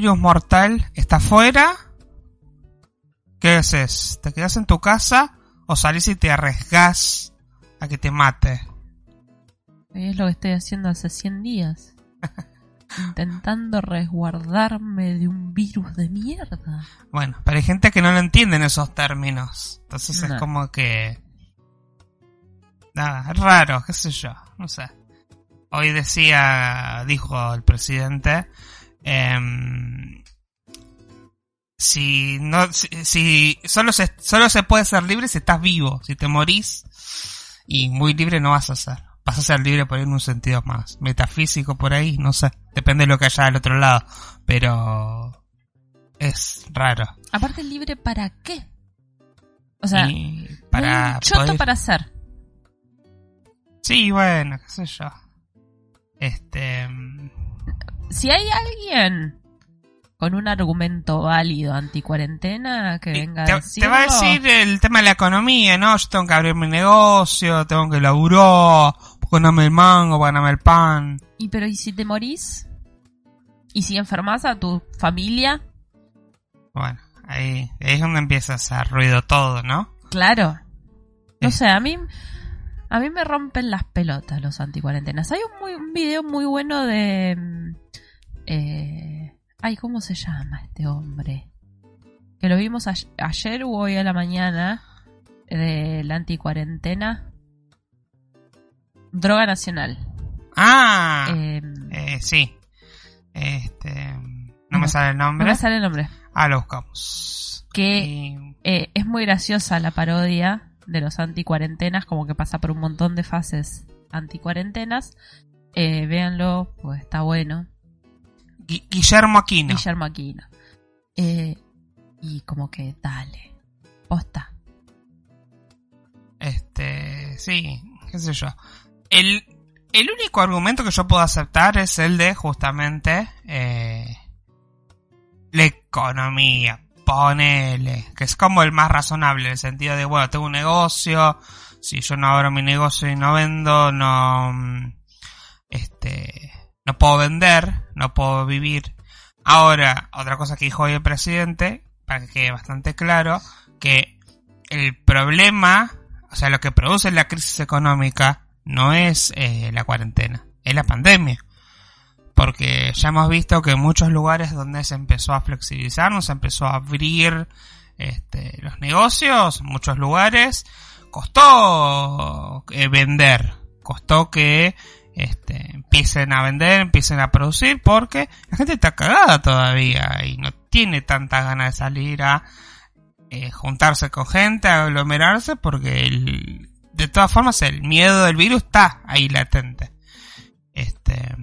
virus mortal está afuera, ¿qué haces? ¿Te quedas en tu casa o salís y te arriesgás a que te mate? Es lo que estoy haciendo hace 100 días. Intentando resguardarme de un virus de mierda. Bueno, pero hay gente que no lo entiende en esos términos. Entonces es como que... Nada, es raro, qué sé yo, no sé. Hoy decía, dijo el presidente, em, si no, si, si solo se, solo se puede ser libre si estás vivo, si te morís, y muy libre no vas a ser. Vas a ser libre por ahí en un sentido más metafísico por ahí, no sé. Depende de lo que haya del otro lado. Pero es raro. Aparte, libre para qué? O sea, y para un choto poder- para hacer. Sí, bueno, qué sé yo. Este... Si hay alguien con un argumento válido anti-cuarentena que venga a Te, decirlo, te va a decir el tema de la economía, ¿no? Yo tengo que abrir mi negocio, tengo que laburar, ganarme el mango, ganarme el pan. Y pero ¿y si te morís? ¿Y si enfermas a tu familia? Bueno, ahí, ahí es donde empieza a hacer ruido todo, ¿no? Claro. No sé, a mí a mí me rompen las pelotas los anticuarentenas. Hay un, muy, un video muy bueno de mm, eh, ay, ¿cómo se llama este hombre? Que lo vimos ay- ayer o hoy a la mañana de la anticuarentena. Droga Nacional. Ah, Eh, eh, sí. Este... No. No me sale el no nombre. me sale el nombre. Ah, lo buscamos. Que Y- eh, es muy graciosa la parodia de los anticuarentenas, como que pasa por un montón de fases anticuarentenas. Eh, véanlo, pues está bueno. Gui- Guillermo Aquino. Guillermo Aquino. Eh, y como que dale, posta. Este, sí, qué sé yo. El, el único argumento que yo puedo aceptar es el de justamente eh, la economía. Ponele, que es como el más razonable, en el sentido de, bueno, tengo un negocio, si yo no abro mi negocio y no vendo, no, mm, este, no puedo vender, no puedo vivir. Ahora, otra cosa que dijo hoy el presidente, para que quede bastante claro, que el problema, o sea, lo que produce la crisis económica no es eh, la cuarentena, es la pandemia. Porque ya hemos visto que en muchos lugares donde se empezó a flexibilizar, se empezó a abrir este, los negocios, en muchos lugares, costó eh, vender, costó que este, empiecen a vender, empiecen a producir, porque la gente está cagada todavía y no tiene tanta ganas de salir a eh, juntarse con gente, a aglomerarse, porque el- de todas formas el miedo del virus está ahí latente. Este,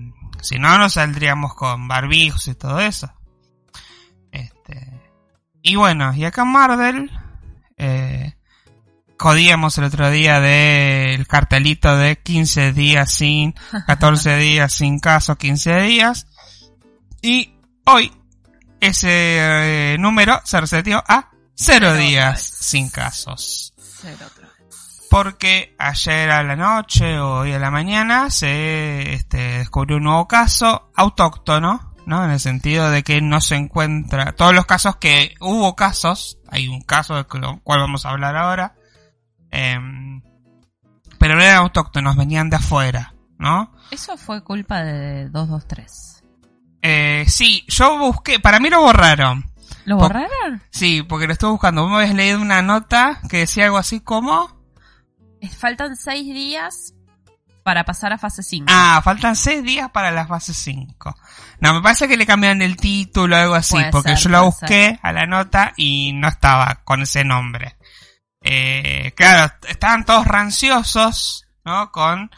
si no, no saldríamos con barbijos y todo eso. Este, y bueno, y acá en Marvel, eh, jodíamos el otro día del cartelito de 15 días sin, 14 días sin caso, 15 días. Y hoy ese eh, número se reseteó a 0 Cero otra días sin casos. Cero. Porque ayer a la noche o hoy a la mañana se este, descubrió un nuevo caso autóctono, ¿no? En el sentido de que no se encuentra, todos los casos que hubo casos, hay un caso del cual vamos a hablar ahora, em, pero no eran autóctonos, venían de afuera, ¿no? Eso fue culpa de 223. Eh, sí, yo busqué, para mí lo borraron. ¿Lo borraron? Sí, porque lo estuve buscando. Vos me habías leído una nota que decía algo así como... Faltan seis días para pasar a fase 5. Ah, faltan seis días para la fase 5. No, me parece que le cambiaron el título o algo así, Puede porque ser, yo la busqué a la nota y no estaba con ese nombre. Eh, claro, estaban todos ranciosos, ¿no? Con,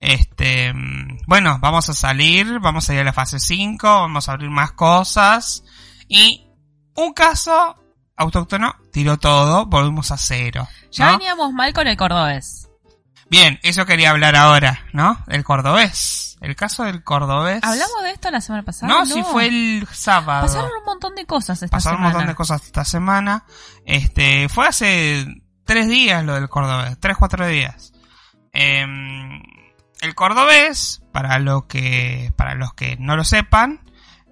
este, mm, bueno, vamos a salir, vamos a ir a la fase 5, vamos a abrir más cosas. Y un caso autóctono tiró todo, volvimos a cero. Ya ¿no? veníamos mal con el cordobés. Bien, eso quería hablar ahora, ¿no? El cordobés. El caso del cordobés. ¿Hablamos de esto la semana pasada? No, sí fue el sábado. Pasaron un montón de cosas esta Pasaron un semana. montón de cosas esta semana. Este, fue hace tres días lo del cordobés, tres, cuatro días. Em, el cordobés, para lo que, para los que no lo sepan,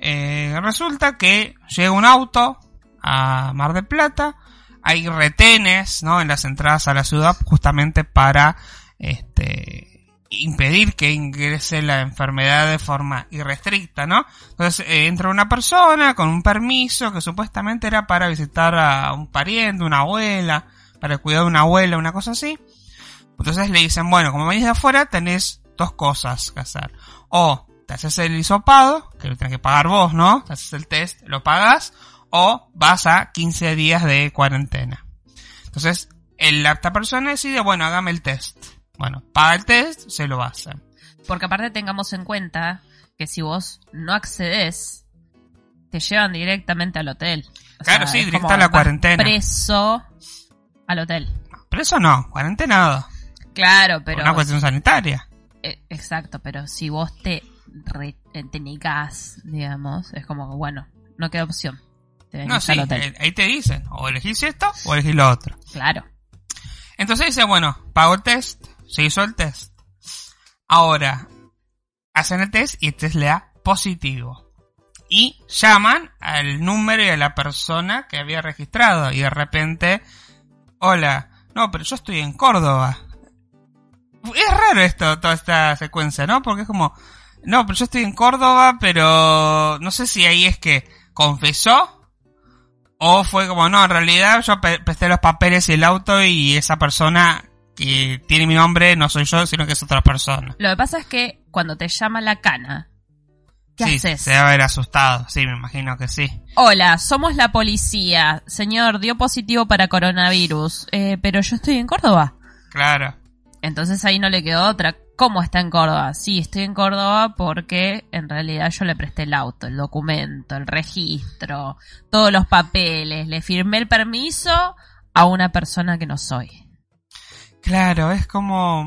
Eh, resulta que llega un auto a Mar del Plata, hay retenes, ¿no? En las entradas a la ciudad justamente para, este, impedir que ingrese la enfermedad de forma irrestricta, ¿no? Entonces eh, entra una persona con un permiso que supuestamente era para visitar a un pariente, una abuela, para el cuidado de una abuela, una cosa así. Entonces le dicen, bueno, como venís de afuera, tenés dos cosas que hacer. O te haces el hisopado, que lo tenés que pagar vos, ¿no? Te haces el test, lo pagas, o vas a 15 días de cuarentena. Entonces, el, la persona decide, bueno, hágame el test. Bueno, paga el test, se lo hace. Porque aparte tengamos en cuenta que si vos no accedes, te llevan directamente al hotel. O Claro, sea, sí, como a la cuarentena. Preso al hotel. Pero eso no, cuarentenado. Claro, Por pero... una cuestión sanitaria. eh, exacto, pero si vos te, re- eh, te negás, digamos, es como, bueno, no queda opción. Te No, sí, al hotel. eh, ahí te dicen, o elegís esto o elegís lo otro. Claro. Entonces dice, bueno, pago el test, se hizo el test. Ahora, hacen el test y el test le da positivo. Y llaman al número y a la persona que había registrado. Y de repente, hola, no, pero yo estoy en Córdoba. Es raro esto, toda esta secuencia, ¿no? Porque es como, no, pero yo estoy en Córdoba, pero no sé si ahí es que confesó o fue como, no, en realidad yo presté los papeles y el auto y esa persona que tiene mi nombre no soy yo, sino que es otra persona. Lo que pasa es que cuando te llama la cana, ¿qué sí, haces? se debe haber asustado, sí, me imagino que sí. Hola, somos la policía. Señor, dio positivo para coronavirus. Eh, pero yo estoy en Córdoba. Claro. Entonces ahí no le quedó otra. ¿Cómo está en Córdoba? Sí, estoy en Córdoba porque en realidad yo le presté el auto, el documento, el registro, todos los papeles. Le firmé el permiso a una persona que no soy. Claro, es como...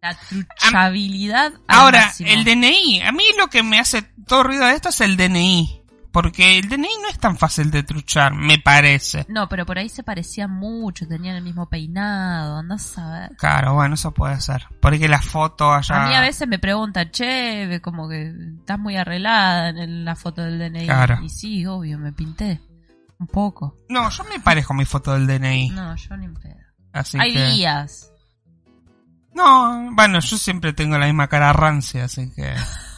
La truchabilidad. Ahora, el DNI, a mí lo que me hace todo ruido de esto es el DNI. Porque el DNI no es tan fácil de truchar, me parece. No, pero por ahí se parecían mucho, tenían el mismo peinado, andás a ver. Claro, bueno, eso puede ser. Porque la foto allá... A mí a veces me preguntan, che, como que estás muy arreglada en la foto del DNI. Claro. Y sí, obvio, me pinté. Un poco. No, yo me parejo a mi foto del DNI. No, yo ni pedo. Así Hay que... días. No, bueno, yo siempre tengo la misma cara rancia, así que...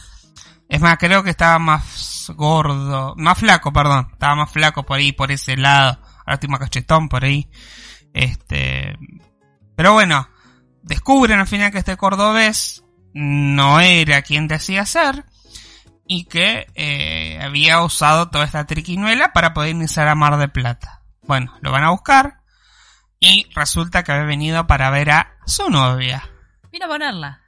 Es más, creo que estaba más gordo, más flaco, perdón. Estaba más flaco por ahí, por ese lado. Ahora estoy más cachetón por ahí. Este... Pero bueno, descubren al final que este cordobés no era quien decía ser y que eh, había usado toda esta triquiñuela para poder iniciar a Mar de Plata. Bueno, lo van a buscar y resulta que había venido para ver a su novia. Vino a ponerla.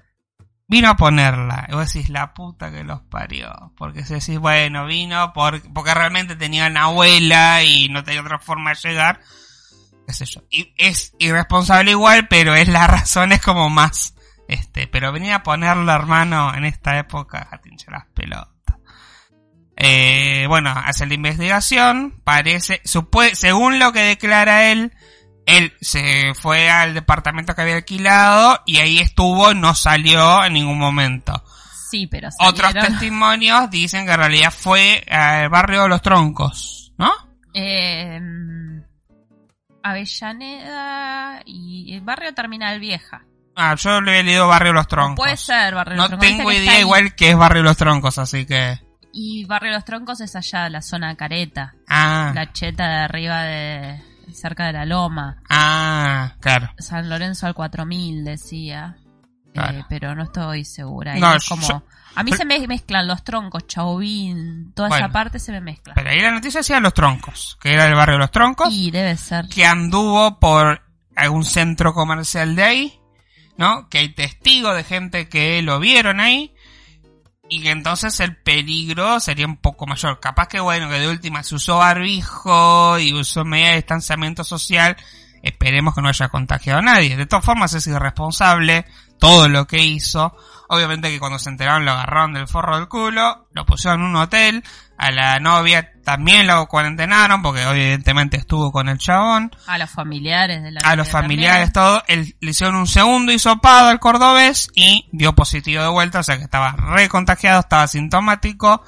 Vino a ponerla. Y vos decís, la puta que los parió. Porque si decís, bueno, vino por, porque realmente tenía una abuela y no tenía otra forma de llegar. Qué sé yo. Es irresponsable igual, pero es la razón, es como más. Este, pero venía a ponerla, hermano, en esta época, a tinchar las pelotas. Eh, bueno, hace la investigación, parece, supue- según lo que declara él, él se fue al departamento que había alquilado y ahí estuvo, no salió en ningún momento. Sí, pero Otros salieron- testimonios dicen que en realidad fue al barrio de los troncos, ¿no? Eh, Avellaneda y el barrio Terminal Vieja. Ah, yo le he leído barrio de los troncos. Puede ser barrio de No los Troncos. tengo Viste que está idea igual que es barrio de los troncos, así que... Y barrio de los Troncos es allá, la zona careta. Ah, La cheta de arriba de... cerca de la loma. ah, claro. San Lorenzo al 4000 decía. Claro. Eh, pero no estoy segura. No, es como... yo- A mí pero- se me mezclan los troncos, Chauvin, toda Bueno. esa parte se me mezcla. Pero ahí la noticia decía los troncos, que era el barrio de los troncos. Y debe ser. que anduvo por algún centro comercial de ahí, ¿no? Que hay testigos de gente que lo vieron ahí y que entonces el peligro sería un poco mayor. Capaz que bueno, que de última se usó barbijo y usó medida de distanciamiento social, esperemos que no haya contagiado a nadie. De todas formas es irresponsable todo lo que hizo. Obviamente que cuando se enteraron lo agarraron del forro del culo, lo pusieron en un hotel, a la novia también lo cuarentenaron porque evidentemente estuvo con el chabón A los familiares de la a los familiares, también. todo. Él, le hicieron un segundo hisopado al cordobés y dio positivo de vuelta, o sea que estaba recontagiado, estaba sintomático.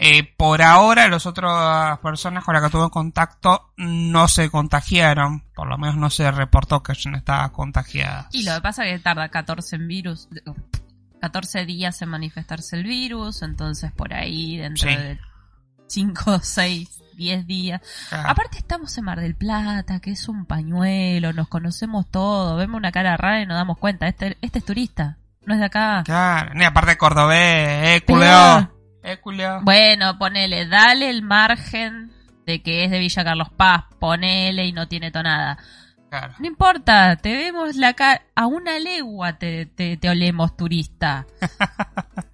Eh, por ahora, las otras personas con las que tuve contacto no se contagiaron. Por lo menos no se reportó que hayan estado contagiadas. Y lo que pasa es que tarda 14 en virus, 14 días en manifestarse el virus, entonces por ahí dentro Sí. de 5, 6, 10 días. Claro. Aparte estamos en Mar del Plata, que es un pañuelo, nos conocemos todos, vemos una cara rara y nos damos cuenta, este, este es turista, no es de acá. Claro. Ni aparte cordobés, eh, culeo. Eh, culeo. Bueno, ponele, dale el margen de que es de Villa Carlos Paz, ponele y no tiene tonada. Claro. No importa, te vemos la cara, a una legua te, te, te olemos turista.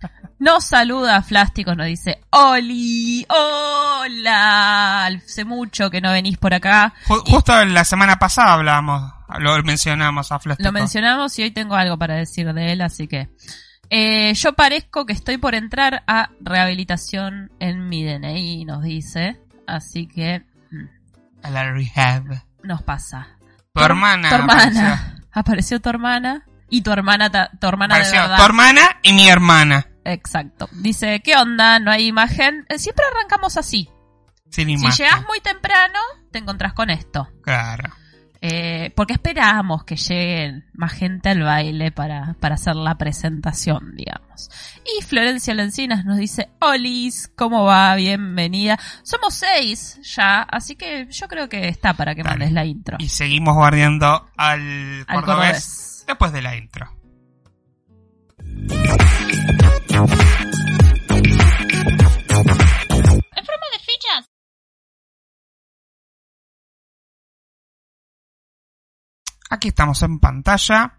Nos saluda Flásticos, nos dice, Oli, hola, hace mucho que no venís por acá. Ju- justo la semana pasada hablábamos, lo mencionamos a Flastico. Lo mencionamos y hoy tengo algo para decir de él, así que... Eh, yo parezco que estoy por entrar a rehabilitación en mi DNI, nos dice. Así que mm, A la rehab. nos pasa. Tu hermana. Tu apareció. hermana. Apareció tu hermana. Y tu hermana, ta- tu hermana de Apareció verdad. tu hermana y mi hermana. Exacto. Dice, ¿qué onda? No hay imagen. Eh, Siempre arrancamos así. Sin Si imagen. llegas muy temprano, te encontrás con esto. Claro. Eh, porque esperamos que lleguen más gente al baile para, para hacer la presentación, digamos. Y Florencia Lencinas nos dice, Olis, ¿cómo va? Bienvenida. Somos seis ya, así que yo creo que está para que Dale. mandes la intro. Y seguimos guardiando al Al cordobés cordobés. después de la intro. Aquí estamos en pantalla.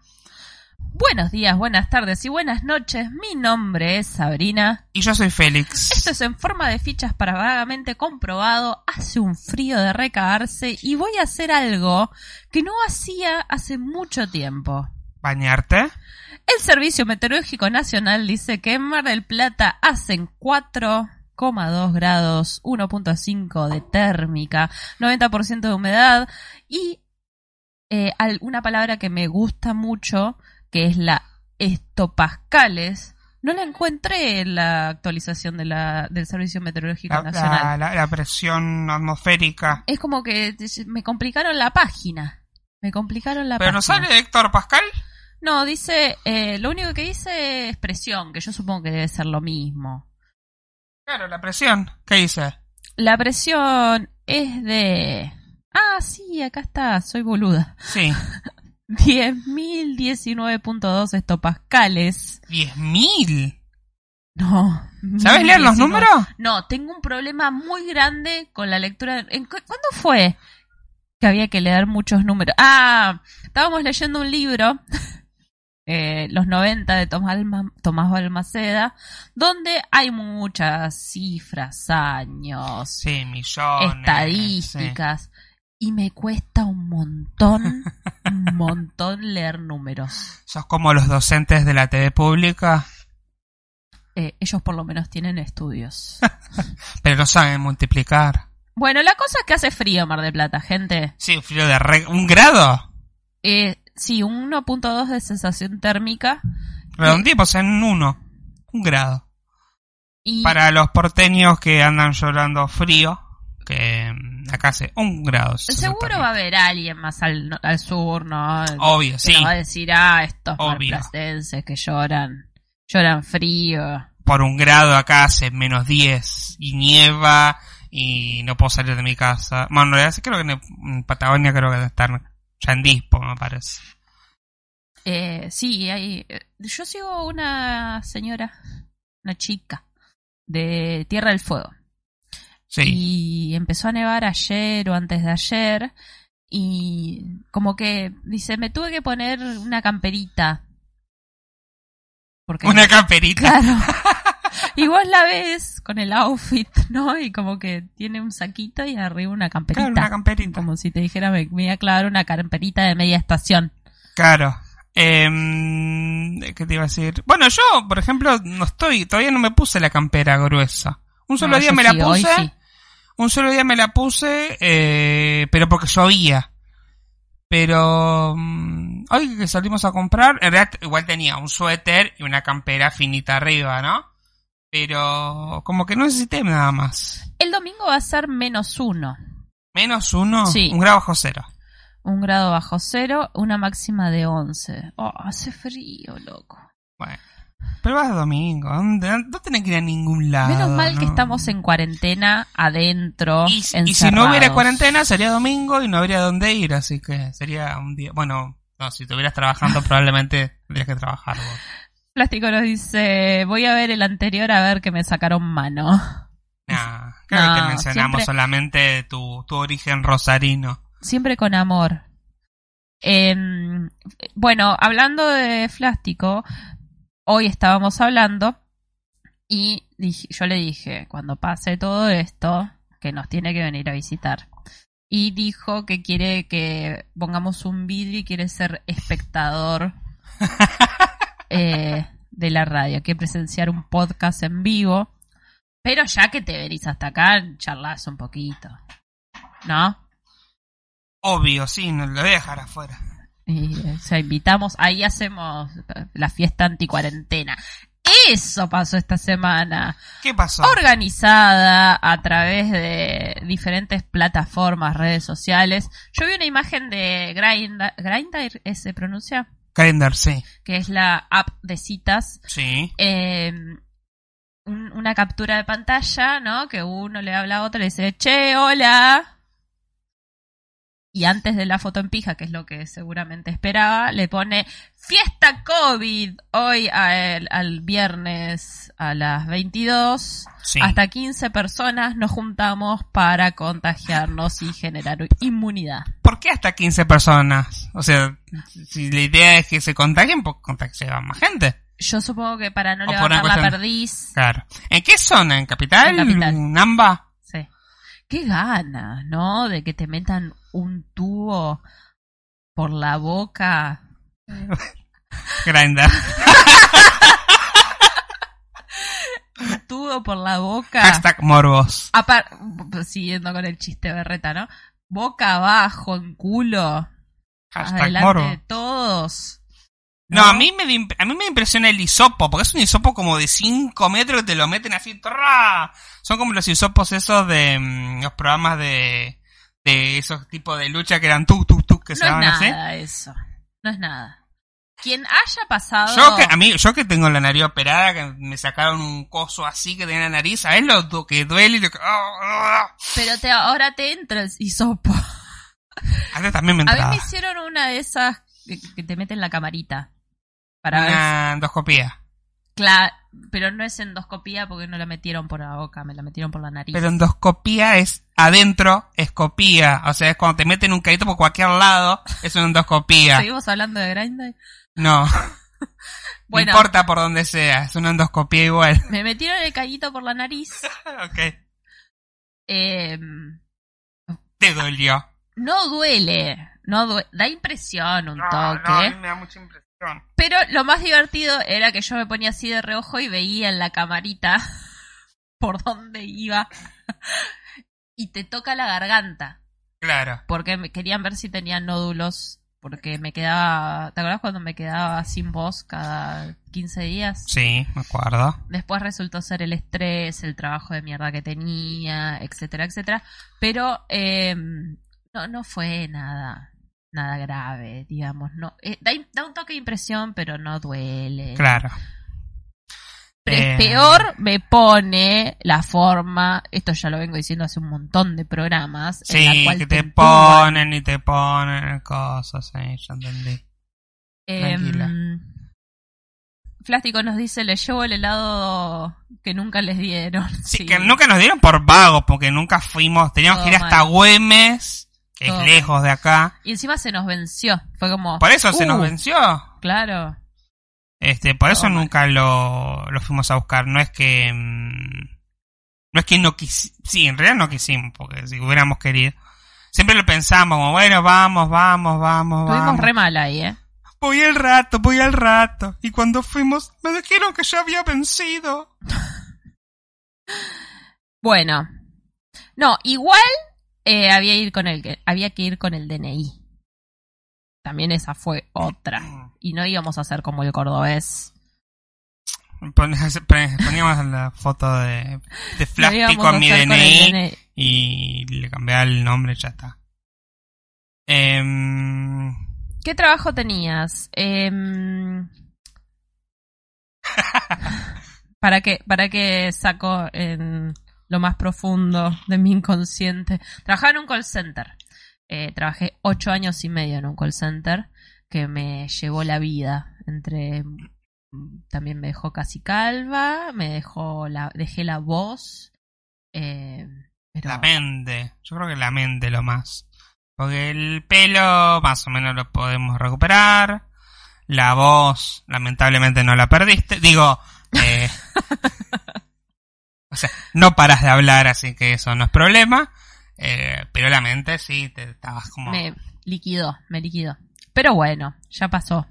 Buenos días, buenas tardes y buenas noches. Mi nombre es Sabrina. Y yo soy Félix. Esto es en forma de fichas para vagamente comprobado. Hace un frío de recagarse y voy a hacer algo que no hacía hace mucho tiempo. ¿Bañarte? El Servicio Meteorológico Nacional dice que en Mar del Plata hacen 4,2 grados, 1.5 de térmica, 90% de humedad y eh, una palabra que me gusta mucho, que es la estopascales. No la encontré en la actualización de la, del Servicio Meteorológico La, Nacional. la- la- la presión atmosférica. Es como que me complicaron la página. Me complicaron la ¿Pero no página. sale Héctor Pascal? No, dice, eh, lo único que dice es presión, que yo supongo que debe ser lo mismo. Claro, la presión. ¿Qué dice? La presión es de... Ah, sí, acá está, soy boluda. Sí. 10.019.2 hectopascales. 10.000. No. ¿Sabes leer los 1019. números? No, tengo un problema muy grande con la lectura. ¿En cu- ¿Cuándo fue que había que leer muchos números? Ah, estábamos leyendo un libro, eh, Los 90 de Tomás, Alma- Tomás Balmaceda, donde hay muchas cifras, años, Sí, millones. estadísticas. Y me cuesta un montón, un montón leer números. Sos como los docentes de la TV pública, Eh, ellos por lo menos tienen estudios. pero no saben multiplicar. Bueno, la cosa es que hace frío Mar del Plata, gente. Sí, frío de re- ¿Un grado? Eh, sí, un 1.2 de sensación térmica. Redondimos en un 1. Un grado. Y Para los porteños que andan llorando frío, que mm, acá hace un grado. seguro va a haber alguien más al, al sur, ¿no? Obvio, Que sí. va a decir, ah, estos marplatenses que lloran, lloran frío. Por un grado acá hace menos 10 y nieva y no puedo salir de mi casa. Bueno, en realidad creo que en, en Patagonia creo que debe estar ya en dispo, me parece. Eh, sí, hay, eh, yo sigo una señora, una chica, de Tierra del Fuego. Sí. Y empezó a nevar ayer o antes de ayer. Y como que dice, me tuve que poner una camperita. Porque Una camperita. Claro. Y vos la ves con el outfit, ¿no? Y como que tiene un saquito y arriba una camperita. Claro, una camperita. Como si te dijera, me, voy a clavar una camperita de media estación. Claro. Em, ¿Qué te iba a decir? Bueno, yo, por ejemplo, no estoy, todavía no me puse la campera gruesa. Un solo No, día me la sí, puse. sí. Un solo día me la puse, eh, pero porque llovía. Pero mm, hoy que salimos a comprar, en realidad igual tenía un suéter y una campera finita arriba, ¿no? Pero como que no necesité nada más. El domingo va a ser menos uno. Menos uno, Sí. un grado bajo cero. Un grado bajo cero, una máxima de 11. Oh, hace frío, loco. Bueno. Pero vas domingo, no tenés que ir a ningún lado. Menos mal que estamos en cuarentena, adentro, Y, y si no hubiera cuarentena sería domingo y no habría dónde ir, así que sería un día... Bueno, no, si estuvieras trabajando probablemente tendrías que trabajar vos. Plástico nos dice, voy a ver el anterior a ver que me sacaron mano. Nah, que No, te mencionamos siempre- solamente tu, tu origen rosarino. Siempre con amor. Em, bueno, hablando de Plástico, hoy estábamos hablando y dije- yo le dije, cuando pase todo esto, que nos tiene que venir a visitar. Y dijo que quiere que pongamos un vidrio y quiere ser espectador eh, de la radio, quiere presenciar un podcast en vivo. Pero ya que te venís hasta acá, charlas un poquito. ¿No? Obvio, sí, no lo voy a dejar afuera. Y, o sea, invitamos, ahí hacemos la fiesta anticuarentena. Eso pasó esta semana. ¿Qué pasó? Organizada a través de diferentes plataformas, redes sociales. Yo vi una imagen de Grindr, Grindr ¿eh, se pronuncia, Calendar, sí. que es la app de citas. Sí. Eh, un- una captura de pantalla, ¿no? Que uno le habla a otro y le dice, che, hola. Y antes de la foto en pija, que es lo que seguramente esperaba, le pone fiesta COVID hoy al, al viernes a las 22. Sí. Hasta 15 personas nos juntamos para contagiarnos y generar inmunidad. ¿Por qué hasta 15 personas? O sea, si la idea es que se contagien, pues contagien a más gente. Yo supongo que para no O levantar la perdiz. Claro. ¿En qué zona? ¿En Capital? En Capital. ¿En Amba? Qué ganas, ¿no? De que te metan un tubo por la boca. Grindr. Un tubo por la boca. Hashtag morbos. Apar- siguiendo con el chiste berreta, ¿no? Boca abajo, en culo. Hashtag adelante morbo. de todos. No, a mí, me, a mí me impresiona el hisopo, porque es un hisopo como de 5 metros que te lo meten así. ¡tra! Son como los hisopos esos de mm, los programas de, de esos tipos de lucha que eran tuk, tuk, tuk, que No se es daban así. nada eso. No es nada. Quien haya pasado. Yo que, a mí, yo que tengo la nariz operada, que me sacaron un coso así que tenía la nariz, ¿sabes lo que duele y lo que... ah, ah? Pero te, ahora te entra el hisopo. Antes también me A mí entraba. me hicieron una de esas que, que te meten la camarita. Para ver. Una endoscopía. Claro, pero no es endoscopía porque no la metieron por la boca, me la metieron por la nariz. Pero endoscopía es adentro, escopía. O sea, es cuando te meten un cadito por cualquier lado, es una endoscopía. ¿Seguimos hablando de Grindr? No. Bueno. No importa por donde sea, es una endoscopía igual. Me metieron el caguito por la nariz. ok. Eh, Te dolió. no duele, no due- da impresión un No, toque. no, a mí me da mucha impresión. Pero lo más divertido era que yo me ponía así de reojo y veía en la camarita por dónde iba. y te toca la garganta. Claro. Porque me querían ver si tenía nódulos. Porque me quedaba. ¿Te acuerdas cuando me quedaba sin voz cada 15 días? Sí, me acuerdo. Después resultó ser el estrés, el trabajo de mierda que tenía, etcétera, etcétera. Pero eh, no, no fue nada, nada grave, digamos. No, eh, da, da un toque de impresión, pero no duele. Claro. Pero Eh. peor me pone la forma, esto ya lo vengo diciendo hace un montón de programas, en la Sí, cual que te ponen y te ponen cosas, sí, ya entendí. Tranquila. Em, Plástico nos dice, le llevo el helado que nunca les dieron. Sí, que nunca nos dieron por vagos, porque nunca fuimos, teníamos que ir hasta mal. Güemes, Todo es lejos de acá. Y encima se nos venció. Fue como... Por eso se nos "Uh, venció. Claro. Este, por eso mal. nunca lo, lo fuimos a buscar. No es que. mm, no es que no quisimos. Sí, en realidad no quisimos, porque si hubiéramos querido. Siempre lo pensamos, como bueno, vamos, vamos, vamos, Estuvimos vamos. re mal ahí, ¿eh? Voy al rato, voy al rato. Y cuando fuimos, me dijeron que yo había vencido. Bueno. No, igual eh, había, ir con el, que- había que ir con el DNI. También esa fue otra. Y no íbamos a hacer como el cordobés. Poníamos la foto de, de Flappy íbamos con mi con DNI y le cambiaba el nombre y ya está. Em, ¿Qué trabajo tenías? Em, ¿Para qué, ¿Para qué saco en lo más profundo de mi inconsciente? Trabajaba en un call center. Eh, trabajé ocho años y medio en un call center que me llevó la vida. Entre también me dejó casi calva, me dejó la, dejé la voz. eh, pero La mente. Yo creo que la mente lo más. Porque el pelo más o menos lo podemos recuperar. La voz, lamentablemente no la perdiste. Digo, eh, o sea, no paras de hablar, así que eso no es problema. Eh, pero la mente sí, te estabas como... me liquidó, me liquidó. Pero bueno, ya pasó.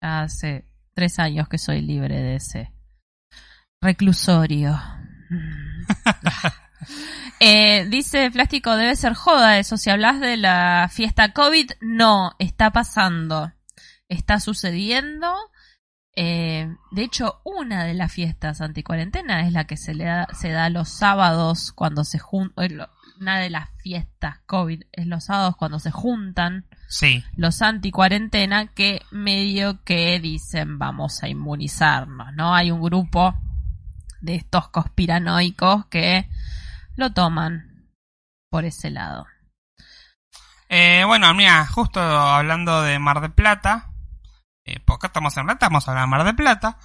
Hace tres años que soy libre de ese reclusorio. Eh, dice Plástico, debe ser joda eso. Si hablas de la fiesta COVID, no, está pasando. Está sucediendo. Eh, de hecho, una de las fiestas anticuarentena es la que se le da, se da los sábados cuando se juntan. Una de las fiestas COVID es los sábados cuando se juntan Sí, los anticuarentena que medio que dicen vamos a inmunizarnos, ¿no? Hay un grupo de estos conspiranoicos que lo toman por ese lado. Eh, bueno, mira, justo hablando de Mar de Plata, eh, porque estamos en Plata, vamos a hablar de Mar de Plata,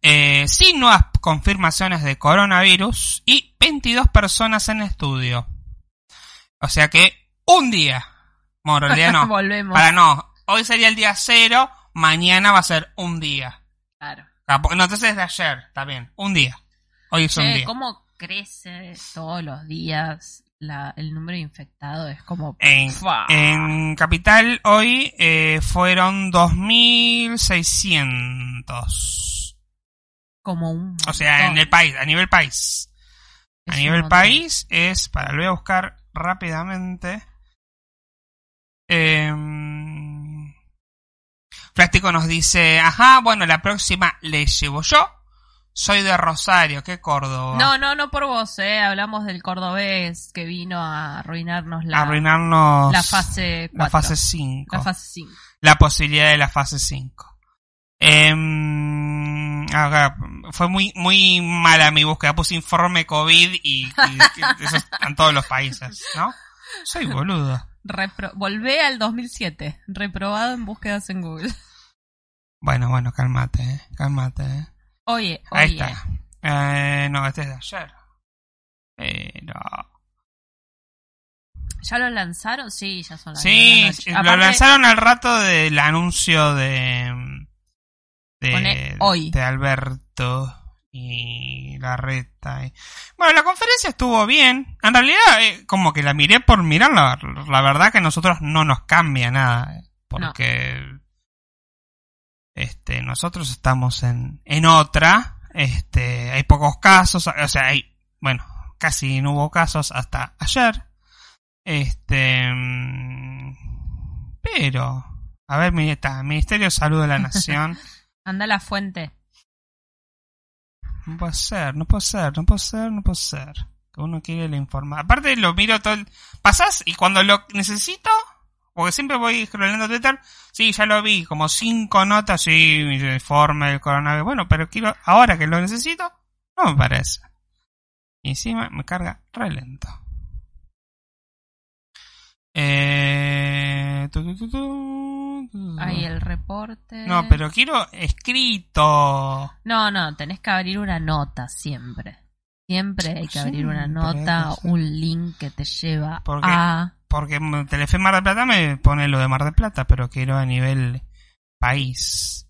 eh, sin nuevas confirmaciones de coronavirus y 22 personas en estudio. O sea que un día, bueno, en realidad no, Volvemos. para no, hoy sería el día cero, mañana va a ser un día. Claro. Ah, No, entonces es de ayer, está bien, un día. Hoy es un día. ¿cómo crece todos los días la, el número de infectados? Es como... En, en Capital hoy eh, fueron 2.600. como un... O sea, en el país, a nivel país. Es a nivel país es, para lo voy a buscar rápidamente. Em, Plástico nos dice, ajá, bueno, la próxima le llevo yo. Soy de Rosario, ¿qué Córdoba? No, no, no por vos, eh. Hablamos del cordobés que vino a arruinarnos la, Arruinarnos la fase 4. la fase 5. La fase 5. la posibilidad de la fase 5. Em, acá, fue muy muy mala mi búsqueda. Puse informe COVID y, y- eso está en todos los países, ¿no? Soy boludo. Repro- Volvé al 2007. Reprobado en búsquedas en Google. Bueno, bueno, cálmate, eh, cálmate. eh. Oye, Ahí oye. está. Eh, no, este es de ayer. Pero... ¿Ya lo lanzaron? Sí, ya son las Sí, de la lo Aparte, lanzaron al rato del anuncio de... De, hoy. de Alberto y la reta. y- Bueno, la conferencia estuvo bien. En realidad, eh, como que la miré por mirarla. La verdad que a nosotros no nos cambia nada. eh, Porque este, nosotros estamos en, en otra. Este, hay pocos casos. O sea, hay, bueno, casi no hubo casos hasta ayer. Este, mm, pero, a ver, está, Ministerio de Salud de la Nación. Anda la fuente. No puede ser, no puede ser, no puede ser, no puede ser. Que uno quiere la información. Aparte lo miro todo el... Pasás y cuando lo necesito, porque siempre voy scrollando Twitter, sí, ya lo vi, como cinco notas, sí, informe del coronavirus. Bueno, pero quiero, ahora que lo necesito, no me parece. Y encima me carga re lento. Eh... tu. Ahí el reporte. No, pero quiero escrito. No, no, tenés que abrir una nota siempre. Siempre hay que abrir una nota, un link que te lleva a... Porque Telefe Mar del Plata me pone lo de Mar del Plata, pero quiero a nivel país.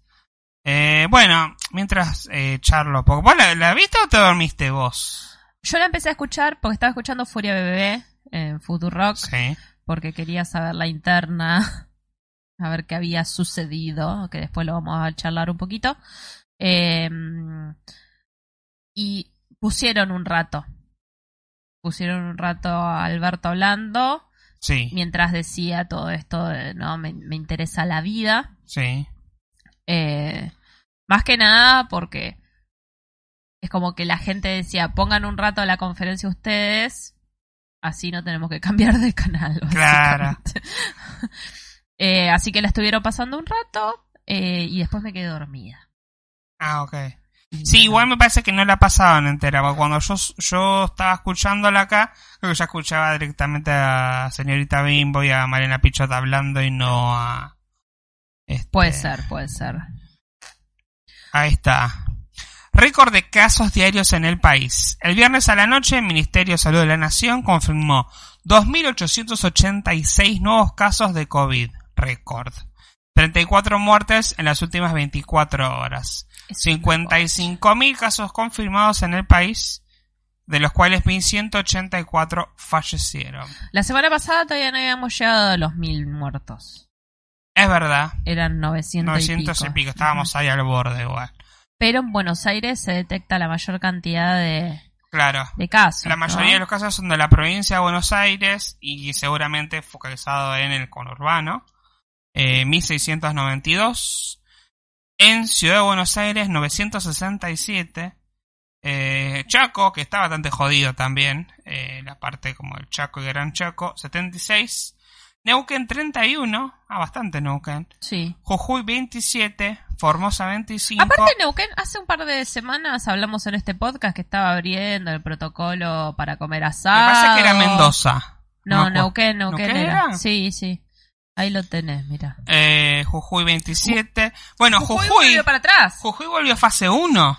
Eh, bueno, mientras eh, charlo poco. ¿Vos la, la viste o te dormiste vos? Yo la empecé a escuchar porque estaba escuchando Furia BBB en Futurock, Sí. porque quería saber la interna, a ver qué había sucedido, que después lo vamos a charlar un poquito. Eh, y pusieron un rato. Pusieron un rato a Alberto hablando, Sí. mientras decía todo esto, de, no, me, me interesa la vida. Sí. Eh, más que nada porque es como que la gente decía, pongan un rato la conferencia ustedes, así no tenemos que cambiar de canal. Claro. Eh, así que la estuvieron pasando un rato eh, y después me quedé dormida. Ah, ok. Sí, igual me parece que no la pasaban entera, porque cuando yo, yo estaba escuchándola acá, creo que ya escuchaba directamente a señorita Bimbo y a Mariana Pichot hablando y no a... este, Puede ser, puede ser. Ahí está. Récord de casos diarios en el país. El viernes a la noche, el Ministerio de Salud de la Nación confirmó 2.886 nuevos casos de COVID. Récord. 34 muertes en las últimas 24 horas. Es una 55.000 casos confirmados en el país, de los cuales 1.184 fallecieron. La semana pasada todavía no habíamos llegado a los mil muertos. Es verdad, Eran 900, 900 y pico, estábamos ahí al borde igual. Pero en Buenos Aires se detecta la mayor cantidad de, Claro. de casos. La mayoría ¿no? de los casos son de la provincia de Buenos Aires y seguramente focalizado en el conurbano. Eh, 1692. En Ciudad de Buenos Aires, 967. Eh, Chaco, que está bastante jodido también. eh, la parte como el Chaco y Gran Chaco, 76. Neuquén, 31. Ah, bastante Neuquén. Sí. Jujuy, 27. Formosa, 25. Aparte Neuquén, hace un par de semanas hablamos en este podcast que estaba abriendo el protocolo para comer Me asado. parece que era Mendoza. No, me acuerdo. Neuquén, Neuquén ¿Neuquén era. era? Sí, sí. Ahí lo tenés, mira. Eh, Jujuy 27. Bueno, Jujuy, volvió para atrás. Jujuy volvió a fase 1.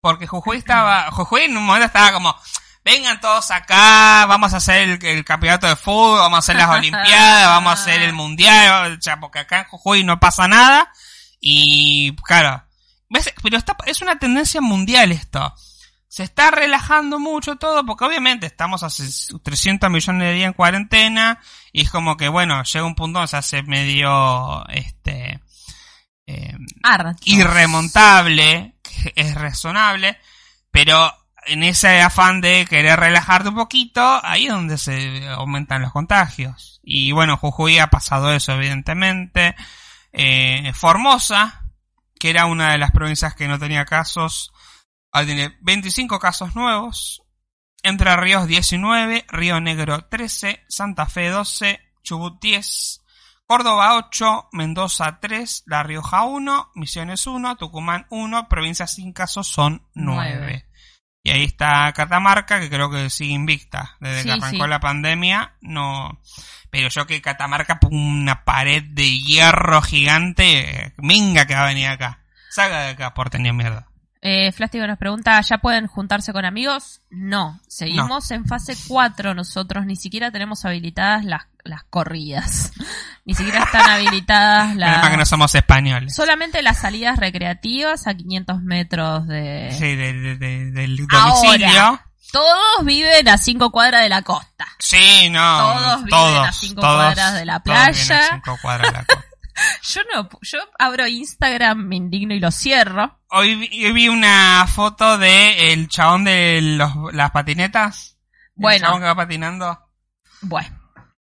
Porque Jujuy estaba. Jujuy en un momento estaba como. Vengan todos acá, vamos a hacer el, el campeonato de fútbol, vamos a hacer las olimpiadas, vamos a hacer el mundial, o sea, porque acá en Jujuy no pasa nada. Y claro, ¿ves? pero está, es una tendencia mundial esto. Se está relajando mucho todo, porque obviamente estamos hace 300 millones de días en cuarentena, y es como que, bueno, llega un punto donde se hace medio, este, eh, irremontable, que es razonable, pero en ese afán de querer relajarte un poquito, ahí es donde se aumentan los contagios. Y bueno, Jujuy ha pasado eso, evidentemente. Eh, Formosa, que era una de las provincias que no tenía casos, ahora tiene 25 casos nuevos. Entre Ríos 19, Río Negro 13, Santa Fe 12, Chubut 10, Córdoba 8, Mendoza 3, La Rioja 1, Misiones 1, Tucumán 1, provincias sin casos son 9. Nueve. Y ahí está Catamarca, que creo que sigue invicta. Desde que arrancó sí. la pandemia, no. Pero yo que Catamarca una pared de hierro gigante, minga que va a venir acá. Salga de acá por tener mierda. Eh, Flástico nos pregunta, ¿ya pueden juntarse con amigos? No, seguimos en fase 4 nosotros, ni siquiera tenemos habilitadas las, las corridas. ni siquiera están habilitadas mal que no las... somos españoles. Solamente las salidas recreativas a 500 metros de... Sí, de- de- de- del Ahora. domicilio. Todos viven a 5 cuadras de la costa. Sí, no. Todos viven todos, a cinco todos, cuadras de la todos viven a playa. cinco cuadras de la costa. Yo no, yo abro Instagram, me indigno y lo cierro. Hoy vi, hoy vi una foto de el chabón de los, las patinetas. El Bueno. chabón que va patinando. Bueno,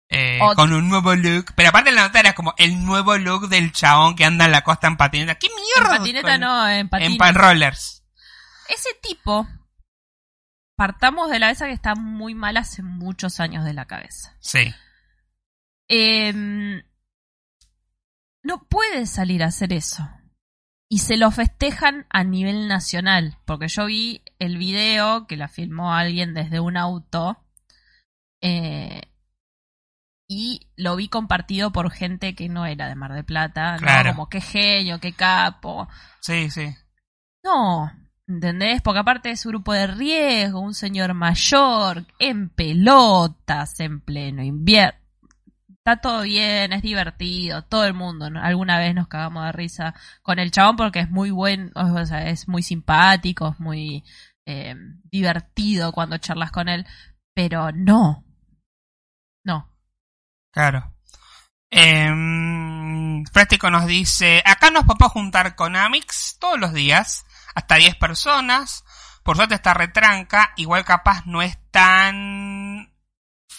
eh, con un nuevo look. Pero aparte la nota era como el nuevo look del chabón que anda en la costa en patineta. ¿Qué en mierda? patineta Con- no, en En patineta. pan rollers. Ese tipo, partamos de la cabeza que está muy mal hace muchos años de la cabeza. Sí. Em, no puede salir a hacer eso. Y se lo festejan a nivel nacional. Porque yo vi el video que la filmó alguien desde un auto. eh, y lo vi compartido por gente que no era de Mar de Plata. ¿no? Claro. Como qué genio, qué capo. Sí, sí. No, ¿entendés? Porque aparte es grupo de riesgo, un señor mayor, en pelotas, en pleno invierno. Está todo bien, es divertido, todo el mundo, ¿no? alguna vez nos cagamos de risa con el chabón porque es muy buen, o sea, es muy simpático, es muy eh, divertido cuando charlas con él, pero no, no. Claro. Eh, Práctico nos dice, acá nos podemos juntar con Amix todos los días, hasta 10 personas. Por suerte está retranca, igual capaz no es tan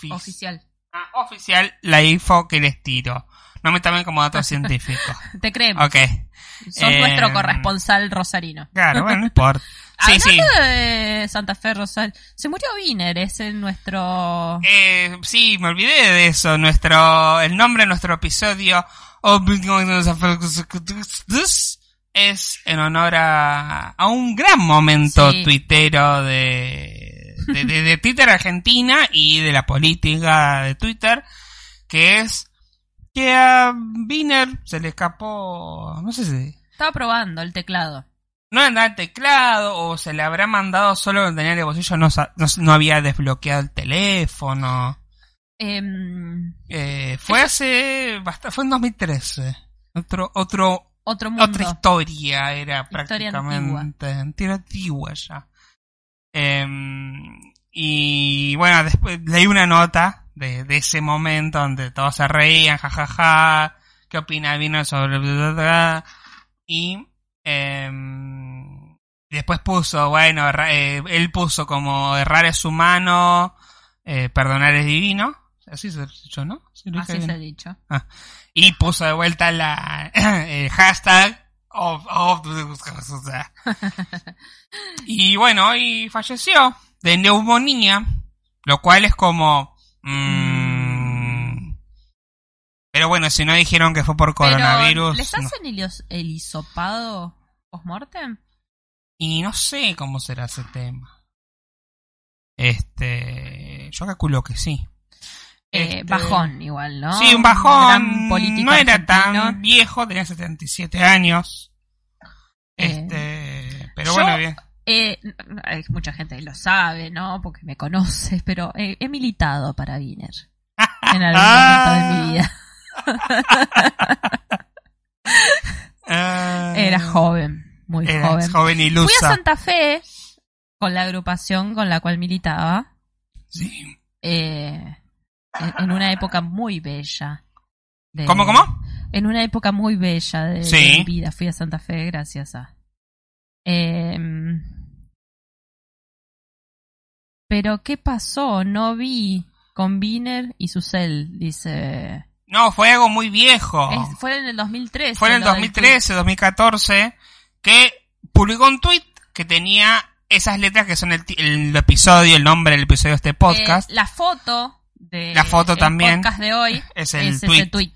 Oficial. Oficial la info que les tiro. No me tomen como datos científicos. Te creemos. Ok. Sos eh, nuestro corresponsal rosarino. Claro, bueno, no importa. Sí, sí. De Santa Fe Rosario, se murió Wiener, es en nuestro... Eh, sí, me olvidé de eso. Nuestro, el nombre de nuestro episodio es en honor a, a un gran momento Sí. tuitero de, de, de- de Twitter Argentina y de la política de Twitter, que es que a Wiener se le escapó, no sé si, Estaba probando el teclado. no andaba el teclado o se le habrá mandado solo lo tenía en el bolsillo, no, no, no había desbloqueado el teléfono. Em, Eh, fue hace bast- fue en 2013. Otro, otro, otro mundo. otra historia era Historia prácticamente. Antigua. antigua ya. Em, y bueno, después leí una nota de, de ese momento donde todos se reían, jajaja, qué opina Vino sobre bla, bla, bla? y em, después puso, bueno, eh, él puso como errar es humano, eh, perdonar es divino. Así se he dicho, ¿no? Así se ha dicho. Y puso de vuelta la el hashtag of, of- y bueno, y falleció de neumonía, lo cual es como mm, pero bueno, si no dijeron que fue por coronavirus, ¿Les no. hacen el, el hisopado post-mortem? y no sé cómo será ese tema. Este, yo calculo que sí. Eh, Este, bajón igual, ¿no? Sí, un bajón. No era argentino. tan viejo, tenía 77 años. Eh, Este, pero yo- bueno, bien. Eh, hay mucha gente que lo sabe, ¿no? Porque me conoce, pero eh, he militado para Wiener en algún momento de mi vida. Ah, Era joven, muy Eras joven. joven y Fui a. Santa Fe con la agrupación con la cual militaba Sí. eh, en, en una época muy bella. de- ¿Cómo, cómo? En una época muy bella de, mi vida. Fui a Santa Fe gracias a... Eh, pero ¿qué pasó? No vi con Wiener y Susel, dice... No, fue algo muy viejo. Es- fue en el 2013. fue en el lo del 2013, 2014, que publicó un tweet que tenía esas letras que son el, episodio, el nombre del episodio de este tweet. podcast. Eh, la foto de La foto el también. podcast de hoy es es, el ese tweet.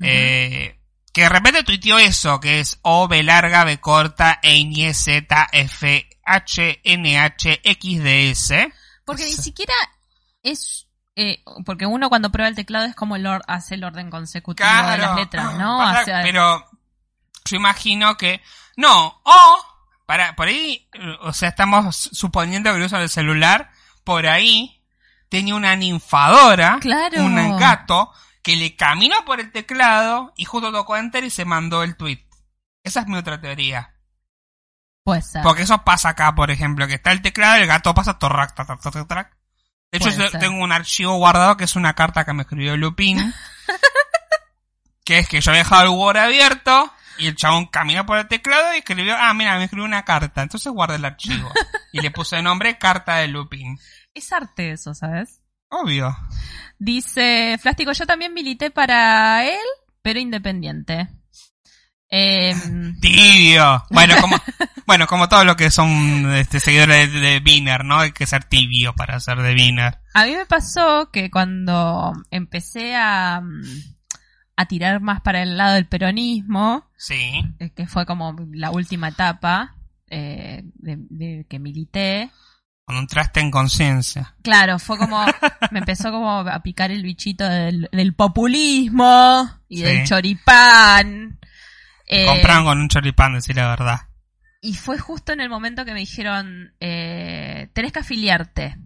Eh, que de repente tuiteó eso, que es O, B larga, B corta, E, Ñ, Z, F, H, N, H, X, D, S. Porque ni siquiera es... eh, porque uno cuando prueba el teclado es como el or- hace el orden consecutivo de las letras, ¿no? O sea, pero yo imagino que... No, o... Para, por ahí, o sea, estamos suponiendo que lo usa el celular. Por ahí tenía una ninfadora, Claro. un gato, que le caminó por el teclado y justo tocó enter y se mandó el tweet. Esa es mi otra teoría. puede ser. Porque eso pasa acá, por ejemplo, que está el teclado, el gato pasa torrac, tac, tac. De hecho, yo tengo un archivo guardado que es una carta que me escribió Lupin. que es que yo había dejado el Word abierto y el chabón caminó por el teclado y escribió, ah, mira, me escribió una carta. Entonces guardé el archivo. y le puse de nombre carta de Lupin. Es arte eso, ¿sabes? Obvio. Dice Flástico, yo también milité para él, pero independiente. Em, Tibio. Bueno, como, bueno, como todos los que son este, seguidores de, de Wiener, ¿no? Hay que ser tibio para ser de Wiener. a mí me pasó que cuando empecé a, a tirar más para el lado del peronismo, Sí. eh, que fue como la última etapa eh, de, de que milité, Cuando entraste en conciencia. Claro, fue como, me empezó como a picar el bichito del, del populismo y Sí. del choripán. Eh, Compraron con un choripán, decir la verdad. y fue justo en el momento que me dijeron, eh, tenés que afiliarte.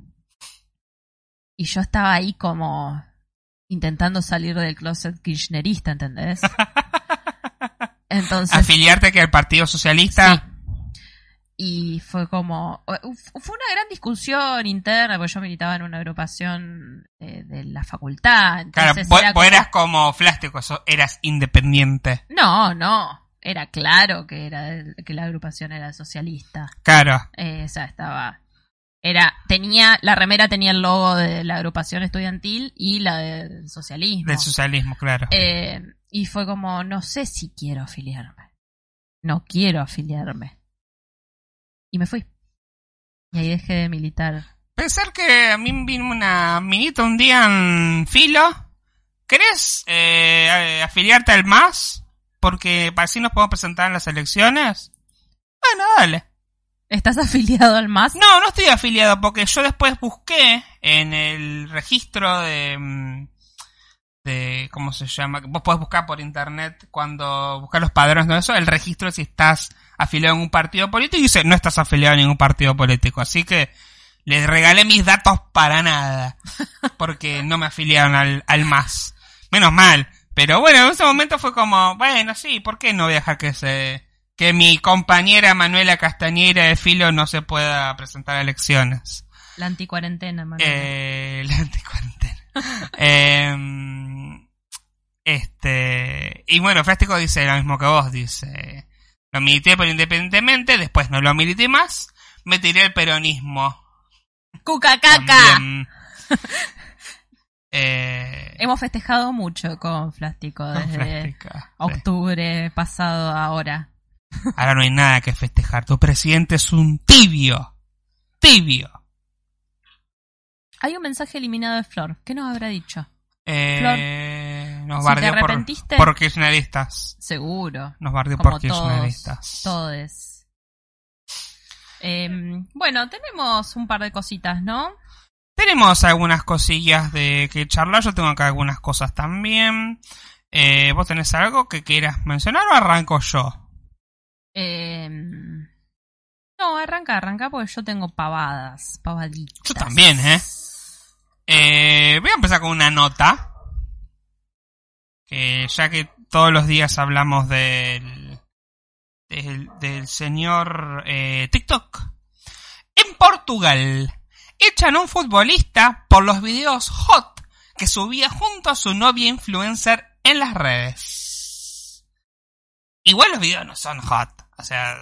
Y yo estaba ahí como intentando salir del closet kirchnerista, ¿entendés? Entonces, Afiliarte que al Partido Socialista. Sí. Y fue como. Fue una gran discusión interna, porque yo militaba en una agrupación eh, de la facultad. Claro, entonces vos, era vos como- eras como Flástico, eras independiente. No, no. Era claro que era que la agrupación era socialista. Claro. Eh, o sea, estaba. Era, tenía, la remera tenía el logo de la agrupación estudiantil y la del socialismo. Del socialismo, claro. Eh, y fue como, no sé si quiero afiliarme. No quiero afiliarme. Y me fui. Y ahí dejé de militar. Pensar que a mí vino una minita un día en filo. ¿Querés eh, afiliarte al MAS? Porque para así nos podemos presentar en las elecciones. Bueno, dale. ¿Estás afiliado al MAS? No, no estoy afiliado porque yo después busqué en el registro de... mm, de ¿Cómo se llama? Vos podés buscar por internet cuando buscar los padrones de eso, el registro si estás afiliado en un partido político y dice no estás afiliado a ningún partido político. Así que les regalé mis datos para nada. Porque no me afiliaron al, al MAS. Menos mal. Pero bueno, en ese momento fue como, bueno, sí, ¿por qué no voy a dejar que se, que mi compañera Manuela Castañera de Filo no se pueda presentar a elecciones? La anticuarentena, Manuel. Eh, la anticuarentena. Em, este, y bueno, Frástico dice lo mismo que vos, dice, lo milité pero independientemente, después no lo milité más, me tiré el peronismo. ¡Cuca caca! También. Eh, Hemos festejado mucho con Flástico desde Frástica, sí. octubre pasado a ahora. Ahora no hay nada que festejar. Tu presidente es un tibio. Tibio. Hay un mensaje eliminado de Flor. ¿Qué nos habrá dicho? Eh, nos si bardeó te por, arrepentiste- por kirchneristas. Seguro. Nos bardeó por todos. kirchneristas. Todes. Em, bueno, tenemos un par de cositas, ¿no? Tenemos algunas cosillas de que charlar. Yo tengo acá algunas cosas también. Eh, ¿Vos tenés algo que quieras mencionar o arranco yo? Em, no, arranca, arranca porque yo tengo pavadas, pavaditas. Yo también, ¿eh? Eh, voy a empezar con una nota. Que ya que todos los días hablamos del, del, del señor eh, TikTok. En Portugal, echan a un futbolista por los videos hot que subía junto a su novia influencer en las redes. Igual los videos no son hot. O sea,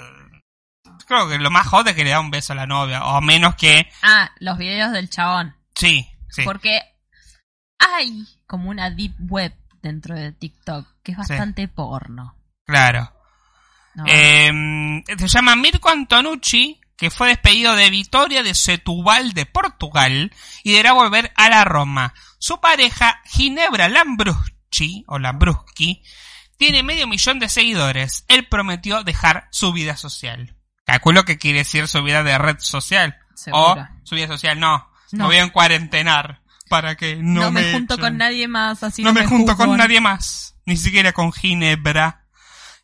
creo que lo más hot es que le da un beso a la novia. O menos que... Ah, los videos del chabón. Sí, sí. Porque hay como una deep web dentro de TikTok que es bastante porno. Claro. ¿no? Eh, se llama Mirko Antonucci, que fue despedido de Vitoria de Setúbal de Portugal y deberá volver a la Roma. Su pareja, Ginebra Lambruschi, o Lambruschi, tiene medio millón de seguidores. Él prometió dejar su vida social. Calculo que quiere decir su vida de red social. O su vida social, no. No. Me voy a encuarentenar para que no, no, me, junto echen. con nadie más, así no me junto con nadie más, ni siquiera con Ginebra.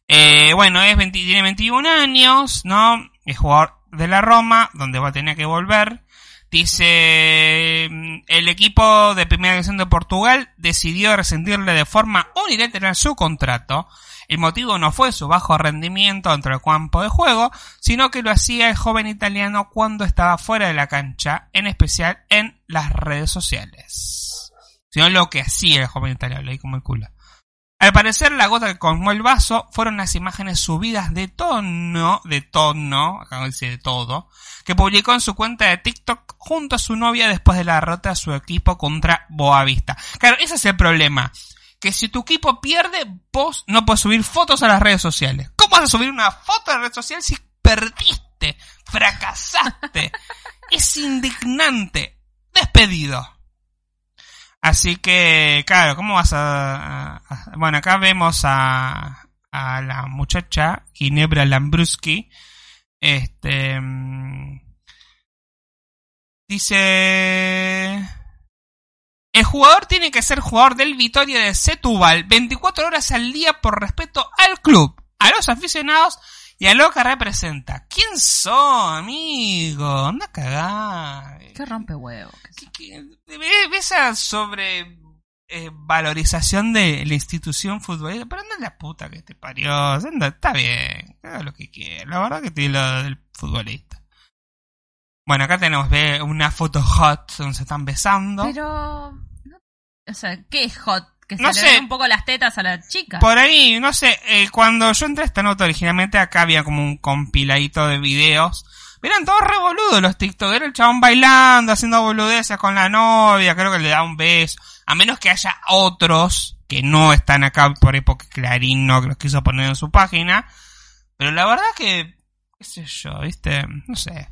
Eh, bueno, es 20 tiene 21 años, ¿no? Es jugador de la Roma, donde va a tener que volver. Dice, mm, el equipo de Primera División de Portugal decidió rescindirle de forma unilateral su contrato. El motivo no fue su bajo rendimiento dentro del campo de juego, sino que lo hacía el joven italiano cuando estaba fuera de la cancha, en especial en las redes sociales. Sino lo que hacía el joven italiano, leí como el culo. Al parecer, la gota que colmó el vaso fueron las imágenes subidas de tono, de tono, acá dice de todo, que publicó en su cuenta de TikTok junto a su novia después de la derrota de su equipo contra Boavista. Claro, ese es el problema. Que si tu equipo pierde, vos no puedes subir fotos a las redes sociales. ¿Cómo vas a subir una foto a la red social si perdiste? Fracasaste. es indignante. Despedido. Así que, claro, ¿cómo vas a...? a- bueno, acá vemos a, a la muchacha, Ginebra Lambruski. Este... mm, Dice... El jugador tiene que ser jugador del Vitoria de Setúbal 24 horas al día por respeto al club, a los aficionados y a lo que representa. ¿Quién son, amigo? Anda a cagar. Qué rompe huevo. ¿Qué- qué- ve- ve esa sobre eh, valorización de la institución futbolera? Pero anda la puta que te parió. Anda, está bien. Haga lo que quiera. La verdad que tiene lo del futbolista. Bueno, acá tenemos una foto hot donde se están besando. Pero. O sea, ¿qué es hot? Que se No le ven un poco las tetas a la chica. Por ahí, no sé, eh, cuando yo entré a esta nota originalmente acá había como un compiladito de videos. Eran todos revoludos los TikTok. Era el chabón bailando, haciendo boludeces con la novia, creo que le da un beso. A menos que haya otros que no están acá por ahí porque Clarín no los quiso poner en su página. Pero la verdad que, qué sé yo, viste, no sé.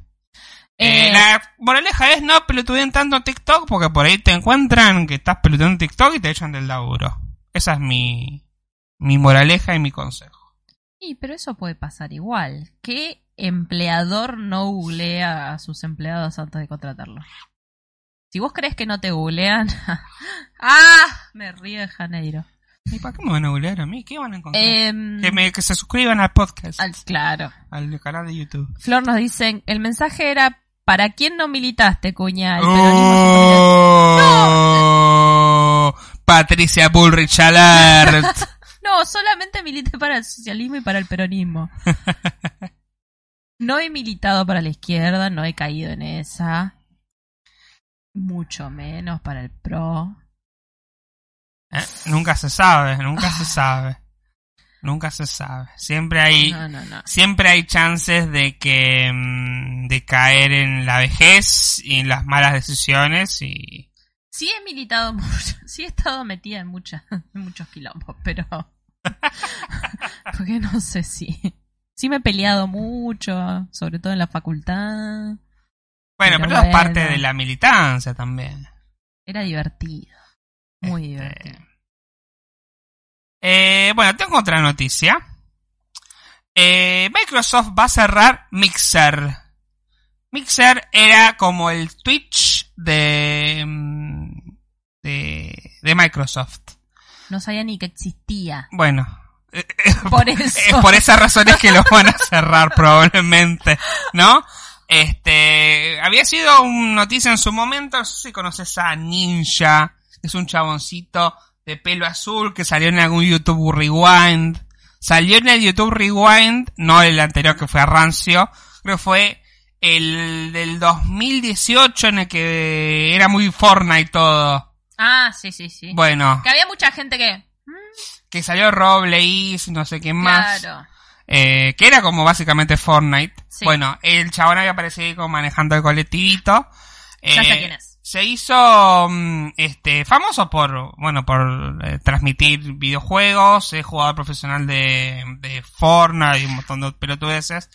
Eh, Eh, la moraleja es no pelotuden tanto TikTok porque por ahí te encuentran que estás pelotudeando TikTok y te echan del laburo. Esa es mi, mi moraleja y mi consejo. Sí, pero eso puede pasar igual. ¿Qué empleador no googlea a sus empleados antes de contratarlos? Si vos crees que no te googlean... ¡Ah! Me río de Janeiro. ¿Y para qué me van a googlear a mí? ¿Qué van a encontrar? Em, que, me- que se suscriban al podcast, al- claro. al canal de YouTube. Flor nos dicen, el mensaje era, ¿para quién no militaste, cuña? El Oh, Patricia Bullrich Alert. No, solamente milité para el socialismo y para el peronismo. No he militado para la izquierda, no he caído en esa. Mucho menos para el PRO. Eh, Nunca se sabe, nunca se sabe. Nunca se sabe. Siempre hay, No, no, no. siempre hay chances de que, mm, de caer en la vejez y en las malas decisiones y, Sí he militado mucho, sí he estado metida en, muchas, en muchos quilombos, pero... Porque no sé si... Sí me he peleado mucho, sobre todo en la facultad. bueno, Pero pero, es parte de la militancia también. Era divertido. Muy Este, divertido. Eh, bueno, tengo otra noticia. Eh, Microsoft va a cerrar Mixer. Mixer era como el Twitch de, mm, de, de Microsoft. No sabía ni que existía. Bueno, eh, Por es eso. por esas razones que lo van a cerrar probablemente, ¿no? Este, había sido una noticia en su momento, no sé si conoces a Ninja, es un chaboncito de pelo azul que salió en algún YouTube Rewind. Salió en el YouTube Rewind, no el anterior que fue a Rancio, creo que fue el del 2018 en el que era muy Fortnite todo. Ah, sí, sí, sí. Bueno, Que había mucha gente que... mm, que salió Robleis, no sé quién más. Claro. eh, que era como básicamente Fortnite. Sí. Bueno, el chabón había aparecido ahí como manejando el colectivito. Ya sé Eh, quién es. Se hizo mm, este famoso por bueno por eh, transmitir videojuegos, es jugador profesional de, de Fortnite y un montón de pelotudeces.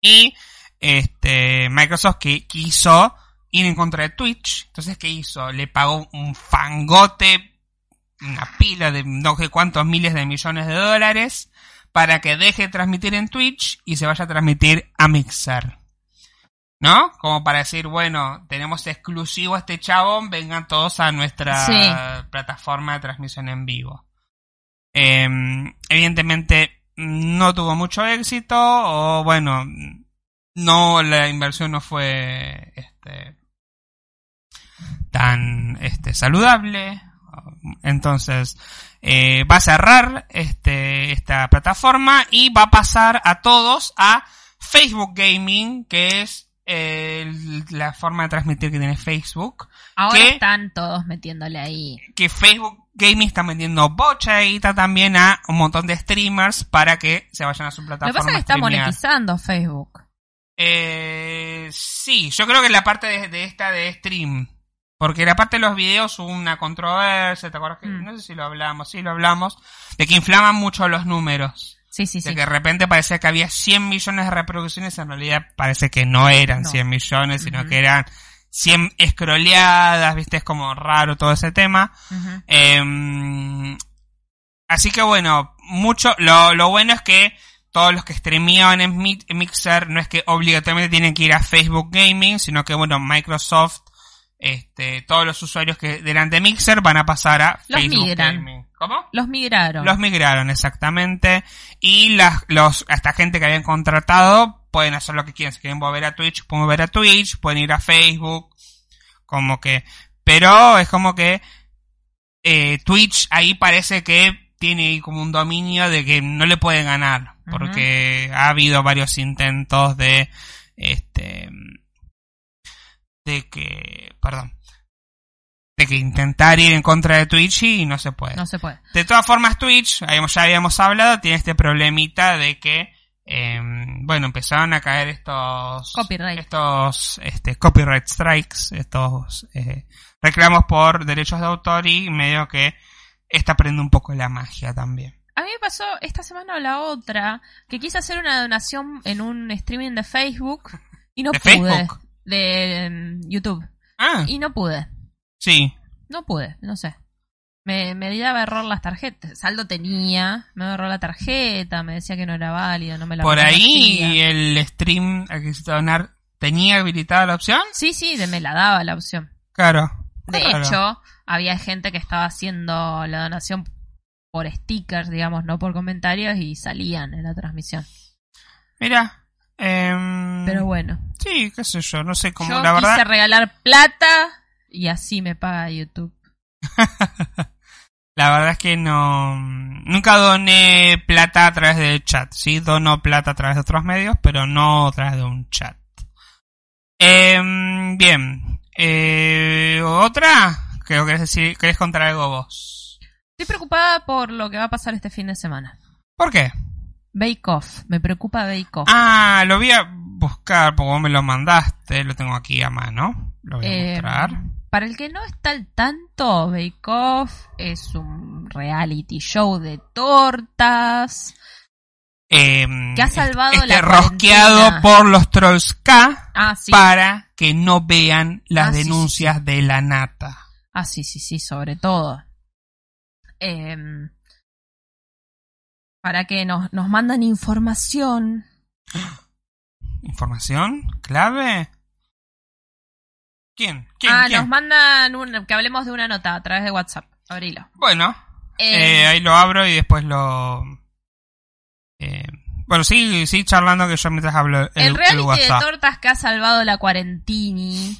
Y este Microsoft que quiso ir en contra de Twitch. Entonces, ¿qué hizo? Le pagó un fangote, una pila de no sé cuántos miles de millones de dólares para que deje de transmitir en Twitch y se vaya a transmitir a Mixer. ¿No? Como para decir, bueno, tenemos exclusivo a este chabón, vengan todos a nuestra Sí. plataforma de transmisión en vivo. Eh, evidentemente no tuvo mucho éxito o bueno, no la inversión no fue este tan este saludable. Entonces, eh, va a cerrar este, esta plataforma y va a pasar a todos a Facebook Gaming, que es eh, la forma de transmitir que tiene Facebook. Ahora ¿Qué? están todos metiéndole ahí. Que Facebook Gaming está vendiendo bocha y está también a un montón de streamers para que se vayan a su Lo plataforma. que pasa es que está streamear. monetizando Facebook. Eh, sí, yo creo que la parte de, de esta de stream. Porque la parte de los videos hubo una controversia, ¿te acuerdas que? Mm. No sé si lo hablamos, sí lo hablamos. De que inflaman mucho los números. Sí, sí, De sí. que de repente parecía que había 100 millones de reproducciones, en realidad parece que no eran No. 100 millones, sino que eran 100 escroleadas, viste, es como raro todo ese tema. Eh, así que bueno, mucho, lo, lo bueno es que todos los que streameaban en Mi- en Mixer no es que obligatoriamente tienen que ir a Facebook Gaming, sino que bueno, Microsoft, este, todos los usuarios que delante de Mixer van a pasar a Los Facebook migran. Gaming. ¿Cómo? Los migraron. Los migraron, exactamente. Y las, los, esta gente que habían contratado pueden hacer lo que quieran. Si quieren volver a Twitch, pueden volver a Twitch, pueden ir a Facebook. Como que, pero es como que, eh, Twitch ahí parece que tiene como un dominio de que no le pueden ganar. Porque ha habido varios intentos de, este, de que, perdón, de que intentar ir en contra de Twitch y no se puede. No se puede. De todas formas, Twitch, ya habíamos hablado, tiene este problemita de que, eh, bueno, empezaron a caer estos... Copyright. Estos, este, copyright strikes, estos eh, reclamos por derechos de autor y medio que está perdiendo un poco la magia también. A mí me pasó esta semana o la otra que quise hacer una donación en un streaming de Facebook y no ¿De pude. Facebook? de mm, YouTube. Ah, Y no pude. Sí. No pude, no sé. Me, me daba error las tarjetas. Saldo tenía, me daba error la tarjeta, me decía que no era válido, no me la Por ahí el stream al que quisiste donar tenía habilitada la opción. Sí, sí, de- me la daba la opción. Claro. De Claro. hecho, había gente que estaba haciendo la donación por stickers, digamos, no por comentarios, y salían en la transmisión. Mira. em, Pero bueno, Sí, qué sé yo, no sé cómo, yo la quise verdad. regalar plata y así me paga YouTube. La verdad es que no. Nunca doné plata a través del chat. Sí, dono plata a través de otros medios, pero no a través de un chat. Em, bien. Eh, ¿Otra? Creo que querés, decir, querés contar algo vos. Estoy preocupada por lo que va a pasar este fin de semana. ¿Por qué? Bake Off, me preocupa Bake Off. Ah, lo voy a buscar porque vos me lo mandaste. Lo tengo aquí a mano. Lo voy a Eh, mostrar. Para el que no está al tanto, Bake Off es un reality show de tortas Em, que ha salvado este la rosqueado cuarentena. por los trolls K. Ah, sí. para que no vean las Ah, sí, sí, denuncias de la nata. Ah, sí, sí, sí, sobre todo. Em, para que nos, nos mandan información. ¿Información? ¿Clave? ¿Quién? ¿Quién? ah, ¿Quién? nos mandan un- que hablemos de una nota a través de WhatsApp. Abrilo. Bueno, Eh, eh, ahí lo abro y después lo... eh, bueno, sí, sí charlando que yo mientras hablo el, el el reality de WhatsApp. tortas que ha salvado la cuarentini.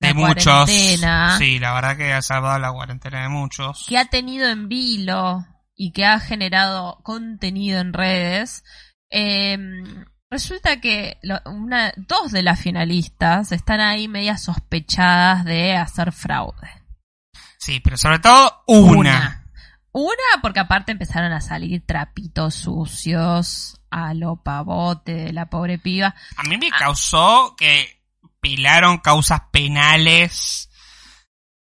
de la muchos. cuarentena, Sí, la verdad que ha salvado la cuarentena de muchos. que ha tenido en vilo y que ha generado contenido en redes. eh, resulta que lo- una, dos de las finalistas están ahí medias sospechadas de hacer fraude. Sí, pero sobre todo una. Una, porque aparte empezaron a salir trapitos sucios a lo pavote de la pobre piba. A mí me causó que pilaron causas penales,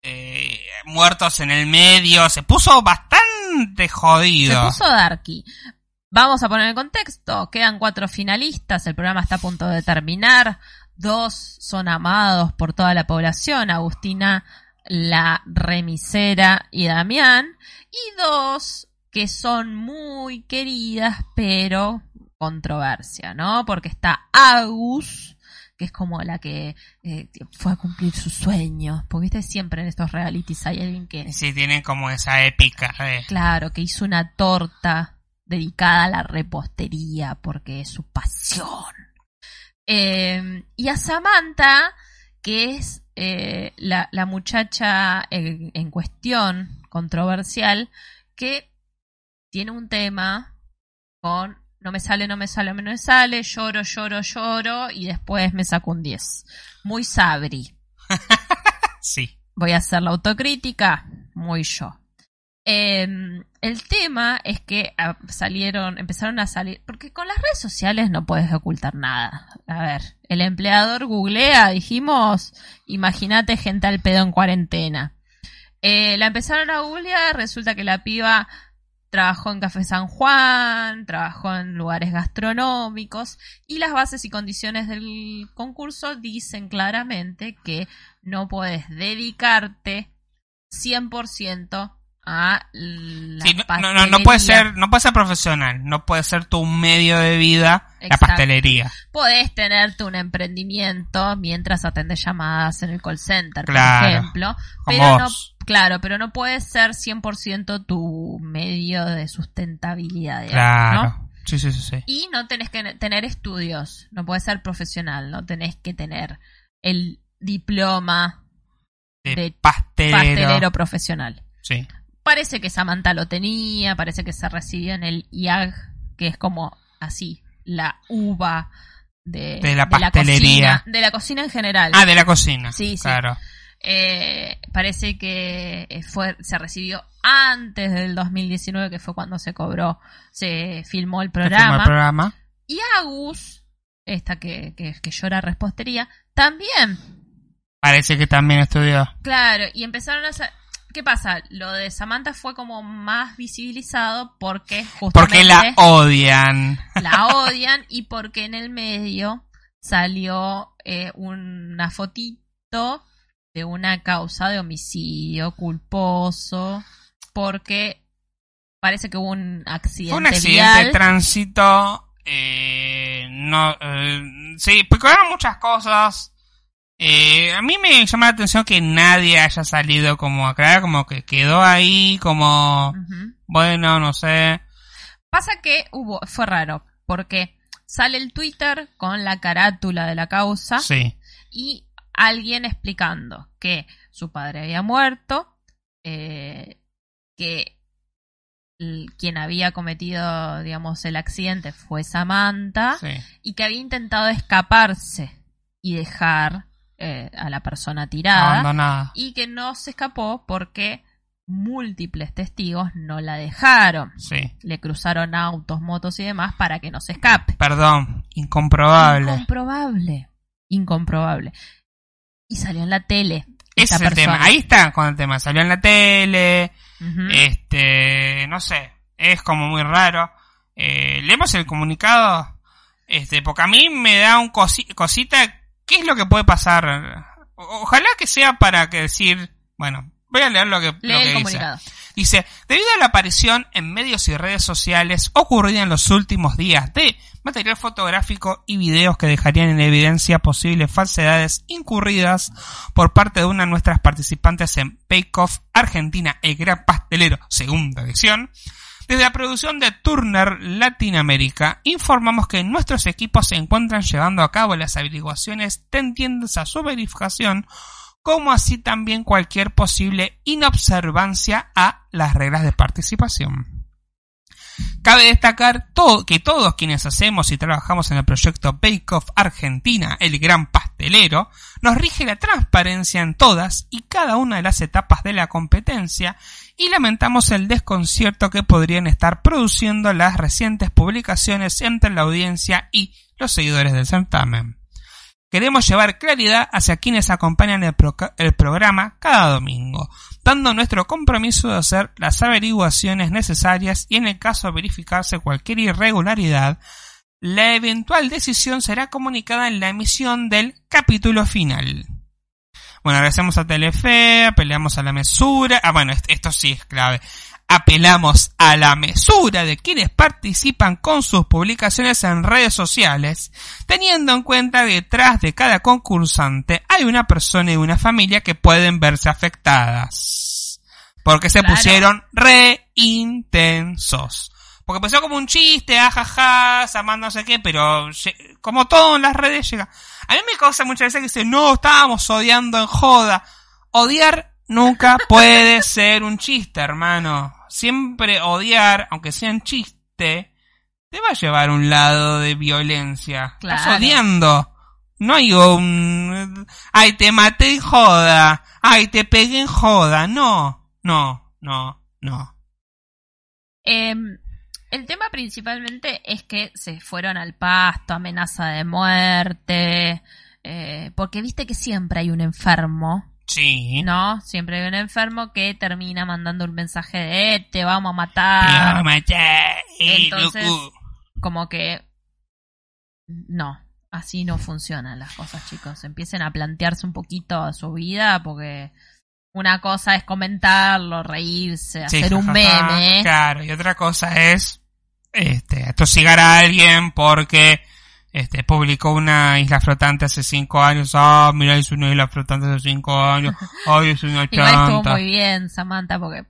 eh, muertos en el medio, se puso bastante Se jodido. puso darky. Vamos a poner en contexto. Quedan cuatro finalistas. El programa está a punto de terminar. Dos son amados por toda la población. Agustina, la remisera y Damián. Y dos que son muy queridas, pero controversia, ¿no? Porque está Agus, que es como la que eh, fue a cumplir sus sueños. Porque viste, siempre en estos realities hay alguien que sí, tienen como esa épica de... Claro, que hizo una torta dedicada a la repostería porque es su pasión. Eh, y a Samantha, que es eh, la, la muchacha en, en cuestión, controversial, que tiene un tema con no me sale, no me sale, no me sale, lloro, lloro, lloro y después me saco un 10. Muy sabri Sí. voy a hacer la autocrítica, muy yo. Eh, el tema es que ah, salieron, empezaron a salir, porque con las redes sociales no puedes ocultar nada. A ver, el empleador googlea, dijimos, imagínate gente al pedo en cuarentena. Eh, la empezaron a googlear, resulta que la piba trabajó en Café San Juan, trabajó en lugares gastronómicos y las bases y condiciones del concurso dicen claramente que no puedes dedicarte 100% a la Sí, no, no, no, puede ser, no puede ser profesional, no puede ser tu medio de vida la pastelería. Podés tenerte un emprendimiento mientras atendes llamadas en el call center, Claro, por ejemplo. Pero no, claro, pero no puede ser 100% tu medio de sustentabilidad, digamos, Claro. ¿no? Sí, sí, sí, sí. Y no tenés que tener estudios, no puedes ser profesional, no tenés que tener el diploma De, de pastelero. pastelero profesional. Sí. Parece que Samantha lo tenía, parece que se recibió en el IAG, que es como así, la uva de, De la pastelería. cocina, de la cocina en general. Ah, de la cocina. Sí, sí. Claro. Eh, parece que eh, fue, se recibió antes del 2019, que fue cuando se cobró, se filmó el programa. el programa. Y Agus, esta que, que, que llora repostería, también Parece que también estudió. Claro, y empezaron a hacer... ¿Qué pasa? Lo de Samantha fue como más visibilizado porque justamente Porque la odian. la odian y porque en el medio salió eh, una fotito de una causa de homicidio culposo porque parece que hubo un accidente, Fue un accidente de tránsito. eh, no, eh, sí, porque eran muchas cosas. Eh, a mí me llama la atención que nadie haya salido como acá, como que quedó ahí, como, bueno, no sé. Pasa que hubo, fue raro, porque sale el Twitter con la carátula de la causa Sí, y alguien explicando que su padre había muerto, eh, que quien había cometido, digamos, el accidente fue Samantha sí. y que había intentado escaparse y dejar eh, a la persona tirada Abandonada. y que no se escapó porque múltiples testigos no la dejaron. Sí. Le cruzaron autos, motos y demás para que no se escape. Perdón, incomprobable. Incomprobable. Incomprobable. Y salió en la tele. Ese es el tema. Ahí está con el tema. Salió en la tele, este, no sé, es como muy raro. Eh, leemos el comunicado, este, porque a mí me da un cosi- cosita, ¿qué es lo que puede pasar? O- ojalá que sea para que decir, bueno, voy a leer lo que, Lee lo que el dice. comunicado. Dice, debido a la aparición en medios y redes sociales ocurrida en los últimos días de material fotográfico y videos que dejarían en evidencia posibles falsedades incurridas por parte de una de nuestras participantes en Bake Off Argentina, el gran pastelero, segunda edición, desde la producción de Turner Latinoamérica, informamos que nuestros equipos se encuentran llevando a cabo las averiguaciones tendientes a su verificación como así también cualquier posible inobservancia a las reglas de participación. Cabe destacar to- que todos quienes hacemos y trabajamos en el proyecto Bake Off Argentina, el gran pastelero, nos rige la transparencia en todas y cada una de las etapas de la competencia y lamentamos el desconcierto que podrían estar produciendo las recientes publicaciones entre la audiencia y los seguidores del certamen. Queremos llevar claridad hacia quienes acompañan el, proca- el programa cada domingo, dando nuestro compromiso de hacer las averiguaciones necesarias y en el caso de verificarse cualquier irregularidad, la eventual decisión será comunicada en la emisión del capítulo final. Bueno, agradecemos a Telefe, apelamos a la mesura. Ah, bueno, est- esto sí es clave. Apelamos a la mesura de quienes participan con sus publicaciones en redes sociales, teniendo en cuenta que detrás de cada concursante hay una persona y una familia que pueden verse afectadas. Porque se Claro. pusieron re intensos. Porque empezó como un chiste, ajaja, Samán no sé qué, pero como todo en las redes llega. A mí me causa muchas veces que dicen, no, estábamos odiando en joda. Odiar nunca puede ser un chiste, hermano. Siempre odiar, aunque sea un chiste, te va a llevar a un lado de violencia. Estás Claro. odiando. No hay un... Ay, te maté en joda. Ay, te pegué en joda. No, no, no, no. Em, el tema principalmente es que se fueron al pasto, amenaza de muerte, eh, porque viste que siempre hay un enfermo, Sí. ¿no? Siempre hay un enfermo que termina mandando un mensaje de "Eh, te vamos a Te matar, amo, che, Ah. Entonces- loco. como que no, así no funcionan las cosas, chicos. Empiecen a plantearse un poquito su vida porque una cosa es comentarlo, reírse, Sí, hacer un meme. Claro, y otra cosa es este, atosigar a alguien porque este, publicó una isla flotante hace cinco años. Ah, mira, hizo una isla flotante hace cinco años. Ay, es una Igual estuvo chanta. muy bien, Samantha, porque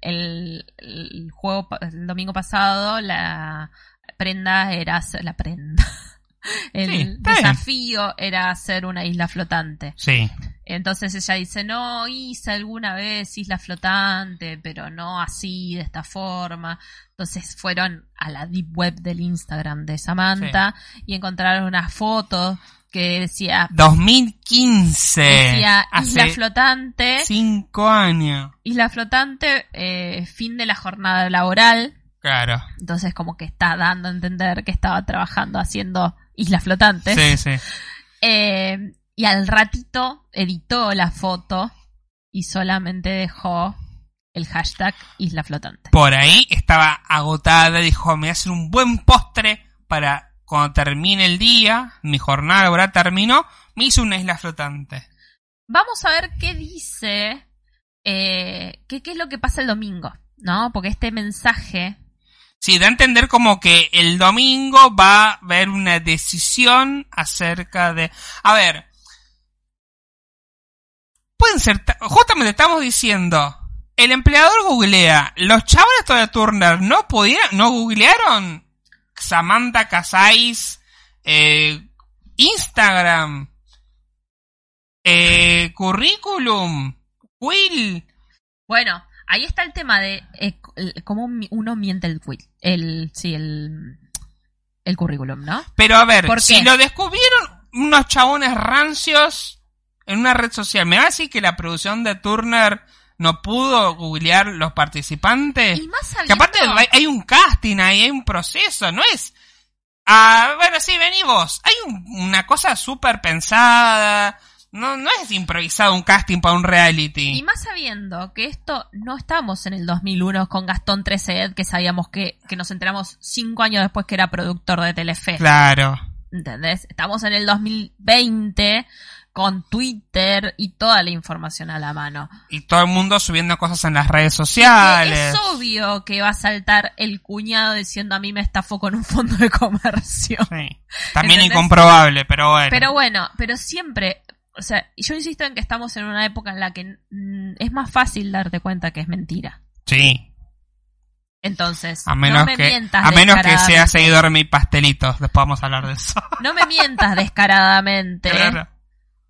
el, el juego, el domingo pasado, la prenda era hacer- la prenda. El Sí, desafío era hacer una isla flotante. Sí, Entonces ella dice, no, hice alguna vez isla flotante, pero no así, de esta forma. Entonces fueron a la deep web del Instagram de Samantha y encontraron una foto que decía, 2015. decía isla flotante, cinco años. isla flotante, eh, fin de la jornada laboral. Claro. Entonces como que está dando a entender que estaba trabajando haciendo islas flotantes. Sí, sí. Eh, y al ratito editó la foto y solamente dejó el hashtag Isla Flotante. Por ahí estaba agotada. Dijo, me voy a hacer un buen postre para cuando termine el día, mi jornada laboral terminó, me hice una isla flotante. Vamos a ver qué dice, eh, qué, qué es lo que pasa el domingo, ¿no? Porque este mensaje Sí, da a entender como que el domingo va a haber una decisión acerca de... A ver. Pueden ser... ta- Justamente estamos diciendo... El empleador googlea. Los chavales de Turner no pudieron... ¿No googlearon? Samantha Casais... Eh, Instagram. Eh, currículum. Will. Bueno, ahí está el tema de eh, cómo uno miente el quiz, el sí, el el currículum, ¿no? Pero a ver, ¿Por si qué? lo descubrieron unos chabones rancios en una red social, ¿me va a decir que la producción de Turner no pudo googlear los participantes? Y más Que sabiendo, aparte hay- hay un casting ahí, hay un proceso, no es... Ah, bueno, sí, vení vos. Hay un- una cosa súper pensada. No, no es improvisado un casting para un reality. y más sabiendo que esto no estamos en el 2001 con Gastón Treceed, que sabíamos que, que nos enteramos cinco años después que era productor de Telefe. Claro. ¿Entendés? Estamos en el 2020 con Twitter y toda la información a la mano. Y todo el mundo subiendo cosas en las redes sociales. es obvio que va a saltar el cuñado diciendo a mí me estafó con un fondo de comercio. Sí. También ¿Entendés? incomprobable, pero bueno. Pero bueno, pero siempre, o sea, yo insisto en que estamos en una época en la que mm, es más fácil darte cuenta que es mentira. Sí. Entonces, A menos no me que, mientas a menos que sea seguidor de mi pastelitos. Después vamos a hablar de eso. No me mientas descaradamente. Claro.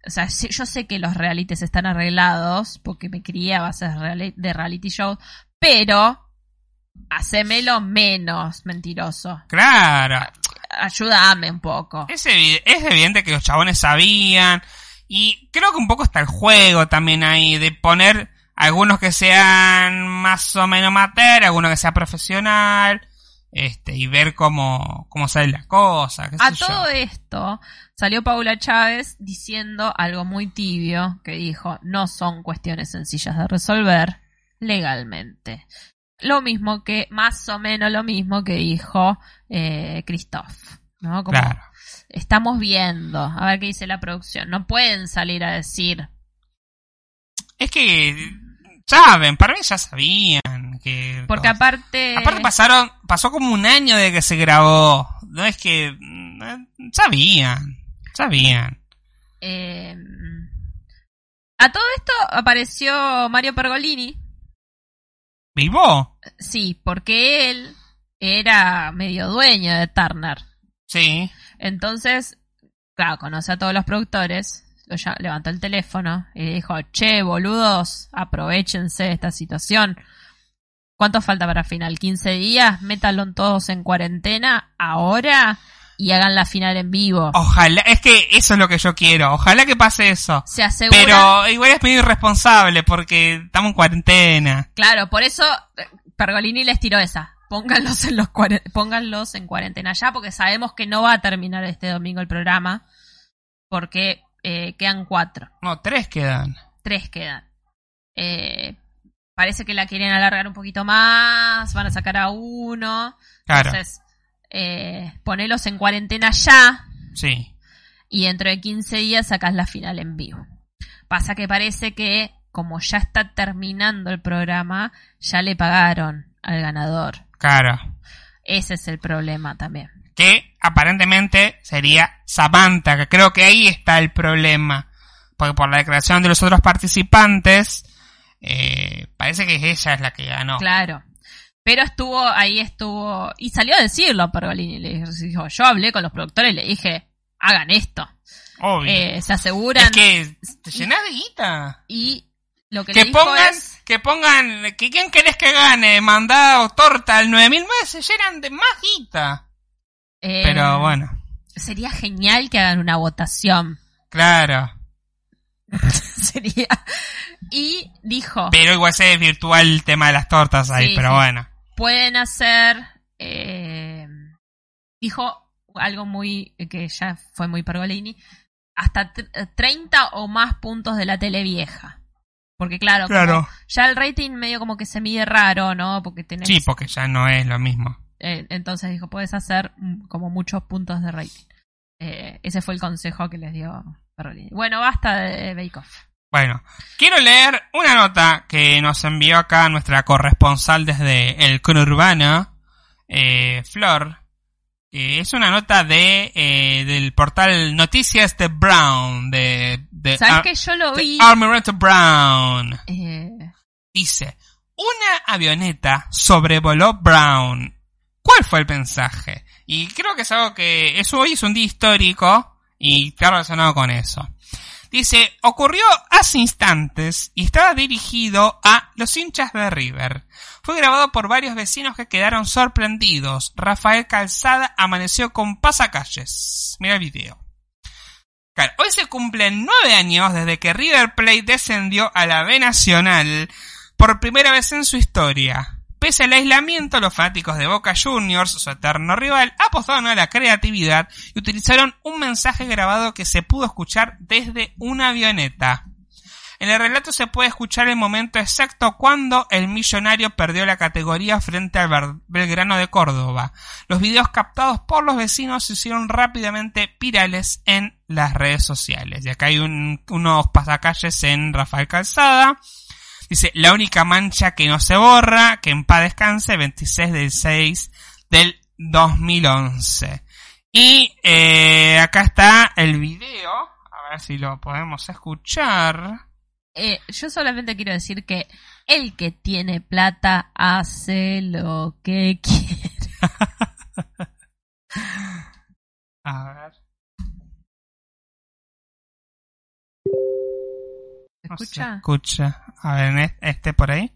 O sea, yo sé que los realities están arreglados porque me crié a base de reali- de reality show, pero hacémelo menos mentiroso. Claro. Ayúdame un poco. Es evidente que los chabones sabían. Y creo que un poco está el juego también ahí. De poner algunos que sean más o menos amateur, algunos que sea profesional. Este, y ver cómo, cómo sale la cosa. qué A sé yo. todo esto salió Paula Chávez diciendo algo muy tibio que dijo, no son cuestiones sencillas de resolver legalmente. Lo mismo que, más o menos lo mismo que dijo eh, Christoph. ¿no? Como, Claro. Estamos viendo, a ver qué dice la producción. No pueden salir a decir, Es que, saben, para mí ya sabían que... porque aparte... Aparte pasaron, pasó como un año de que se grabó. No es que eh, sabían, sabían. eh, a todo esto apareció Mario Pergolini, ¿Vivo? Sí, porque él era medio dueño de Turner. Sí. Entonces, claro, conoce a todos los productores, lo levantó el teléfono y dijo, che, boludos, aprovechense de esta situación. ¿Cuánto falta para final? ¿15 días? Métanlo todos en cuarentena ahora y hagan la final en vivo. Ojalá, es que eso es lo que yo quiero. Ojalá que pase eso. Se asegura... Pero igual es medio irresponsable porque estamos en cuarentena. Claro, por eso eh, Pergolini les tiró esa. Pónganlos en, los pónganlos en cuarentena ya, porque sabemos que no va a terminar este domingo el programa, porque eh, quedan cuatro, No, tres quedan. tres quedan. Eh, parece que la quieren alargar un poquito más, van a sacar a uno, Claro. entonces eh, ponelos en cuarentena ya, Sí. y dentro de 15 días sacas la final en vivo. Pasa que parece que, como ya está terminando el programa, ya le pagaron al ganador. Claro. Ese es el problema también. Que aparentemente sería Samantha, que creo que ahí está el problema. Porque por la declaración de los otros participantes, eh, parece que ella es la que ganó. Claro. Pero estuvo, ahí estuvo, y salió a decirlo Pergolini. Le dijo, yo hablé con los productores y le dije, hagan esto. Obvio. Eh, se aseguran es que te llenas de guita. y lo que, le Que dijo pongan, es, que pongan, que quién querés que gane, mandado torta al 9000 meses, se llenan de más guita. eh, Pero bueno, sería genial que hagan una votación. claro. sería. Y dijo, Pero igual se desvirtúa el tema de las tortas ahí, Sí, pero sí. bueno. pueden hacer eh, dijo algo muy que ya fue muy pergolini hasta tr- 30 o más puntos de la tele vieja porque claro, Claro. ya el rating medio como que se mide raro no porque tenés Sí, porque ya no es lo mismo. Eh, entonces dijo, puedes hacer mm, como muchos puntos de rating. Eh, ese fue el consejo que les dio Perrolini. Bueno, basta de Bake Off. Bueno, quiero leer una nota que nos envió acá nuestra corresponsal desde el conurbano, eh, Flor. es una nota de eh, del portal Noticias de Brown, de, de, ¿Sabes que yo lo vi? Almirante Brown. Eh, Dice, una avioneta sobrevoló Brown. ¿Cuál fue el mensaje? Y creo que es algo que es hoy es un día histórico y está relacionado con eso. Dice, ocurrió hace instantes y estaba dirigido a los hinchas de River. Fue grabado por varios vecinos que quedaron sorprendidos. Rafael Calzada amaneció con pasacalles. Mira el video. Claro, hoy se cumplen nueve años desde que River Plate descendió a la B Nacional por primera vez en su historia. Pese al aislamiento, los fanáticos de Boca Juniors, su eterno rival, apostaron a la creatividad y utilizaron un mensaje grabado que se pudo escuchar desde una avioneta. En el relato se puede escuchar el momento exacto cuando el millonario perdió la categoría frente al Belgrano de Córdoba. Los videos captados por los vecinos se hicieron rápidamente virales en las redes sociales. Y acá hay un- unos pasacalles en Rafael Calzada. Dice, la única mancha que no se borra, que en paz descanse, 26 del 6 del 2011. Y eh, acá está el video, a ver si lo podemos escuchar. eh, yo solamente quiero decir que el que tiene plata hace lo que quiere. A ver. ¿Se no se escucha? escucha. A ver, este por ahí.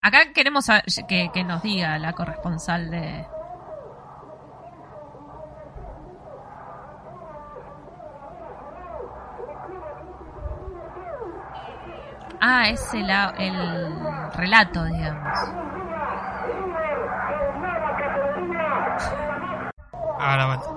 Acá queremos que, que nos diga la corresponsal de... Ah, es el, el relato, digamos. Ahora vuelta.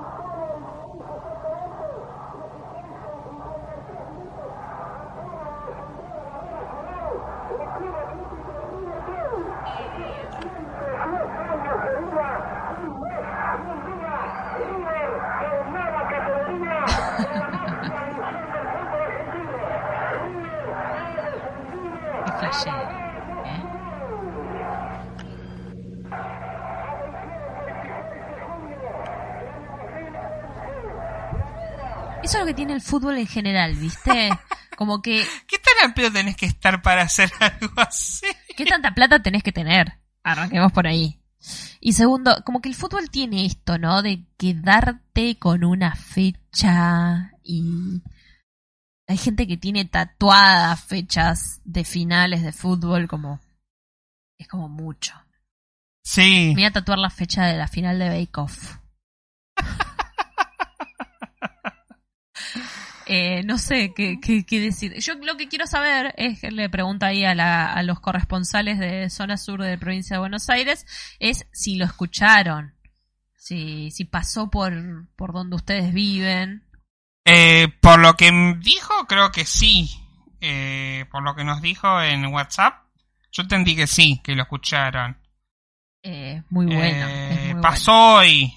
Qué flashero, ¿eh? Eso es lo que tiene el fútbol en general, ¿viste? Como que, ¿Qué tan al pedo tenés que estar para hacer algo así? ¿qué tanta plata tenés que tener? Arranquemos por ahí. Y segundo, como que el fútbol tiene esto, ¿no? De quedarte con una fecha y... Hay gente que tiene tatuadas fechas de finales de fútbol como... Es como mucho. Sí. Me voy a tatuar la fecha de la final de Bake Off. Eh, no sé qué, qué- qué decir. Yo lo que quiero saber es, que le pregunto ahí a, la- a los corresponsales de zona sur de provincia de Buenos Aires, es si lo escucharon, si, si pasó por, por donde ustedes viven. Eh, por lo que dijo, creo que sí. Eh, por lo que nos dijo en WhatsApp, yo entendí que sí, que lo escucharon. Eh, muy bueno. Eh, es muy pasó y.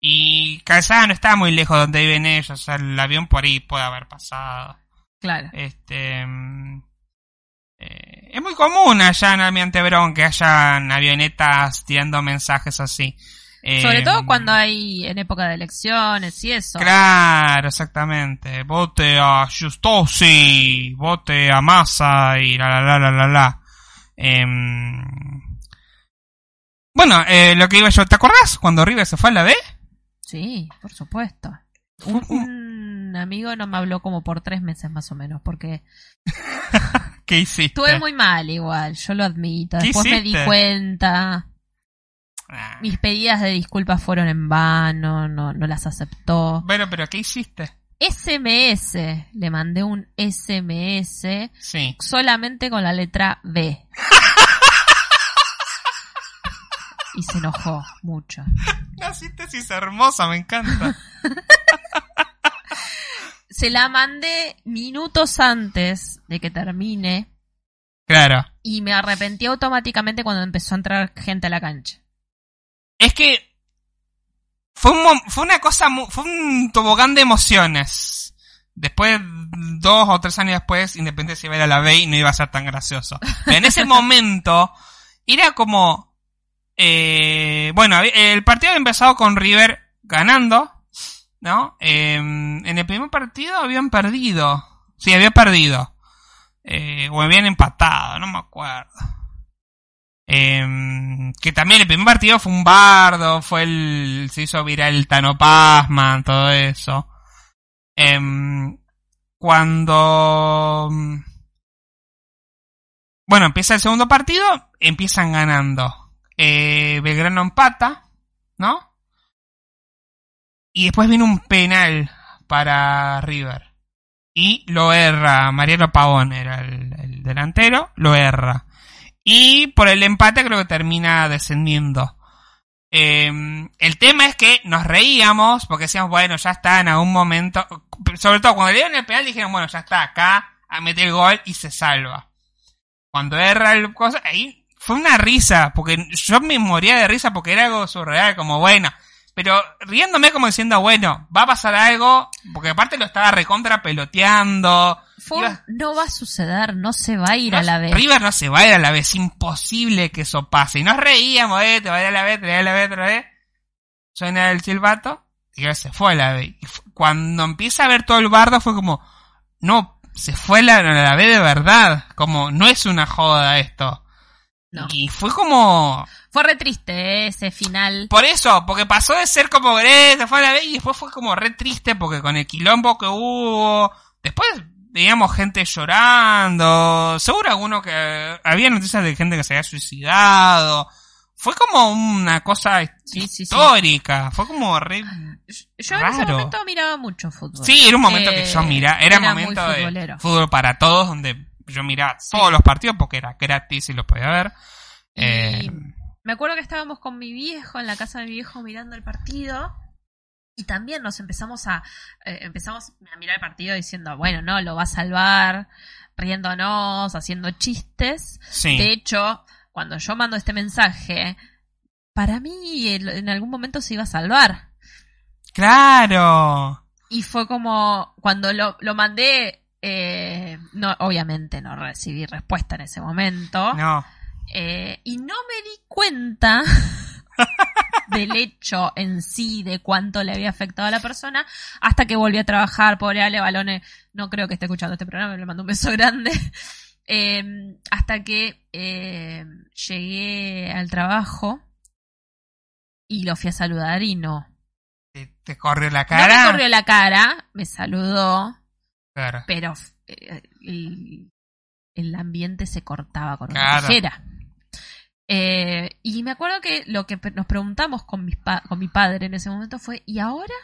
Y Calzada no está muy lejos de donde viven ellos. O sea, el avión por ahí puede haber pasado. bueno. Claro. Este. mm, eh, es muy común allá en Almirante Verón que hayan avionetas tirando mensajes así. Eh, Sobre todo cuando hay en época de elecciones y eso. Claro, exactamente. Vote a Justosi, vote a Massa y la la la la la la. Em, bueno, eh, lo que iba yo, ¿te acordás cuando River se fue a la B? Sí, por supuesto. Un, un amigo no me habló como por tres meses más o menos, porque ¿Qué hiciste? estuve muy mal igual, yo lo admito. ¿Qué Después me di cuenta, Ah. mis pedidas de disculpas fueron en vano, no, no las aceptó. Bueno, pero ¿qué hiciste? SMS, le mandé un SMS Sí. solamente con la letra B. Y se enojó mucho. La síntesis hermosa, me encanta. Se la mandé minutos antes de que termine Claro. Y me arrepentí automáticamente cuando empezó a entrar gente a la cancha. Es que fue, un mom- fue una cosa, fue un tobogán de emociones. Después, dos o tres años después, Independiente se iba a ir a la B y no iba a ser tan gracioso. Pero en ese momento, era como, eh, bueno, el partido había empezado con River ganando, ¿no? Eh, en el primer partido habían perdido. Sí, había perdido. Eh, o habían empatado, no me acuerdo. Em, que también el primer partido fue un bardo, fue el, se hizo viral el Tano Pasman, todo eso. Em, cuando, mm, bueno, empieza el segundo partido, empiezan ganando. Eh, Belgrano empata, ¿no? Y después viene un penal para River. Y lo erra, Mariano Pavón era el, el delantero, lo erra. Y por el empate creo que termina descendiendo. Eh, el tema es que nos reíamos porque decíamos, bueno, ya está en algún momento. Sobre todo cuando le dieron el penal dijeron, bueno, ya está acá, a meter el gol y se salva. Cuando erra el cosa, ahí fue una risa, porque yo me moría de risa porque era algo surreal, como bueno. Pero riéndome como diciendo, bueno, va a pasar algo, porque aparte lo estaba recontra peloteando. Fue, Iba- no va a suceder, no se va a ir a la vez. River no se va a ir a la vez, es imposible que eso pase. Y nos reíamos, eh, te va a ir a la vez, te va a ir a la vez, te va a ir a la vez. Suena el silbato, y se fue a la vez. Y cuando empieza a ver todo el bardo fue como, no, se fue a la, a la vez de verdad. Como, no es una joda esto. No. Y fue como, Fue re triste eh, ese final. por eso, porque pasó de ser como, se fue a la vez, y después fue como re triste porque con el quilombo que hubo, después veíamos gente llorando, seguro alguno que, había noticias de gente que se había suicidado, fue como una cosa Sí, sí, sí. histórica, fue como re... Yo en ese momento miraba mucho fútbol. Sí, era un momento que Eh, yo miraba, era, era momento de fútbol para todos, donde yo miraba Sí. todos los partidos porque era gratis y los podía ver. Eh, me acuerdo que estábamos con mi viejo en la casa de mi viejo mirando el partido y también nos empezamos a eh, empezamos a mirar el partido diciendo, bueno, no, lo va a salvar, riéndonos, haciendo chistes. sí. De hecho, cuando yo mando este mensaje, para mí en algún momento se iba a salvar. Claro. Y fue como, cuando lo, lo mandé, eh, no, obviamente no recibí respuesta en ese momento. No. Eh, y no me di cuenta del hecho en sí, de cuánto le había afectado a la persona, hasta que volví a trabajar. Pobre Ale Balone, no creo que esté escuchando este programa, le mando un beso grande. Eh, hasta que llegué al trabajo y lo fui a saludar y no. Te, te corrió la No cara. me corrió la cara, me saludó, Claro. pero eh, el, el ambiente se cortaba con una Claro. tijera. Eh, y me acuerdo que lo que nos preguntamos con, mis pa- con mi padre en ese momento fue, ¿y ahora?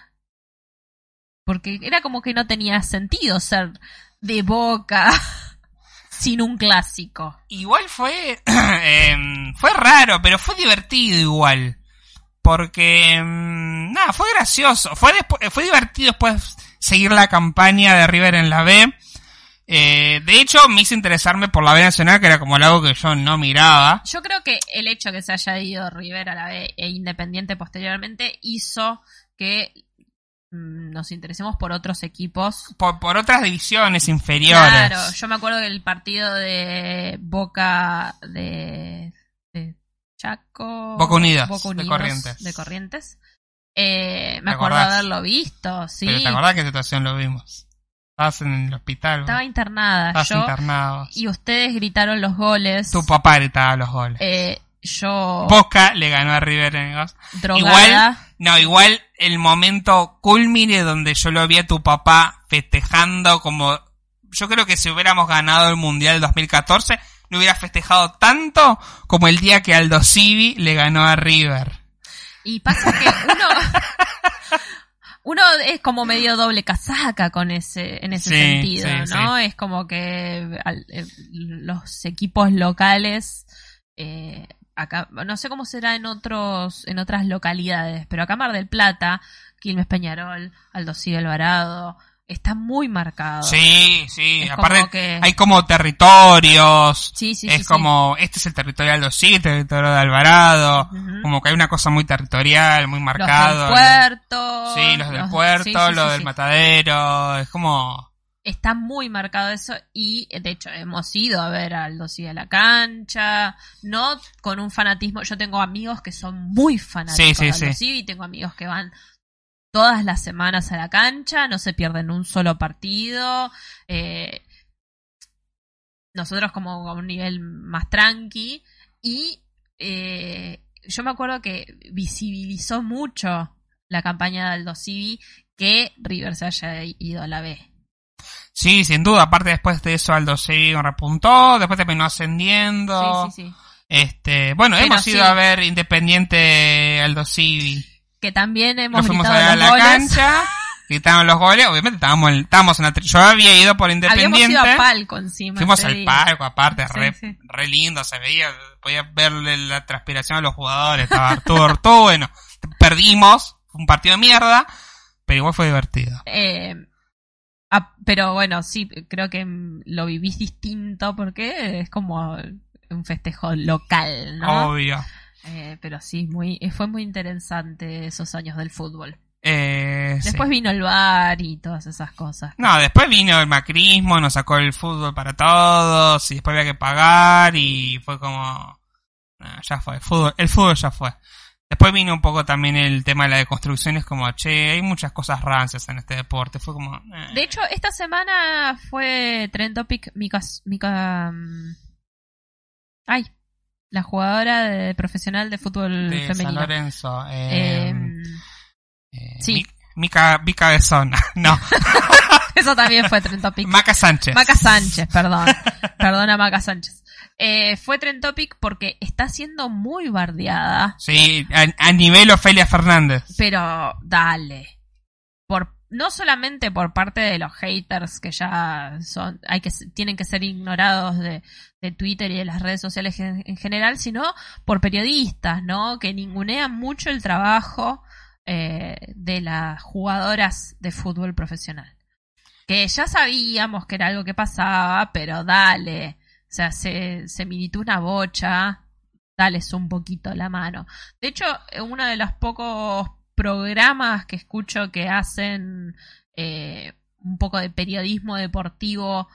Porque era como que no tenía sentido ser de boca sin un clásico. Igual fue. em, fue raro, pero fue divertido igual. Porque. em, nada, fue gracioso. Fue, fue divertido después seguir la campaña de River en la B. Eh, de hecho, me hizo interesarme por la B Nacional, que era como algo que yo no miraba. Yo creo que el hecho que se haya ido River a la B e Independiente posteriormente hizo que mm, nos interesemos por otros equipos Por, por otras divisiones inferiores. Claro, yo me acuerdo del partido de Boca de, de Chaco. Boca Unidos, Boca de Unidos, Corrientes. de Corrientes. Eh, me ¿Te acuerdo acordás? haberlo visto, sí. Pero ¿te acordás qué situación lo vimos? Estabas en el hospital. Estaba internada Estabas yo. internado. Y ustedes gritaron los goles. Tu papá gritaba los goles. Eh, yo Boca le ganó a River en el drogada. Igual, no, igual el momento culmine donde yo lo vi a tu papá festejando como... Yo creo que si hubiéramos ganado el Mundial 2014, no hubiera festejado tanto como el día que Aldo Civi le ganó a River. Y pasa que uno, uno es como medio doble casaca con ese, en ese Sí, sentido, sí, ¿no? Es como que al- eh, los equipos locales, eh, acá, no sé cómo será en otros, en otras localidades, pero acá Mar del Plata, Quilmes Peñarol, Aldo Alvarado, está muy marcado. Sí, sí. Es Aparte, como que- hay como territorios. sí, sí. es sí, sí. como, este es el territorio de Aldo sí, el territorio de Alvarado. Como que hay una cosa muy territorial, muy los marcado. del puerto. Sí, los del puerto, sí, sí, los sí, del sí. matadero. Es como. Está muy marcado eso y de hecho hemos ido a ver a Aldo Civi a la cancha, no con un fanatismo. Yo tengo amigos que son muy fanáticos Sí, sí, de Aldo sí. Civi, tengo amigos que van todas las semanas a la cancha, no se pierden un solo partido. eh, nosotros como a un nivel más tranqui y eh, yo me acuerdo que visibilizó mucho la campaña de Aldo Civi que River se haya ido a la B. Sí, sin duda. Aparte, después de eso, Aldo sí repuntó. Después terminó ascendiendo. Sí, sí, sí. Este, bueno, Pero hemos ido a ver Independiente Aldo Civi. Que también hemos Nos fuimos a ver la goles. cancha. Los goles. Obviamente estábamos en, estábamos en la Yo había ido por Habíamos Independiente. ido a palco encima. Fuimos al palco, aparte, Sí, re, sí. re lindo, se veía, podía verle la transpiración a los jugadores, estaba todo, todo bueno. Perdimos, fue un partido de mierda, pero igual fue divertido. Eh, ah, pero bueno, sí, creo que lo vivís distinto porque es como un festejo local, ¿no? Obvio. Eh, pero sí, muy, eh, fue muy interesante esos años del fútbol. Eh, sí. Después vino el bar y todas esas cosas. No, después vino el macrismo, nos sacó el fútbol para todos, y después había que pagar, y fue como... ya fue, el fútbol, el fútbol ya fue. Después vino un poco también el tema de la deconstrucción, es como, che, hay muchas cosas rancias en este deporte, fue como... eh. De hecho, esta semana fue Trend Topic Mika, Mika mm, ay, la jugadora de- profesional de fútbol de San femenino. Lorenzo. eh, Em, eh, sí. Mi- Mica, Mica Besona. No, eso también fue Trend Topic. Maca Sánchez. Maca Sánchez, perdón. Perdona, Maca Sánchez. Eh, fue Trend Topic porque está siendo muy bardeada, Sí, a, a nivel Ofelia Fernández. pero dale. Por, no solamente por parte de los haters que ya son, hay que, tienen que ser ignorados de, de Twitter y de las redes sociales en, en general, sino por periodistas, ¿no? Que ningunean mucho el trabajo eh, de las jugadoras de fútbol profesional. Que ya sabíamos que era algo que pasaba, pero dale. O sea, se, se militó una bocha, dales un poquito la mano. De hecho, uno de los pocos programas que escucho que hacen eh, un poco de periodismo deportivo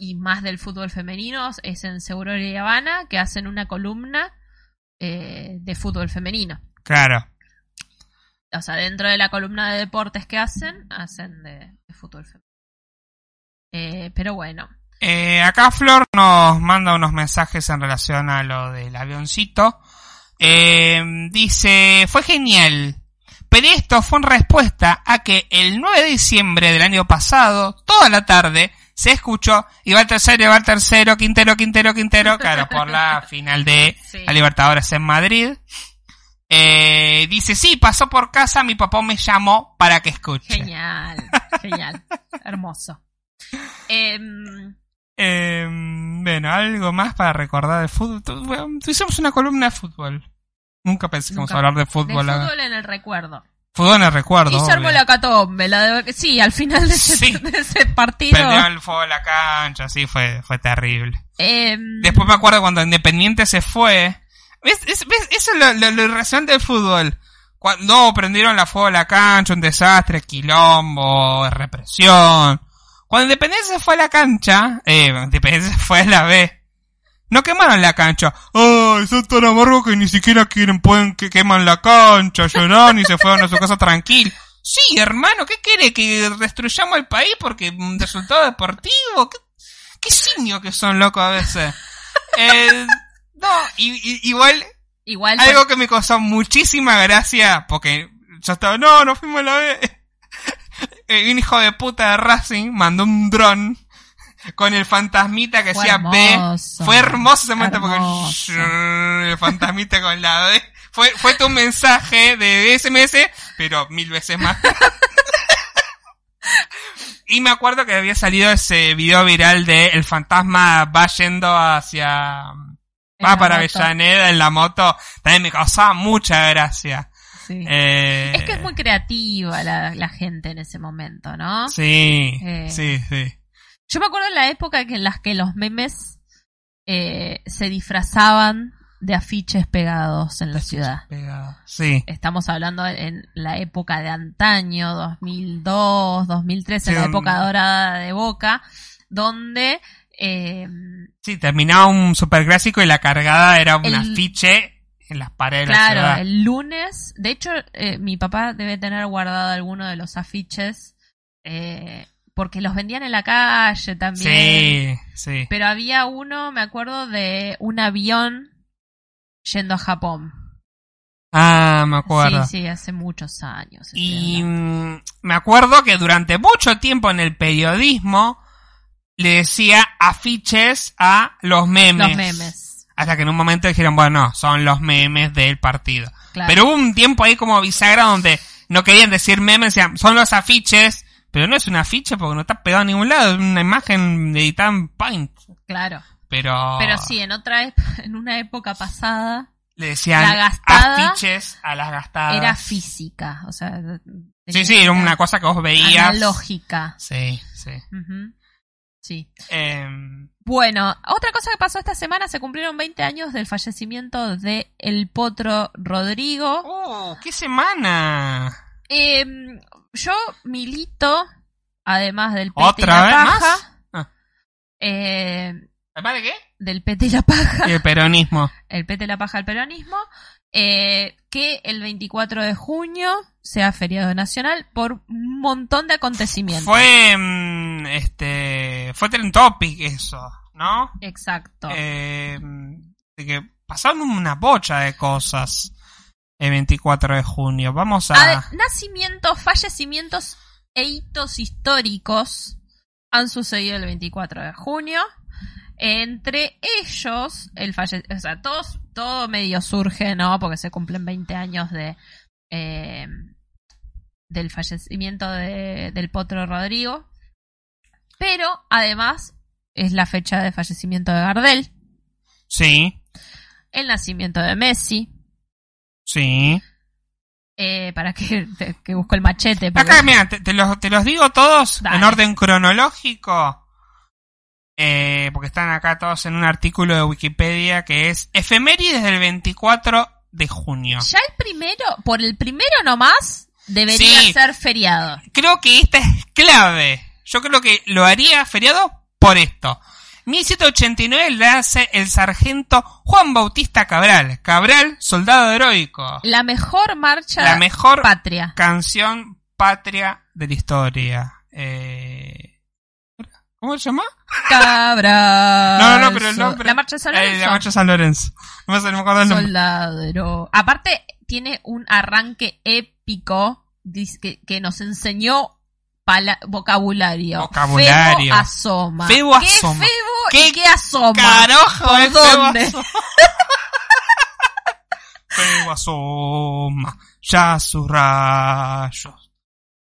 y más del fútbol femenino es en Seguro y Habana, que hacen una columna eh, de fútbol femenino. Claro. O sea, dentro de la columna de deportes que hacen, hacen de, de fútbol femenino. Eh, pero bueno, Eh, acá Flor nos manda unos mensajes en relación a lo del avioncito. Dice, fue genial. Pero esto fue en respuesta a que el 9 de diciembre del año pasado, toda la tarde, se escuchó, y va el tercero, y va el tercero, Quintero, Quintero, Quintero, claro, por la final de Sí. la Libertadores en Madrid. Eh, dice, sí, pasó por casa, mi papá me llamó para que escuche. genial, genial, hermoso. Eh, bueno, algo más para recordar de fútbol. Bueno, hicimos una columna de fútbol. Nunca pensé que íbamos a hablar de de fútbol. acá. fútbol en el recuerdo. En el recuerdo. Y se armó obvio. la catombe, la de... Sí, al final de ese, Sí. de ese partido. Prendió el fuego a la cancha, sí, fue, fue terrible. em, Después me acuerdo cuando Independiente se fue. ¿Ves? Es- ves? Eso es lo, lo, lo irracional del fútbol. Cuando prendieron la fuego a la cancha, un desastre, quilombo, represión. Cuando Independencia se fue a la cancha, eh, Independencia se fue a la B. No quemaron la cancha. Ay, son tan amargos que ni siquiera quieren, pueden que queman la cancha, lloraron y se fueron a su casa tranquilo. Sí, hermano, ¿qué quiere? ¿Que destruyamos el país porque un resultado deportivo? ¿Qué, qué simio que son locos a veces? Eh, no, y, y- igual, igual algo que me causó muchísima gracia, porque yo estaba, no, no fuimos a la B. Eh, Un hijo de puta de Racing mandó un dron con el fantasmita que Fue decía B. Fue hermoso ese momento Hermoso. porque el fantasmita con la B. Fue, fue tu mensaje de SMS, pero mil veces más. y me acuerdo que había salido ese video viral de el fantasma va yendo hacia... Va para moto. Avellaneda en la moto. También me causaba mucha gracia. Sí. Eh, Es que es muy creativa la, la gente en ese momento, ¿no? Sí, Eh. sí, sí. Yo me acuerdo en la época que en las que los memes eh, se disfrazaban de afiches pegados en la ciudad. Pegado. Sí. Estamos hablando en la época de antaño, 2002, 2003, en Sí, la un- época dorada de Boca, donde eh, Sí, terminaba un superclásico y la cargada era un El- afiche en las paredes de la Claro, ciudad. el lunes, de hecho, eh, mi papá debe tener guardado alguno de los afiches, eh, porque los vendían en la calle también. Sí, sí. Pero había uno, me acuerdo, de un avión yendo a Japón. Ah, me acuerdo. Sí, sí, hace muchos años. Y hablando. mm, me acuerdo que durante mucho tiempo en el periodismo le decía afiches a los memes. Los memes, Hasta que en un momento dijeron, bueno, no, son los memes del partido. claro. Pero hubo un tiempo ahí como bisagra donde no querían decir memes, decían, son los afiches, pero no es un afiche porque no está pegado a ningún lado, es una imagen editada en Paint. claro. Pero, Pero sí, en otra en una época pasada le decían la gastada afiches a las gastadas. era física, o sea, Sí, sí, era una cosa que vos veías. analógica. Sí, sí. Ujú. Sí. Em, Bueno, otra cosa que pasó esta semana, se cumplieron 20 años del fallecimiento de El Potro Rodrigo. ¡Oh, qué semana! Eh, yo milito, además del pete ¿Otra y la vez paja, más? Ah. eh, ¿Además de qué? del pete y la paja, El peronismo. el pete y la paja del peronismo, eh, que el 24 de junio sea feriado nacional por un montón de acontecimientos. Fue, mm, este, fue trend topic eso, ¿no? Exacto. Eh, de que pasaron una bocha de cosas el 24 de junio. Vamos a... Nacimientos, fallecimientos e hitos históricos han sucedido el 24 de junio. Entre ellos, el falle o sea, todos, todo medio surge, ¿no? Porque se cumplen 20 años de eh, del fallecimiento de- del potro Rodrigo. Pero además es la fecha de fallecimiento de Gardel, Sí, el nacimiento de Messi. Sí. eh, para que, que busco el machete. porque- Acá, mira, te, te los, te los digo todos Dale. en orden cronológico. eh, porque están acá todos en un artículo de Wikipedia que es efemérides del 24 de junio. Ya el primero, por el primero nomás, debería Sí. ser feriado. Creo que esta es clave. Yo creo que lo haría feriado por esto. 1789 le hace el sargento Juan Bautista Cabral. Cabral, soldado heroico. La mejor marcha La mejor patria. canción patria de la historia. Eh, ¿Cómo se llama? Cabra. No, no, no, pero el nombre- La marcha de San Eh, Lorenzo. la marcha San Lorenzo. No me, acuerdo el nombre. Soldadero. Aparte, tiene un arranque épico que, que nos enseñó vocabulario. Vocabulario. Febo asoma. Febo ¿Qué asoma. ¿Qué y qué asoma? Carajo, ¿Por es dónde? Febo Febo asoma, ya sus rayos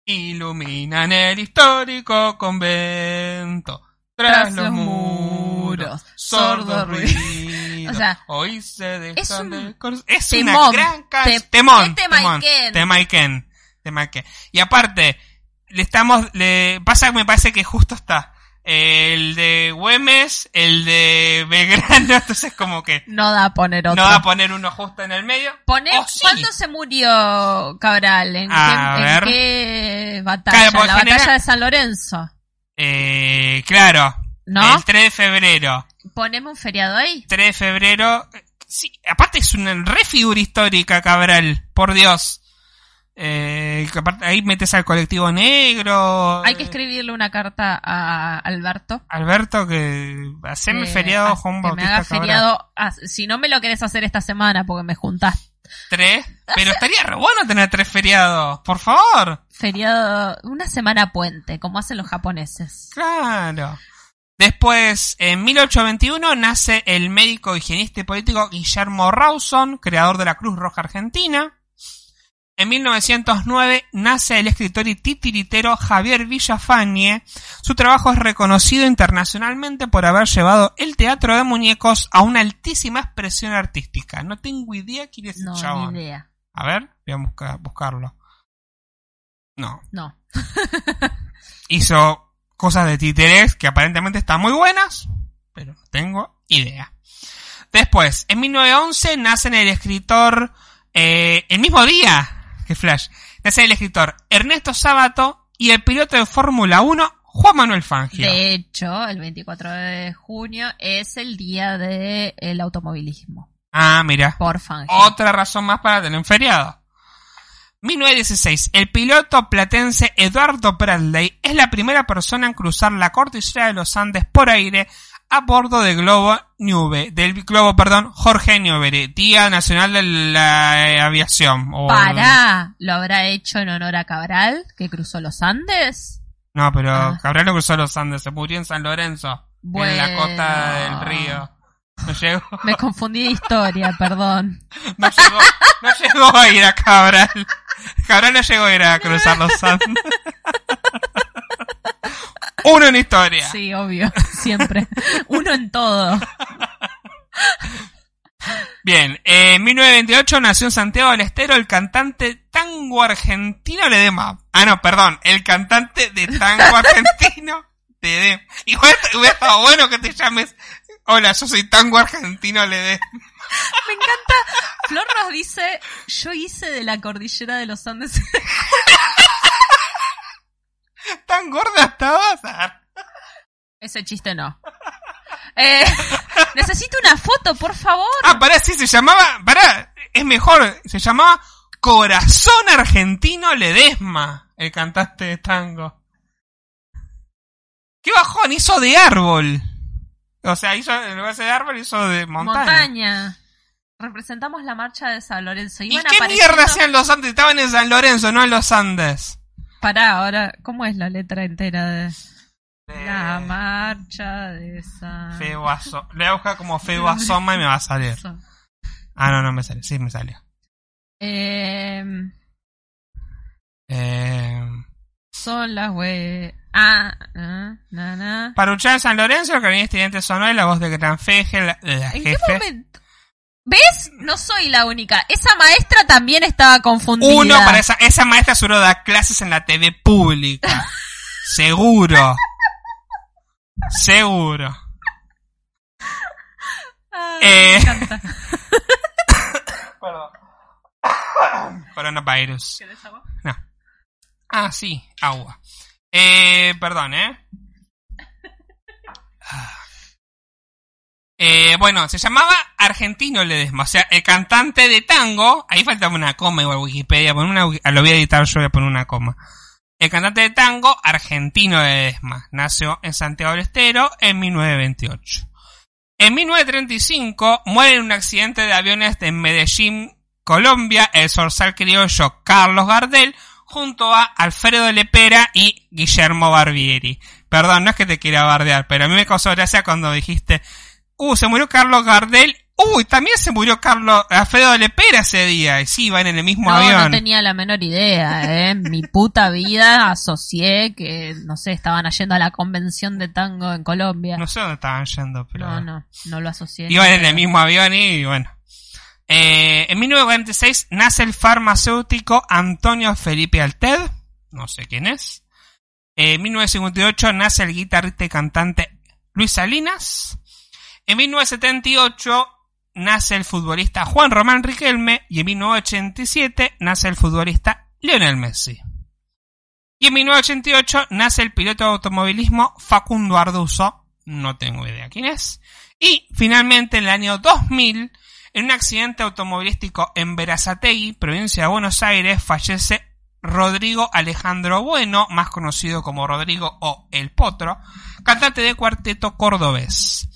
iluminan el histórico convento. Tras, los muros, sordo ruido. O sea, hoy se dejan es un temón, una gran te- canción. Temón, es temón. temaiken. Y aparte, le estamos, le pasa que me parece que justo está el de Güemes, el de Belgrano, entonces como que No da a poner otro. no va a poner uno justo en el medio. Poné, Oh, sí. ¿Cuándo se murió Cabral? ¿En, A qué, en ver. qué batalla? Claro, la general- batalla de San Lorenzo. Eh, claro. ¿No? El 3 de febrero. Poneme un feriado ahí. 3 de febrero. Sí, aparte es una re figura histórica, Cabral. Por Dios. Eh, que aparte ahí metes al colectivo negro. Hay que escribirle una carta a Alberto. Alberto, que haceme feriado Juan que me Bautista haga feriado. ah, si no me lo querés hacer esta semana porque me juntás Tres. Pero estaría re bueno tener tres feriados. Por favor. feriado, una semana puente, como hacen los japoneses. Claro. Después, en 1821, nace el médico, higienista y político Guillermo Rawson, creador de la Cruz Roja Argentina. En 1909 nace el escritor y titiritero Javier Villafañe. Su trabajo es reconocido internacionalmente por haber llevado el teatro de muñecos a una altísima expresión artística. No tengo idea quién es No, chabón. ni idea. A ver, voy a buscar, buscarlo. No. No. Hizo cosas de títeres que aparentemente están muy buenas, pero no tengo idea. Después, en 1911 nace el escritor, eh, el mismo día que Flash, nace el escritor Ernesto Sábato y el piloto de Fórmula 1 Juan Manuel Fangio. De hecho, el 24 de junio es el día del automovilismo. Ah, mira. Por Fangio. Otra razón más para tener un feriado. 1916. El piloto platense Eduardo Bradley es la primera persona en cruzar la cordillera de los Andes por aire a bordo del globo Nube, del globo, perdón, Jorge Newbery, Día Nacional de la eh, Aviación. o- Pará, ¿lo habrá hecho en honor a Cabral, que cruzó los Andes? No, pero Ah. Cabral no cruzó los Andes, se murió en San Lorenzo, en la costa del río. No llegó, Me confundí de historia, perdón. no llegó, no llegó a ir a Cabral. Cabral no llegó a ir a cruzar los Andes. Uno en historia. Sí, obvio, siempre. Uno en todo. Bien, eh, en 1928 nació en Santiago del Estero el cantante tango argentino Ledema. Ah, no, perdón, el cantante de tango argentino Ledema. Igual hubiera estado bueno que te llames, hola, yo soy tango argentino Ledema. Me encanta. Flor nos dice, yo hice de la cordillera de los Andes. ¿Tan gorda estabas? Ese chiste no. Eh, necesito una foto, por favor. Ah, pará, sí, se llamaba, pará, es mejor, se llamaba Corazón Argentino Ledesma, el cantante de tango. ¿Qué bajón? Hizo de árbol. O sea, hizo, en lugar de árbol, hizo de montaña. Montaña. Representamos la marcha de San Lorenzo. ¿Y qué mierda hacían los Andes? Estaban en San Lorenzo, no en los Andes. Pará, ahora, ¿cómo es la letra entera de la marcha de San Feo Aso- Le voy a buscar como Feo Asoma y me va a salir. Ah, no, no me sale. Sí, me salió. Eh, Eh, son las we... Ah, na, na. para luchar en San Lorenzo, el carabinero estudiante sonó y la voz de Gran Feje, la, la ¿En qué jefe. momento? ¿Ves? No soy la única. Esa maestra también estaba confundida. Uno para esa, esa maestra seguro da clases en la TV pública. Seguro. Seguro. Ay, Eh. Me encanta. Coronavirus. ¿Querés agua? No. Ah, sí, agua. Eh, perdón, ¿eh? Eh, bueno, se llamaba Argentino Ledesma, o sea, el cantante de tango, ahí faltaba una coma igual Wikipedia, poner una, ah, lo voy a editar yo, voy a poner una coma. El cantante de tango, Argentino Ledesma, nació en Santiago del Estero en 1928. En 1935 muere en un accidente de aviones de Medellín, Colombia, el zorzal criollo Carlos Gardel, junto a Alfredo Lepera y Guillermo Barbieri. Perdón, no es que te quiera bardear, pero a mí me causó gracia cuando dijiste, uh, se murió Carlos Gardel, uy, también se murió Carlos, Alfredo Lepera ese día, y sí, van en el mismo No, avión. no tenía la menor idea, ¿eh? Mi puta vida asocié que, no sé, estaban yendo a la convención de tango en Colombia. No sé dónde estaban yendo, pero... No, no, no lo asocié. Iban en el mismo avión y bueno. Eh, en 1946 nace el farmacéutico Antonio Felipe Alted, no sé quién es. Eh, en 1958 nace el guitarrista y cantante Luis Salinas. En 1978 nace el futbolista Juan Román Riquelme y en 1987 nace el futbolista Lionel Messi. Y en 1988 nace el piloto de automovilismo Facundo Arduzo, no tengo idea quién es. Y finalmente en el año 2000, en un accidente automovilístico en Verazategui, provincia de Buenos Aires, fallece Rodrigo Alejandro Bueno, más conocido como Rodrigo o El Potro, cantante de cuarteto cordobés.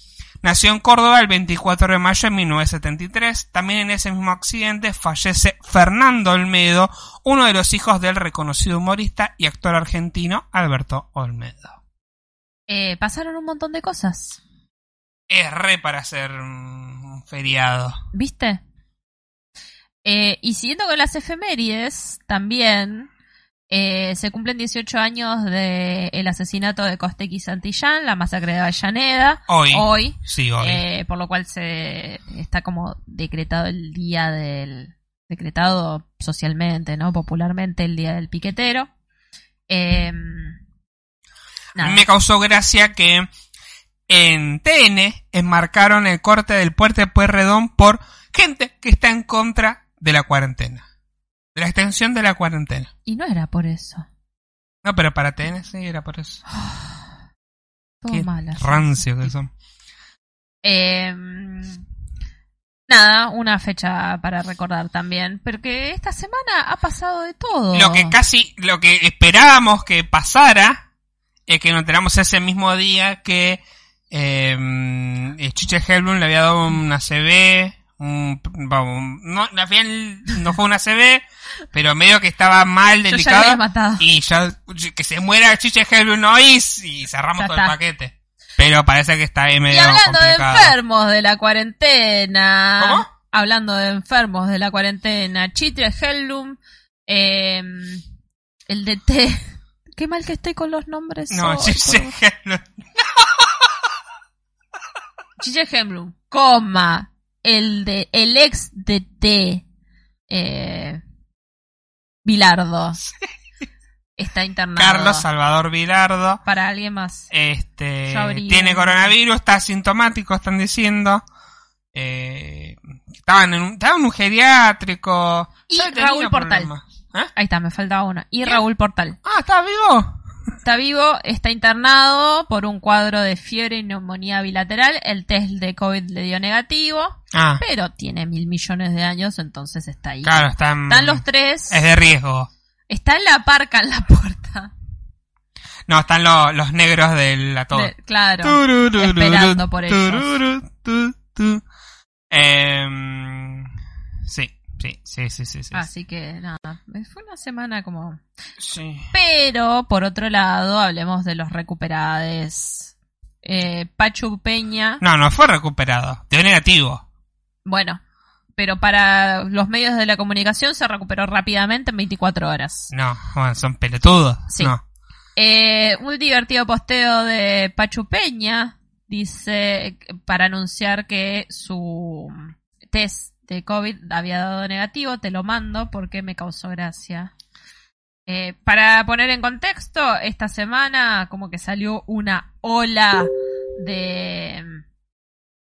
Nació en Córdoba el 24 de mayo de 1973. También en ese mismo accidente fallece Fernando Olmedo, uno de los hijos del reconocido humorista y actor argentino Alberto Olmedo. Eh, pasaron un montón de cosas, Es re para hacer un feriado. ¿viste? Eh, y siguiendo con las efemérides, también eh, se cumplen 18 años del asesinato de Costequi Santillán, la masacre de Avellaneda, Hoy. hoy, Sí, hoy. eh, por lo cual se está como decretado el día del, decretado socialmente, ¿no? Popularmente el Día del Piquetero. Eh, A nada. me causó gracia que en TN enmarcaron el corte del puente de Pueyrredón por gente que está en contra de la cuarentena. De la extensión de la cuarentena. Y no era por eso. No, pero para TN sí era por eso. Todo Qué malas. rancio que son. Eh, nada, una fecha para recordar también. Porque esta semana ha pasado de todo. Lo que casi, lo que esperábamos que pasara es que nos enteramos ese mismo día que eh, el Chiche Helblum le había dado una CB, vamos, no, al final no fue una CB, pero medio que estaba mal, Yo ya y ya que se muera Chiche Helblum hoy y cerramos Ya todo el paquete. Pero parece que está ahí Y medio hablando de enfermos de la cuarentena. ¿Cómo? Hablando de enfermos de la cuarentena. Chitre Hellum. eh, el de T. Qué mal que estoy con los nombres. No, Chiche Helblum. Chiche coma. El de el ex de T. Eh, Bilardo. Está internado. Carlos Salvador Vilardo. Para alguien más. Este tiene coronavirus, está asintomático, están diciendo. Eh, estaban en un, estaba en un geriátrico. Y Raúl Portal. ¿Eh? Ahí está, me faltaba uno. Y Raúl Portal. Ah, ¿está vivo? Está vivo, está internado por un cuadro de fiebre y neumonía bilateral. El test de COVID le dio negativo, Ah, pero tiene mil millones de años, entonces está ahí. claro, están. Están los tres. Es de riesgo. Está en la parca en la puerta. No, están lo- los negros de la. De- claro. esperando por ellos. Em, sí, sí, sí, sí, sí. sí. Así que nada, fue una semana como... Sí. Pero, por otro lado, hablemos de los recuperades. Eh, Pachu Peña, No, no fue recuperado. Dio negativo. bueno, pero para los medios de la comunicación se recuperó rápidamente en 24 horas. No, bueno, son pelotudos. Sí. No. Eh, un divertido posteo de Pachu Peña dice para anunciar que su test de COVID había dado negativo. Te lo mando porque me causó gracia. Eh, para poner en contexto, esta semana como que salió una ola de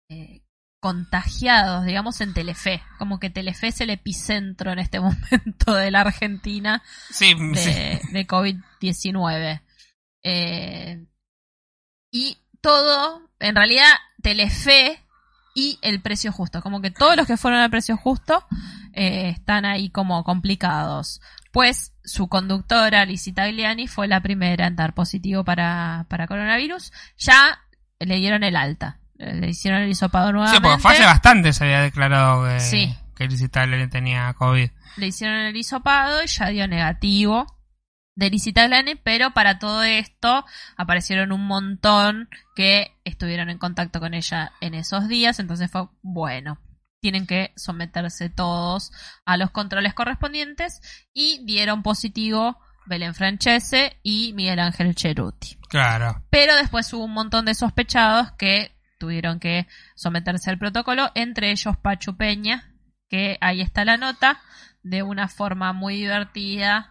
eh, contagiados, digamos, en Telefe. Como que Telefe es el epicentro en este momento de la Argentina Sí, sí. de, de COVID-19. Eh, y todo, en realidad, Telefe y el precio justo. Como que todos los que fueron al precio justo eh, están ahí como complicados. Pues su conductora, Lizzie Tagliani, fue la primera en dar positivo para, para coronavirus. Ya le dieron el alta. Le hicieron el hisopado Sí, nuevamente. porque fue hace bastante se había declarado que, Sí. que Licitable tenía COVID. le hicieron el hisopado y ya dio negativo de Licitaglani, pero para todo esto aparecieron un montón que estuvieron en contacto con ella en esos días, entonces fue bueno. Tienen que someterse todos a los controles correspondientes y dieron positivo Belén Francese y Miguel Ángel Cheruti. Claro. Pero después hubo un montón de sospechados que tuvieron que someterse al protocolo, entre ellos Pachu Peña, que ahí está la nota, de una forma muy divertida.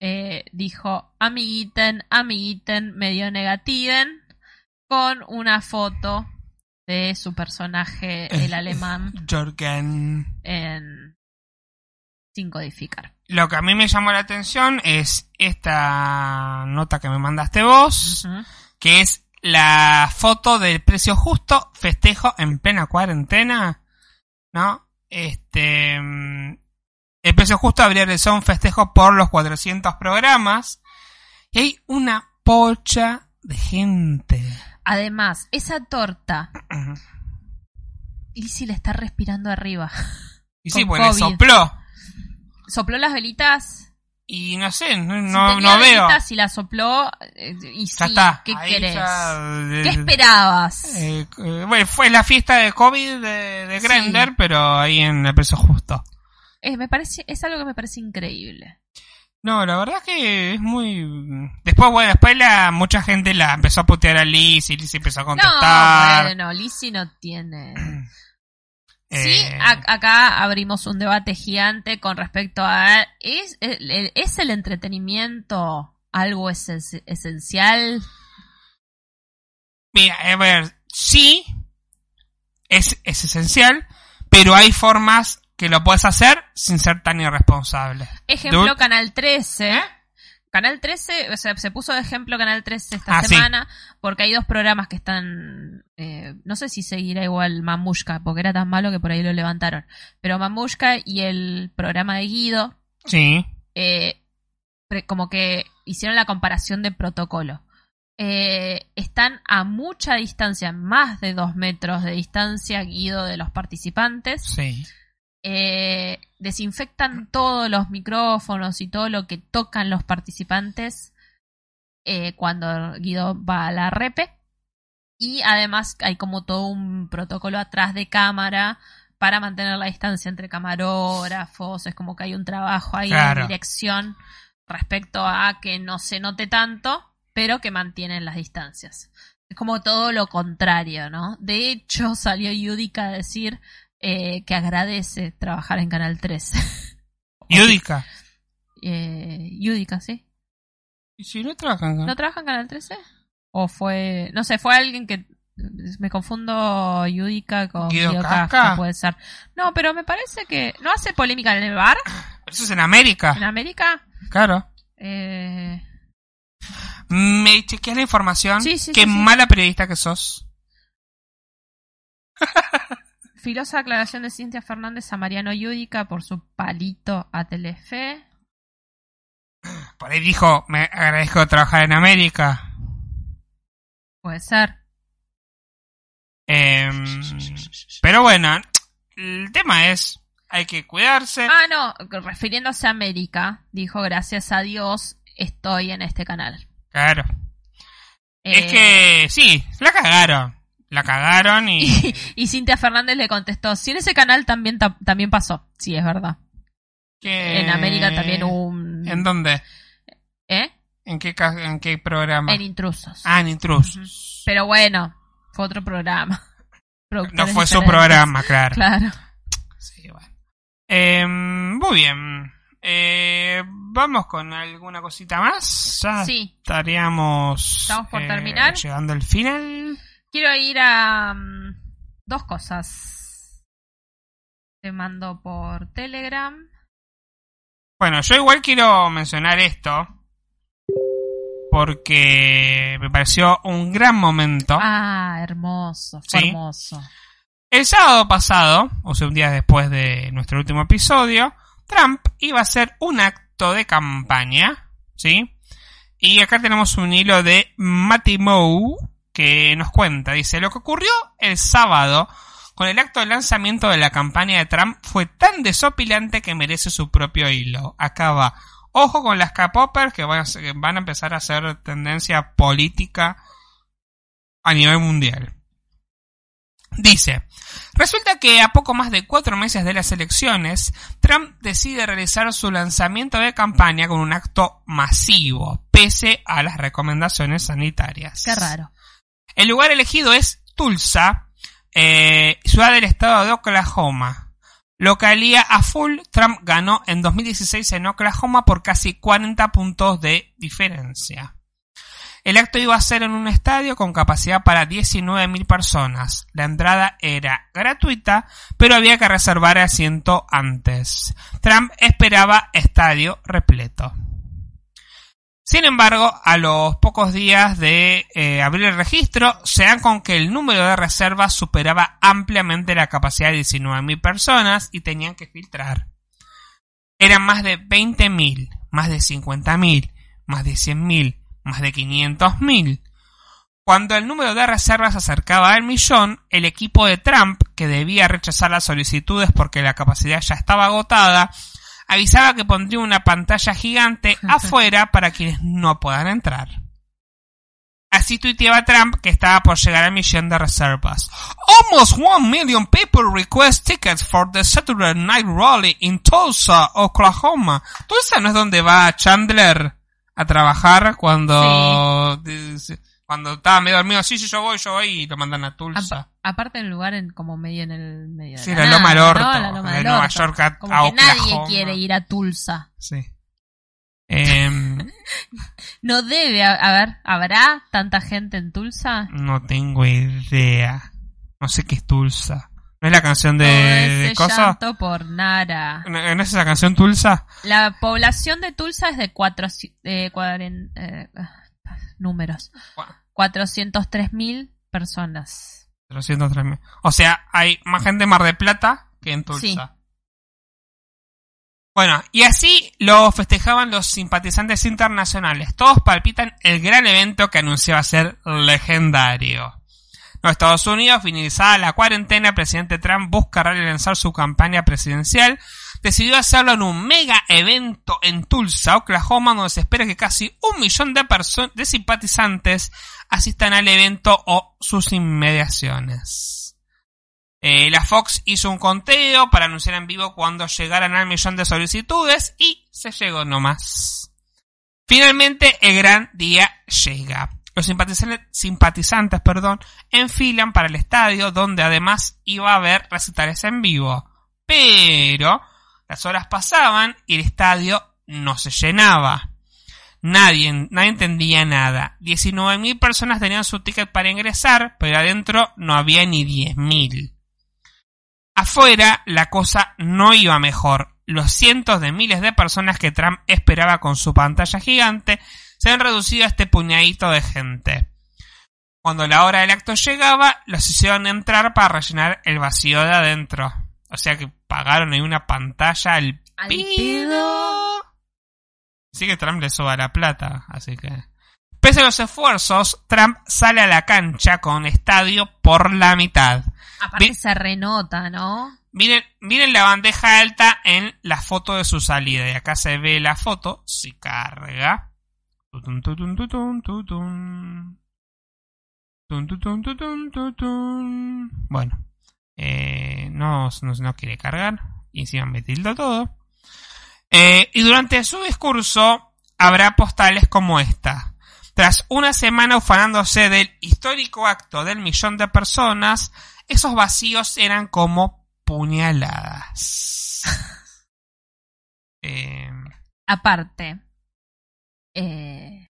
Eh, dijo, amiguiten, amiguiten, medio negativen, con una foto de su personaje, el alemán, Jorgen. en, sin codificar. Lo que a mí me llamó la atención es esta nota que me mandaste vos, que es la foto del precio justo, festejo en plena cuarentena, ¿no? Este, el precio justo habría realizado un festejo por los 400 programas y hay una pocha de gente. Además, esa torta, Lizzie le está respirando arriba. Y sí, pues le sopló. sopló las velitas. Y no sé, no, Si no, tenía no veo. y las sopló. eh, y Ya sí, está. ¿qué Ahí querés? ya, eh, ¿Qué esperabas? eh, bueno, fue la fiesta de COVID de, de Sí. Grindr, pero ahí en el precio justo. Eh, me parece, es algo que me parece increíble. No, la verdad que es muy... Después, bueno, después la, mucha gente la empezó a putear a Liz y Liz empezó a No, contestar. bueno, Lizzie no tiene. Sí, Eh, a- acá abrimos un debate gigante con respecto a ¿es, el- es el entretenimiento algo esen- esencial? Mira, a ver, sí, es, es esencial, pero hay formas que lo puedes hacer sin ser tan irresponsable. Ejemplo, Dude. Canal 13. ¿Eh? Canal 13, o sea, se puso de ejemplo Canal 13 esta Ah, sí. semana porque hay dos programas que están, eh, no sé si seguirá igual Mamushka, porque era tan malo que por ahí lo levantaron, pero Mamushka y el programa de Guido, Sí, eh, como que hicieron la comparación de protocolo. Eh, están a mucha distancia, más de dos metros de distancia, Guido de los participantes. sí. Eh, desinfectan todos los micrófonos y todo lo que tocan los participantes eh, cuando Guido va a la repe. Y además hay como todo un protocolo atrás de cámara para mantener la distancia entre camarógrafos. Es como que hay un trabajo ahí Claro. de dirección respecto a que no se note tanto, pero que mantienen las distancias. Es como todo lo contrario, ¿no? De hecho, salió Yudica a decir eh, que agradece trabajar en Canal 13. Yudica. eh, Yudica, ¿sí? ¿Y si no trabajan con- ¿No trabaja en Canal 13? ¿O fue.? No sé, fue alguien que. Me confundo Yudica con Guido Guido, puede ser. No, pero me parece que. ¿No hace polémica en el bar? Pero Eso es en América, ¿En América? claro. Eh, ¿Me chequeas la información? Sí, sí, Qué sí. mala periodista que sos. Filosa aclaración de Cintia Fernández a Mariano Yudica por su palito a Telefe. Por ahí dijo, me agradezco trabajar en América. Puede ser. Em, pero bueno, el tema es, hay que cuidarse. Ah, no, refiriéndose a América, dijo gracias a Dios estoy en este canal. Claro. Eh, Es que, sí, la cagaron. La cagaron y... y, y Cintia Fernández le contestó, sí, en ese canal también, ta- también pasó. Sí, es verdad. En América también hubo un... ¿En dónde? ¿Eh? ¿En qué, en qué programa? En Intrusos. Ah, en Intrusos. Pero bueno, fue otro programa. No fue su programa, claro. Claro. Sí, bueno. Em, muy bien. Eh, Vamos con alguna cosita más. Ya Sí, estaríamos Estamos por eh, terminar. llegando al final. Quiero ir a mm, dos cosas. Te mando por Telegram. Bueno, yo igual quiero mencionar esto porque me pareció un gran momento. Ah, hermoso, fue Sí. hermoso. El sábado pasado, o sea, un día después de nuestro último episodio, Trump iba a hacer un acto de campaña, ¿sí? Y acá tenemos un hilo de Matty Moe que nos cuenta, dice, lo que ocurrió el sábado con el acto de lanzamiento de la campaña de Trump fue tan desopilante que merece su propio hilo. Acá va. Ojo con las K-Poppers que van a, ser- van a empezar a hacer tendencia política a nivel mundial. Dice, resulta que a poco más de cuatro meses de las elecciones, Trump decide realizar su lanzamiento de campaña con un acto masivo, pese a las recomendaciones sanitarias. Qué raro. El lugar elegido es Tulsa, eh, ciudad del estado de Oklahoma. Localía a full, Trump ganó en 2016 en Oklahoma por casi 40 puntos de diferencia. El acto iba a ser en un estadio con capacidad para 19.000 personas. La entrada era gratuita, pero había que reservar asiento antes. Trump esperaba estadio repleto. Sin embargo, a los pocos días de eh, abrir el registro, se dan con que el número de reservas superaba ampliamente la capacidad de 19.000 personas y tenían que filtrar. Eran más de 20.000, más de 50.000, más de 100.000, más de 500.000. Cuando el número de reservas se acercaba al millón, el equipo de Trump, que debía rechazar las solicitudes porque la capacidad ya estaba agotada, avisaba que pondría una pantalla gigante afuera para quienes no puedan entrar. Así tuiteaba Trump que estaba por llegar al millón de reservas. Almost one million people request tickets for the Saturday Night Rally in Tulsa, Oklahoma. Tulsa no es donde va Chandler a trabajar cuando, cuando Cuando estaba medio dormido, sí, sí, yo voy, yo voy, y lo mandan a Tulsa. Apa- aparte el lugar en como medio en el medio de Sí, la la Loma del Orto, ¿no? La Loma de del Nueva Orto. York a- como a que nadie quiere ir a Tulsa. Sí. Em, No debe ha- haber, ¿habrá tanta gente en Tulsa? no tengo idea. No sé qué es Tulsa. ¿No es la canción de, Todo de cosa? por Nara. ¿No no es esa canción Tulsa? La población de Tulsa es de cuatro, eh, cuaren- eh, ah, números. 403 mil personas. 303 O sea, hay más gente en Mar de Plata que en Tulsa. Sí. Bueno, y así lo festejaban los simpatizantes internacionales. Todos palpitan el gran evento que anunciaba ser legendario. En Estados Unidos, finalizada la cuarentena, el presidente Trump busca relanzar su campaña presidencial. Decidió hacerlo en un mega evento en Tulsa, Oklahoma, donde se espera que casi un millón de personas, de simpatizantes asistan al evento o sus inmediaciones. Eh, la Fox hizo un conteo para anunciar en vivo cuando llegaran al millón de solicitudes y se llegó nomás. Finalmente el gran día llega. Los simpatizantes, simpatizantes perdón, enfilan para el estadio donde además iba a haber recitales en vivo. Pero las horas pasaban y el estadio no se llenaba. Nadie, nadie entendía nada. 19.000 personas tenían su ticket para ingresar, pero adentro no había ni 10.000. Afuera la cosa no iba mejor. Los cientos de miles de personas que Trump esperaba con su pantalla gigante se han reducido a este puñadito de gente. Cuando la hora del acto llegaba, los hicieron entrar para rellenar el vacío de adentro. O sea que pagaron ahí una pantalla al Al pedo. Pedo. Sí que Trump le soba la plata, así que... Pese a los esfuerzos, Trump sale a la cancha con estadio por la mitad. Aparte Vi- se renota, ¿no? Miren, miren la bandeja alta en la foto de su salida. Y acá se ve la foto, si carga. Bueno, eh, no, no, no quiere cargar. Y encima me tildo todo. Eh, y durante su discurso habrá postales como esta. Tras una semana ufanándose del histórico acto del millón de personas, esos vacíos eran como puñaladas. Eh, Aparte, eh,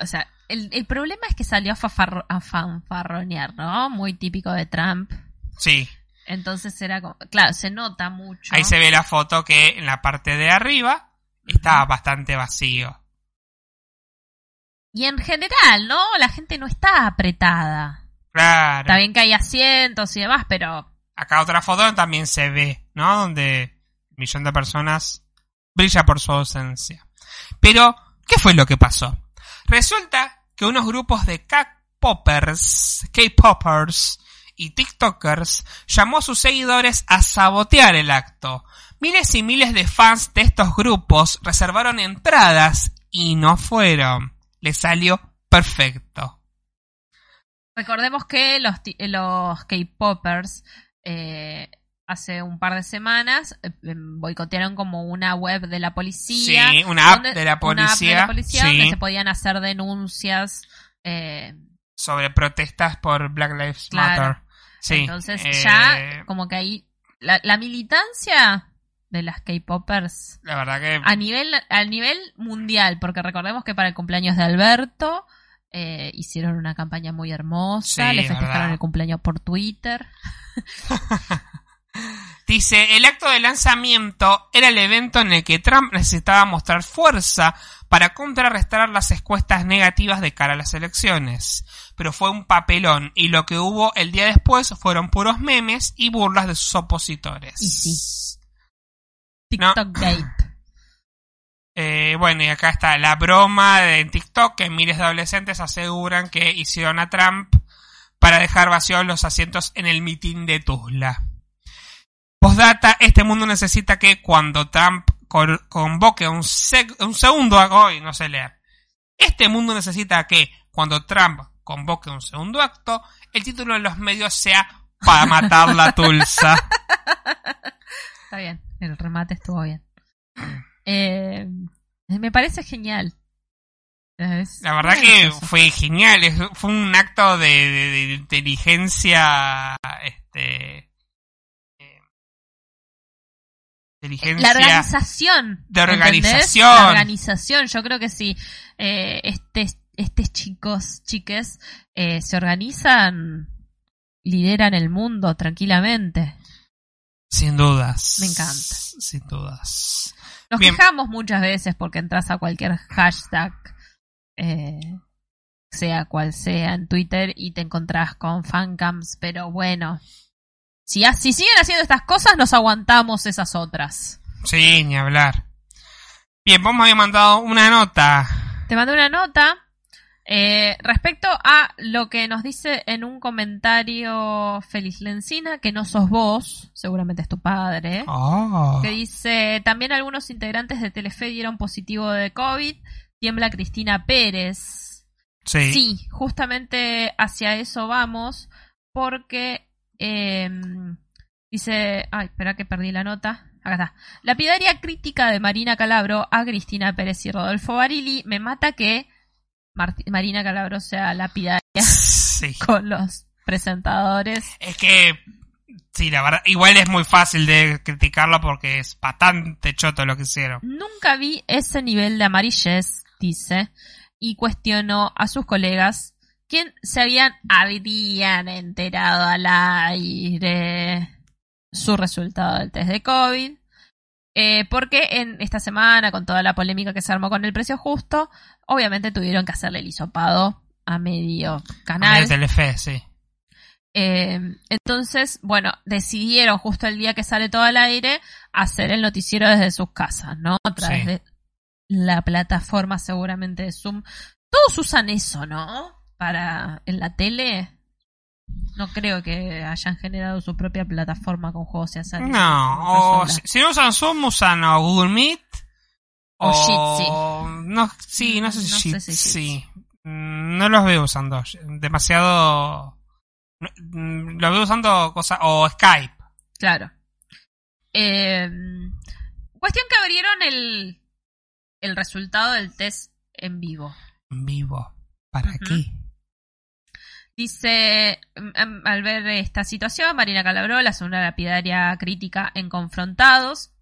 o sea, el, el problema es que salió a, fanfarronear, ¿no? Muy típico de Trump. sí, Entonces era como, claro, se nota mucho. ahí se ve la foto que en la parte de arriba estaba bastante vacío. Y en general, ¿no? La gente no está apretada. Claro. Está bien que hay asientos y demás, pero Acá otra foto también se ve, ¿no? Donde el millón de personas brilla por su ausencia. Pero, ¿qué fue lo que pasó? Resulta que unos grupos de K-Poppers, K-Poppers y TikTokers llamó a sus seguidores a sabotear el acto. Miles y miles de fans de estos grupos reservaron entradas y no fueron. Les salió perfecto. recordemos que los, los K-Poppers eh, hace un par de semanas eh, em, boicotearon como una web de la policía. Sí, una app donde- de la una app de policía. la policía sí. donde se podían hacer denuncias. eh, sobre protestas por Black Lives Claro. Matter. Sí. Entonces eh, ya como que ahí la, la militancia de las K-Poppers La verdad que. a nivel, a nivel mundial, porque recordemos que para el cumpleaños de Alberto eh, hicieron una campaña muy hermosa, Sí, le festejaron verdad. el cumpleaños por Twitter. Dice: el acto de lanzamiento era el evento en el que Trump necesitaba mostrar fuerza para contrarrestar las encuestas negativas de cara a las elecciones. Pero fue un papelón y lo que hubo el día después fueron puros memes y burlas de sus opositores. Y sí. No. TikTok Gate. Eh, bueno, y acá está la broma de TikTok que miles de adolescentes aseguran que hicieron a Trump para dejar vacíos los asientos en el mitin de Tuzla. Postdata, este mundo necesita que cuando Trump convoque un, sec- un segundo hoy no sé leer, este mundo necesita que cuando Trump convoque un segundo acto, el título en los medios sea para matar la Tulsa. Está bien, el remate estuvo bien. Eh, me parece genial. Es- La verdad que fue genial, fue un acto de, de- de inteligencia, este, eh, inteligencia, La organización. De ¿entendés? organización. La organización. Yo creo que si eh, este, estos chicos, chiques, eh, se organizan, lideran el mundo tranquilamente. sin dudas, Me encanta. sin dudas. Nos Bien. quejamos muchas veces porque entras a cualquier hashtag, eh, sea cual sea, en Twitter y te encontrás con fancams, pero bueno. Si siguen haciendo estas cosas, nos aguantamos esas otras. Sí, ni hablar. Bien, vos me habías mandado una nota. Te mandé una nota eh, respecto a lo que nos dice en un comentario Feliz Lencina, que no sos vos, seguramente es tu padre, Oh. que dice, también algunos integrantes de Telefe dieron positivo de COVID, tiembla Cristina Pérez. Sí. Sí, justamente hacia eso vamos, porque eh, dice, ay, espera que perdí la nota. Acá está. La pidaria crítica de Marina Calabro a Cristina Pérez y Rodolfo Barili me mata que Marti- Marina Calabro sea la pidaria Sí. con los presentadores. Es que, sí, la verdad, igual es muy fácil de criticarlo porque es bastante choto lo que hicieron. Nunca vi ese nivel de amarillez, dice, y cuestionó a sus colegas quien se habían, habrían enterado al aire su resultado del test de COVID. Eh, porque en esta semana, con toda la polémica que se armó con el precio justo, obviamente tuvieron que hacerle el hisopado a medio canal. De Telefe, sí. Eh, entonces, bueno, decidieron justo el día que sale todo al aire hacer el noticiero desde sus casas, ¿no? A través Sí. de la plataforma seguramente de Zoom. Todos usan eso, ¿no? Para en la tele. No creo que hayan generado su propia plataforma con juegos y azar. No, o si, si no usan Zoom, usan o Google Meet. O Jitsi. No, sí, no sé si No sé si sí. Mm, No los veo usando. Demasiado. mm, Los veo usando cosas. O Skype. Claro. Eh, cuestión que abrieron el, el resultado del test en vivo. En vivo. ¿Para qué? Dice, mm, al ver esta situación, Marina Calabró la segunda lapidaria crítica en Confrontados,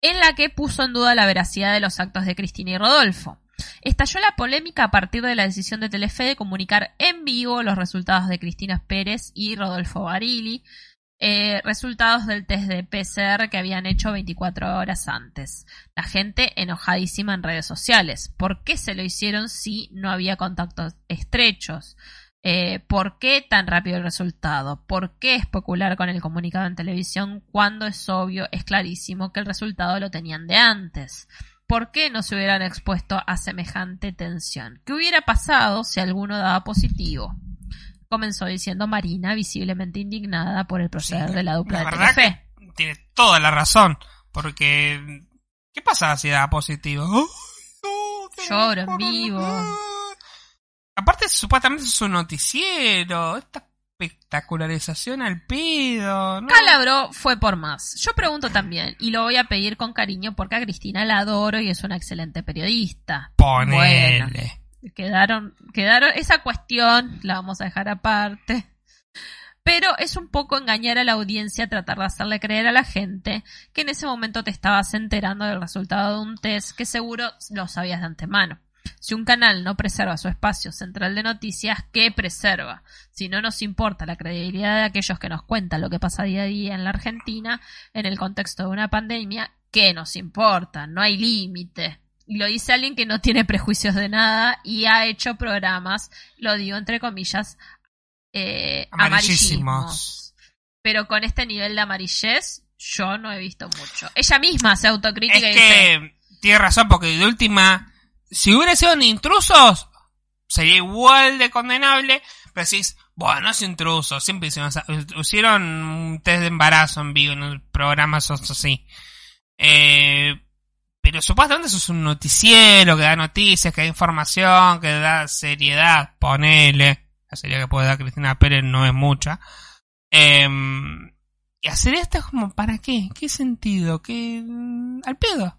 en la que puso en duda la veracidad de los actos de Cristina y Rodolfo. Estalló la polémica a partir de la decisión de Telefe de comunicar en vivo los resultados de Cristina Pérez y Rodolfo Barili, eh, resultados del test de PCR que habían hecho 24 horas antes. La gente enojadísima en redes sociales. ¿Por qué se lo hicieron si no había contactos estrechos? Eh, ¿Por qué tan rápido el resultado? ¿Por qué especular con el comunicado en televisión cuando es obvio, es clarísimo que el resultado lo tenían de antes? ¿Por qué no se hubieran expuesto a semejante tensión? ¿Qué hubiera pasado si alguno daba positivo? Comenzó diciendo Marina, visiblemente indignada por el proceder Sí, de la dupla la de Telefe. Tiene toda la razón. Porque. ¿Qué pasa si da positivo? Ay, no, Lloro en vivo. Aparte, supuestamente es un noticiero. Esta espectacularización al pedo. ¿no? Calabro fue por más. Yo pregunto también, y lo voy a pedir con cariño porque a Cristina la adoro y es una excelente periodista. Ponele. Bueno, quedaron, quedaron, esa cuestión la vamos a dejar aparte. Pero es un poco engañar a la audiencia, tratar de hacerle creer a la gente que en ese momento te estabas enterando del resultado de un test que seguro lo sabías de antemano. Si un canal no preserva su espacio central de noticias, ¿qué preserva? Si no nos importa la credibilidad de aquellos que nos cuentan lo que pasa día a día en la Argentina, en el contexto de una pandemia, ¿qué nos importa? No hay límite. Y lo dice alguien que no tiene prejuicios de nada y ha hecho programas, lo digo entre comillas, eh, Amarillísimos. Pero con este nivel de amarillez, yo no he visto mucho. Ella misma se autocrítica Es y dice, que tiene razón, porque de última, si hubiera sido intrusos, sería igual de condenable. Pero decís, bueno, es intruso, siempre hicieron, hicieron un test de embarazo en vivo en el programa, eso así. Eh, pero supuestamente eso es un noticiero que da noticias, que da información, que da seriedad, ponele. La seriedad que puede dar Cristina Pérez no es mucha. Eh, y hacer esto es como, ¿para qué? ¿Qué sentido? ¿Qué? Al pedo.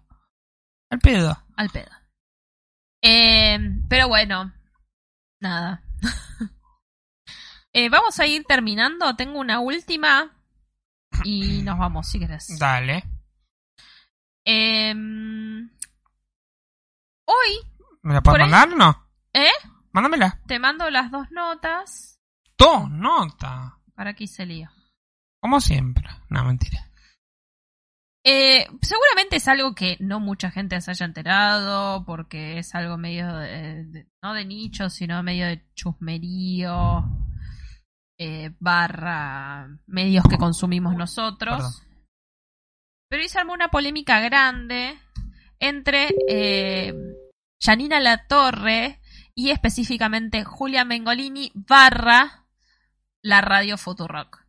Al pedo. al pedo. Eh, pero bueno, nada. Eh, vamos a ir terminando. Tengo una última y nos vamos, si querés. Dale. Em, hoy ¿Me la puedes mandar o no? ¿Eh? Mándamela. te mando las dos notas Dos nota. para que se lío. Como siempre. No, mentira. Eh, seguramente es algo que no mucha gente se haya enterado, porque es algo medio de, de- no de nicho, sino medio de chusmerío, eh, barra medios que consumimos nosotros. Perdón. Pero armó una polémica grande entre eh, Janina Latorre y específicamente Julia Mengolini barra la radio Futurock.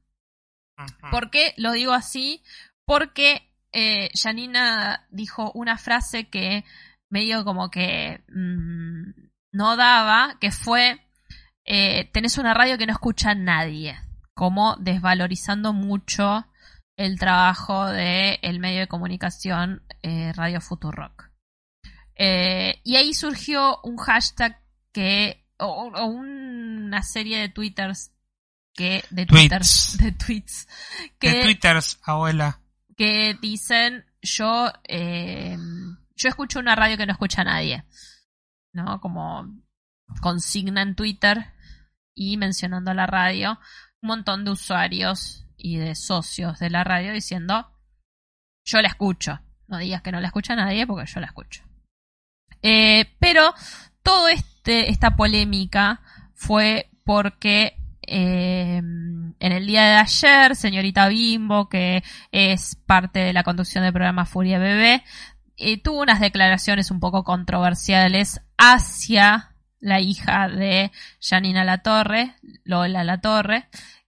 ¿Por qué lo digo así? Porque eh, Janina dijo una frase que medio como que mm, no daba, que fue, eh, tenés una radio que no escucha a nadie, como desvalorizando mucho el trabajo del el medio de comunicación eh, Radio Futurock. Eh, y ahí surgió un hashtag que, o, o una serie de twitters que, de twitters, de tweets, que, De twitters, abuela. Que dicen yo eh, yo escucho una radio que no escucha a nadie no como consigna en Twitter y mencionando la radio un montón de usuarios y de socios de la radio diciendo yo la escucho. No digas que no la escucha nadie porque yo la escucho. Eh, pero todo este esta polémica fue porque eh, en el día de ayer, señorita Bimbo, que es parte de la conducción del programa Furia Bebé, eh, tuvo unas declaraciones un poco controversiales hacia la hija de Janina Latorre, Lola Latorre,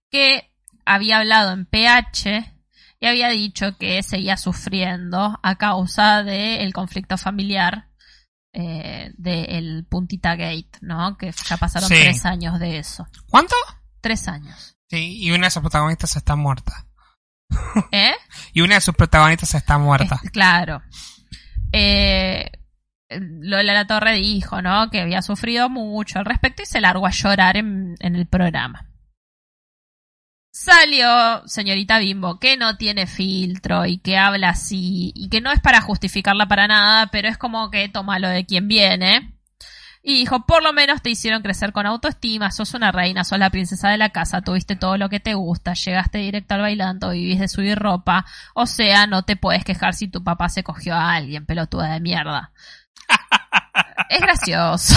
que había hablado en PH y había dicho que seguía sufriendo a causa del conflicto familiar eh, del Puntita Gate, ¿no? Que ya pasaron Sí. tres años de eso. ¿Cuánto? Tres años. Sí, y una de sus protagonistas está muerta. ¿Eh? Y una de sus protagonistas está muerta. Es- claro. Eh, Lola La Torre dijo, ¿no? Que había sufrido mucho al respecto y se largó a llorar en, en el programa. Salió señorita Bimbo, que no tiene filtro y que habla así, y que no es para justificarla para nada, pero es como que toma lo de quien viene. Y dijo, por lo menos te hicieron crecer con autoestima, sos una reina, sos la princesa de la casa, tuviste todo lo que te gusta, llegaste directo al bailando, vivís de subir ropa, o sea, no te puedes quejar si tu papá se cogió a alguien, pelotuda de mierda. es gracioso.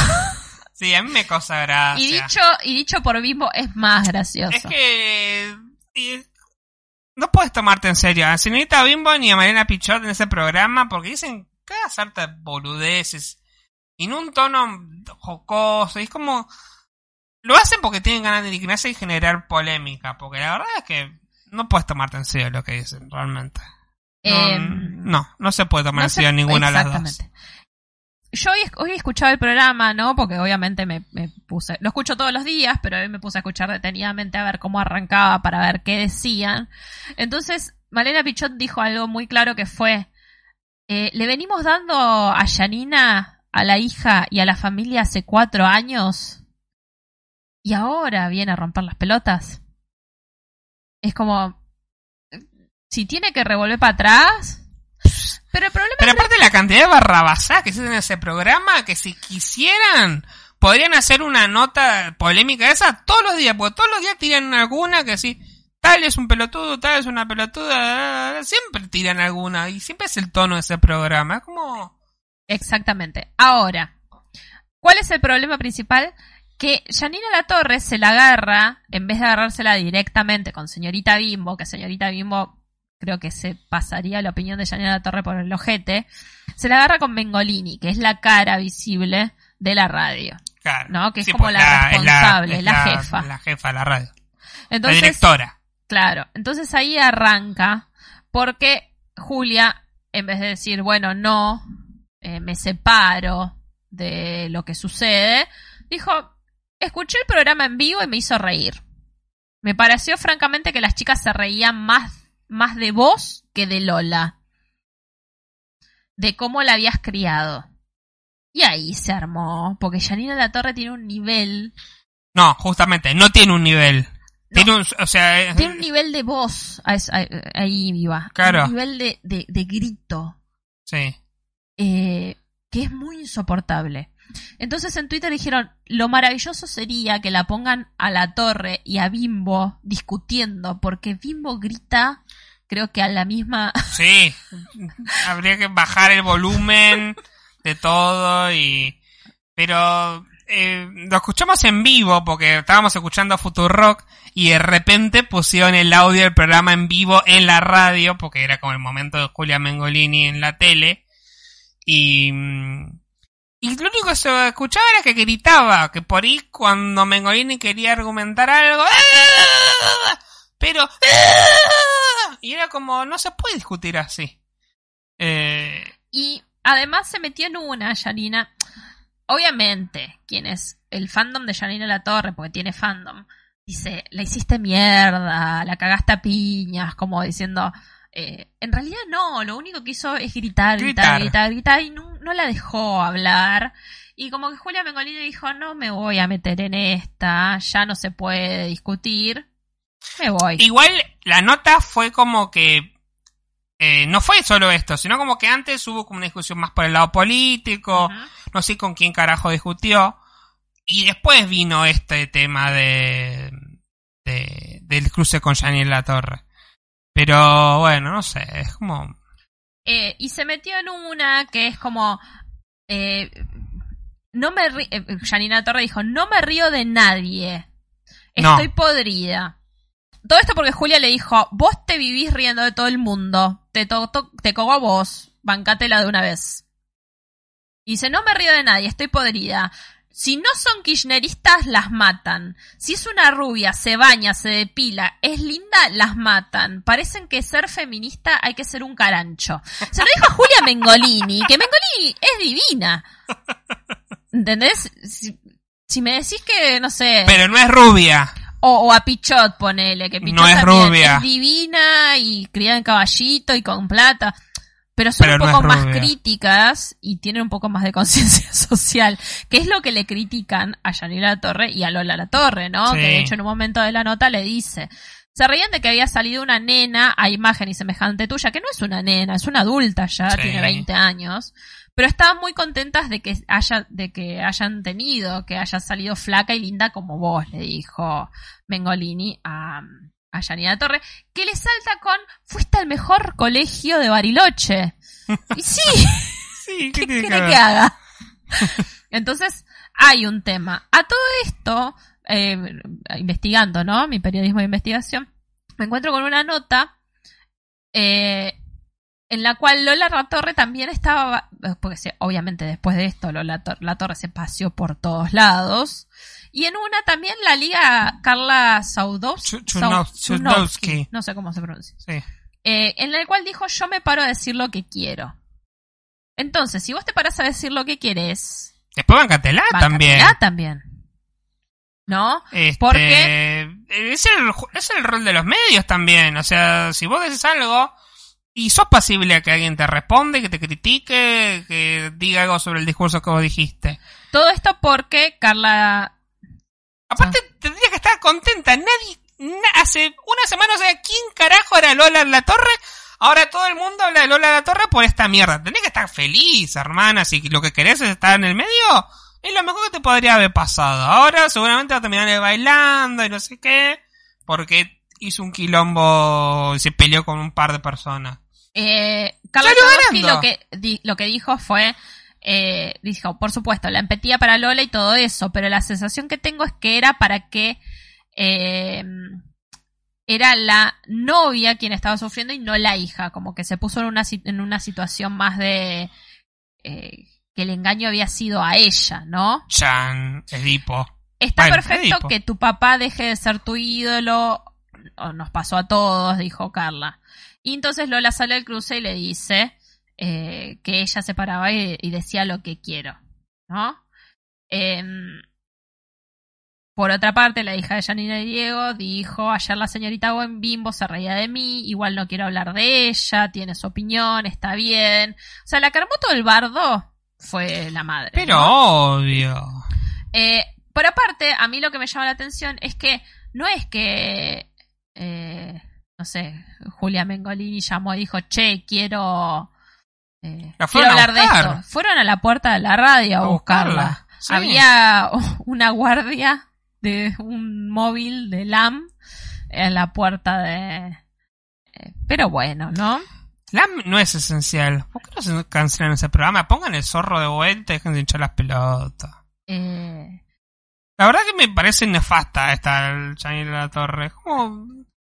Sí, a mí me cosa gracia. Y dicho, y dicho por Bimbo es más gracioso. Es que... no puedes tomarte en serio a señorita Bimbo ni a Mariana Pichot en ese programa porque dicen cada sarta de boludeces en un tono jocoso. Y es como... Lo hacen porque tienen ganas de indignarse y generar polémica. Porque la verdad es que no puedes tomarte en serio lo que dicen, realmente. No, Em, no, no se puede tomar No en serio ninguna de las dos. exactamente. Yo hoy, hoy he escuchado el programa, ¿no? Porque obviamente me, me puse, lo escucho todos los días, pero hoy me puse a escuchar detenidamente a ver cómo arrancaba para ver qué decían. Entonces, Malena Pichot dijo algo muy claro que fue, eh, le venimos dando a Janina, a la hija y a la familia hace cuatro años y ahora viene a romper las pelotas. Es como, si tiene que revolver para atrás, pero el problema Pero aparte la cantidad de barrabasadas que existen en ese programa, que si quisieran, podrían hacer una nota polémica esa todos los días, porque todos los días tiran alguna que sí, tal es un pelotudo, tal es una pelotuda, siempre tiran alguna, y siempre es el tono de ese programa, es como... Exactamente. Ahora, ¿cuál es el problema principal? Que Janina La Torre se la agarra, en vez de agarrársela directamente con señorita Bimbo, que señorita Bimbo creo que se pasaría la opinión de Janina La Torre por el ojete, se la agarra con Mengolini, que es la cara visible de la radio. Claro, No, que es como pues la es responsable, es la jefa. La jefa de la radio. la Entonces, directora. Claro, entonces ahí arranca porque Julia, en vez de decir, bueno, no, eh, me separo de lo que sucede, dijo, escuché el programa en vivo y me hizo reír. Me pareció francamente que las chicas se reían más, más de vos que de Lola. De cómo la habías criado. Y ahí se armó, porque Janina La Torre tiene un nivel, No, justamente, no tiene un nivel. Tiene un, o sea, eh, tiene un nivel de voz, ahí viva, Claro. un nivel de, de, de grito, sí. Eh, que es muy insoportable. Entonces en Twitter dijeron, lo maravilloso sería que la pongan a la torre y a Bimbo discutiendo, porque Bimbo grita, creo que a la misma... Sí, habría que bajar el volumen de todo y... Pero eh, lo escuchamos en vivo porque estábamos escuchando Futurock y de repente pusieron el audio del programa en vivo en la radio porque era como el momento de Julia Mengolini en la tele y... mm, Y lo único que se escuchaba era que gritaba, que por ahí cuando Mengolini quería argumentar algo... ¡ah! Pero... ¡ah! Y era como, no se puede discutir así. Eh, Y además se metió en una, Janina. Obviamente, quien es el fandom de Janina La Torre, porque tiene fandom, dice, la hiciste mierda, la cagaste a piñas, como diciendo, eh, en realidad no, lo único que hizo es gritar, gritar, Gritar. gritar, gritar, y no, no la dejó hablar. Y como que Julia Mengolini dijo, no me voy a meter en esta, ya no se puede discutir, me voy. igual la nota fue como que eh, no fue solo esto, sino como que antes hubo como una discusión más por el lado político, no sé con quién carajo discutió, y después vino este tema de, de del cruce con Janine La Torre. Pero bueno, no sé, es como... Eh, y se metió en una que es como. eh, no me ri- eh, Janina Torre dijo: No me río de nadie. No. Estoy podrida. Todo esto porque Julia le dijo: Vos te vivís riendo de todo el mundo. Te, to to- te cogo a vos. Bancátela de una vez. Y dice: No me río de nadie. Estoy podrida. Si no son kirchneristas, las matan. Si es una rubia, se baña, se depila, es linda, las matan. Parecen que ser feminista hay que ser un carancho. Se lo dijo a Julia Mengolini, que Mengolini es divina. ¿Entendés? Si, si me decís que, no sé, Pero no es rubia. o, o a Pichot ponele, que Pichot No es rubia. es divina y criada en caballito y con plata. Pero son Pero un poco más críticas y tienen un poco más de conciencia social, que es lo que le critican a Yanira La Torre y a Lola La Torre, ¿no? Sí. Que de hecho en un momento de la nota le dice, se reían de que había salido una nena a imagen y semejante tuya, que no es una nena, es una adulta ya, Sí. tiene 20 años, pero estaban muy contentas de que haya, de que hayan tenido, que haya salido flaca y linda como vos, le dijo Mengolini a, a Yanina Torre, que le salta con, fuiste al mejor colegio de Bariloche. Y sí, Sí, ¿qué quiere que haga? Entonces, hay un tema. A todo esto, eh, investigando, ¿no? Mi periodismo de investigación, me encuentro con una nota eh, en la cual Lola Latorre también estaba, porque obviamente después de esto Lola Tor- Latorre se paseó por todos lados, y en una también la liga Carla Saudowski, no sé cómo se pronuncia, Sí. eh, en la cual dijo yo me paro a decir lo que quiero. Entonces, si vos te paras a decir lo que quieres, Después bancatela también. bancatela también. ¿No? Este, Porque- Es el, es el rol de los medios también. O sea, si vos decís algo y sos pasible a que alguien te responde, que te critique, que diga algo sobre el discurso que vos dijiste. Todo esto porque Carla Aparte, Ah. tendría que estar contenta. Nadie. na- hace una semana, o sea, ¿quién carajo era Lola la Torre? Ahora todo el mundo habla de Lola la Torre por esta mierda. Tendría que estar feliz, hermana. Si lo que querés es estar en el medio, es lo mejor que te podría haber pasado. Ahora seguramente va a terminar bailando y no sé qué. Porque hizo un quilombo y se peleó con un par de personas. Eh, ganando. lo que, di- lo que dijo fue, eh, dijo, por supuesto, la empatía para Lola y todo eso, pero la sensación que tengo es que era para que eh, era la novia quien estaba sufriendo y no la hija, como que se puso en una, en una situación más de eh, que el engaño había sido a ella, ¿no? Chan, Edipo. Está Bueno, perfecto Edipo. que tu papá deje de ser tu ídolo. o nos pasó a todos, dijo Carla. Y entonces Lola sale al cruce y le dice eh, que ella se paraba y, y decía lo que quiero, ¿no? Em, por otra parte, la hija de Janina y Diego dijo, ayer la señorita Buen Bimbo se reía de mí, igual no quiero hablar de ella, tiene su opinión, está bien. O sea, la que armó todo el bardo fue la madre. Pero ¿no? obvio. Eh, por aparte, a mí lo que me llama la atención es que no es que, eh, no sé, Julia Mengolini llamó y dijo, che, quiero, eh, La quiero a hablar de esto. Fueron a la puerta de la radio a, A buscarla. buscarla, sí. Había una guardia de un móvil de LAM en la puerta de... eh, Pero bueno, ¿no? LAM no es esencial. ¿Por qué no se cancelan ese programa? Pongan el zorro de vuelta y dejen de hinchar las pelotas. Eh, La verdad que me parece nefasta esta Janine La Torre. Como,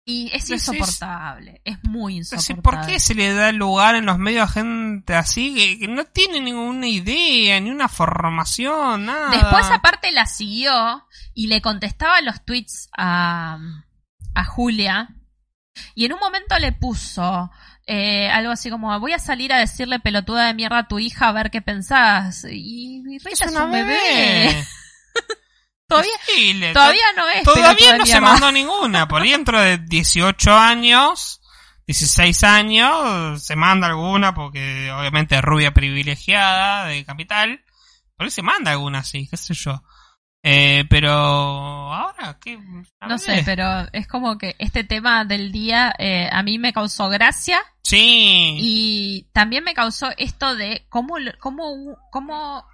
y es insoportable, es muy insoportable. ¿Por qué se le da lugar en los medios a gente así que, que no tiene ninguna idea, ni una formación, nada? Después aparte la siguió y le contestaba los tweets a, a Julia y en un momento le puso eh, algo así como voy a salir a decirle pelotuda de mierda a tu hija a ver qué pensás y, y Rita es, un bebé, todavía, Decile, todavía no es Todavía no se mandó ninguna. Por ahí dentro de 18 años, 16 años, se manda alguna porque obviamente es rubia privilegiada de capital. Por ahí se manda alguna, sí, qué sé yo. Eh, pero ahora, ¿qué? No sé pero es como que este tema del día eh, a mí me causó gracia Sí. Y también me causó esto de cómo, cómo, cómo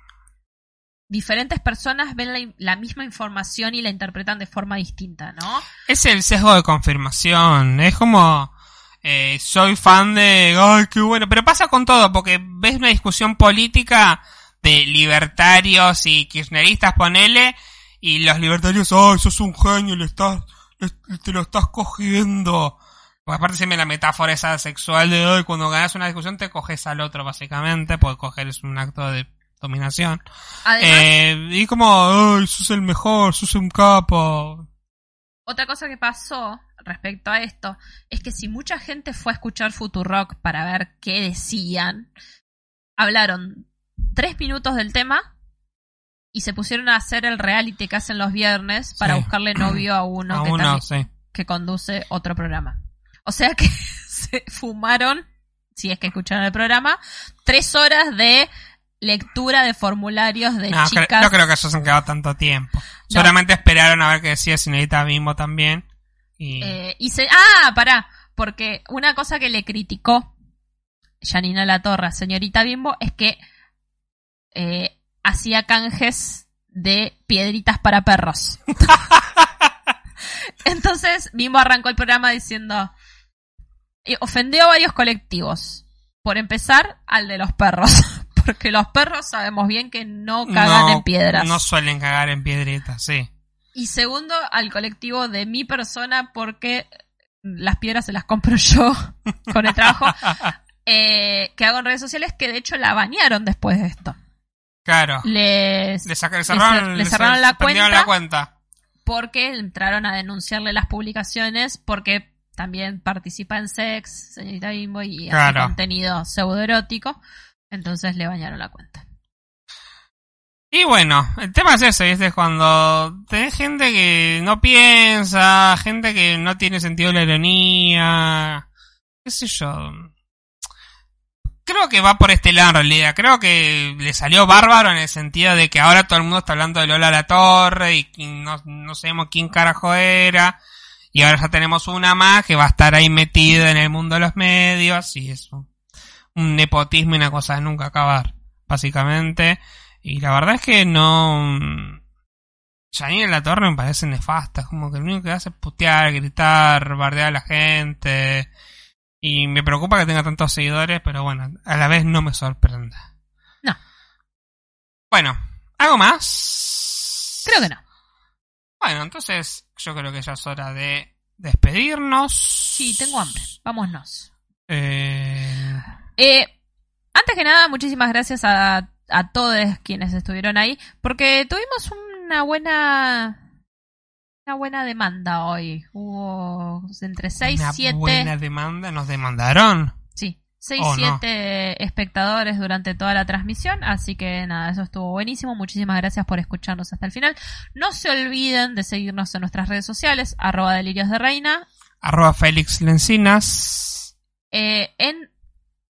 diferentes personas ven la, la misma información y la interpretan de forma distinta, ¿no? Es el sesgo de confirmación. Es como. eh, soy fan de. ¡Ay, qué bueno! Pero pasa con todo, porque ves una discusión política de libertarios y kirchneristas, ponele. Y los libertarios, ¡ay, sos un genio! Le estás, le- te lo estás cogiendo. Porque aparte siempre la metáfora esa sexual de hoy, cuando ganas una discusión te coges al otro, básicamente, porque coger es un acto de dominación. Además, Eh, y como, ¡ay, sos el mejor! ¡Sos un capo! otra cosa que pasó respecto a esto es que si mucha gente fue a escuchar Futurock para ver qué decían, hablaron tres minutos del tema y se pusieron a hacer el reality que hacen los viernes para Sí. buscarle novio a uno, A que, uno, también- sí. que conduce otro programa. O sea que se fumaron, si es que escucharon el programa, tres horas de lectura de formularios de No, chicas. no creo que ellos han quedado tanto tiempo. Seguramente esperaron a ver qué decía señorita Bimbo también. Y... Eh, y se, ah, pará, porque una cosa que le criticó Janina Latorre a señorita Bimbo es que eh, hacía canjes de piedritas para perros. Entonces Bimbo arrancó el programa diciendo, ofendió a varios colectivos. Por empezar, al de los perros. Porque los perros sabemos bien que no cagan no, en piedras. No suelen cagar en piedritas, sí. Y segundo, al colectivo de mi persona, porque las piedras se las compro yo con el trabajo eh, que hago en redes sociales, que de hecho la bañaron después de esto. Claro. Les, Le, saca- le cerraron, la cuenta. la cuenta. porque entraron a denunciarle las publicaciones, porque también participa en sex, señorita Bimbo, y hace Claro. contenido pseudoerótico. Entonces le bañaron la cuenta. Y bueno, el tema es ese, ¿viste? Cuando tenés gente que no piensa, gente que no tiene sentido la ironía, qué sé yo. Creo que va por este lado en realidad. Creo que le salió bárbaro en el sentido de que ahora todo el mundo está hablando de Lola La Torre y no, no sabemos quién carajo era. Y ahora ya tenemos una más que va a estar ahí metida en el mundo de los medios y es un, nepotismo y una cosa de nunca acabar, básicamente. Y la verdad es que no... Janine La Torre me parece nefasta, como que lo único que hace es putear, gritar, bardear a la gente. Y me preocupa que tenga tantos seguidores, pero bueno, a la vez no me sorprende. No. Bueno, ¿algo más? Creo que no. Bueno, entonces yo creo que ya es hora de despedirnos. Sí, tengo hambre. Vámonos. Eh, Eh, antes que nada, muchísimas gracias a, a todos quienes estuvieron ahí, porque tuvimos una buena una buena demanda hoy. Hubo entre 6 una y 7 buena demanda, nos demandaron. sí, 6 Oh, no. 7 espectadores durante toda la transmisión, así que nada, eso estuvo buenísimo. Muchísimas gracias por escucharnos hasta el final. No se olviden de seguirnos en nuestras redes sociales, arroba delirios de reina, Arroba Félix Lencinas. eh, en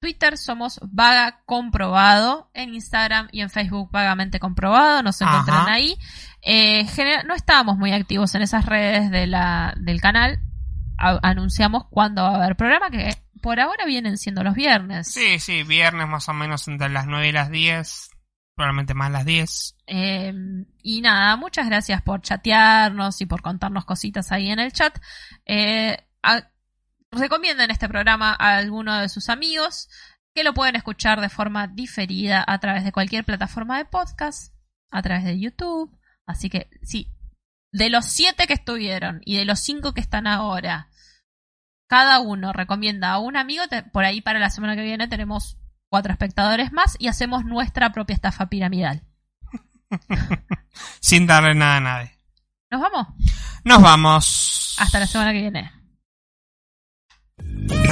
Twitter somos Vaga Comprobado. En Instagram y en Facebook Vagamente Comprobado. Nos encuentran Ajá. ahí. Eh, no estábamos muy activos en esas redes de la, del canal. A- anunciamos cuándo va a haber programa, que por ahora vienen siendo los viernes. Sí, sí, viernes más o menos entre las 9 y las 10. Probablemente más las 10. Eh, y nada, muchas gracias por chatearnos y por contarnos cositas ahí en el chat. Eh, a- recomienden este programa a alguno de sus amigos que lo pueden escuchar de forma diferida a través de cualquier plataforma de podcast, a través de YouTube. Así que sí, de los siete que estuvieron y de los cinco que están ahora, cada uno recomienda a un amigo. te- por ahí para la semana que viene tenemos cuatro espectadores más y hacemos nuestra propia estafa piramidal. Sin darle nada a nadie. ¿Nos vamos? Nos vamos. Hasta la semana que viene. Música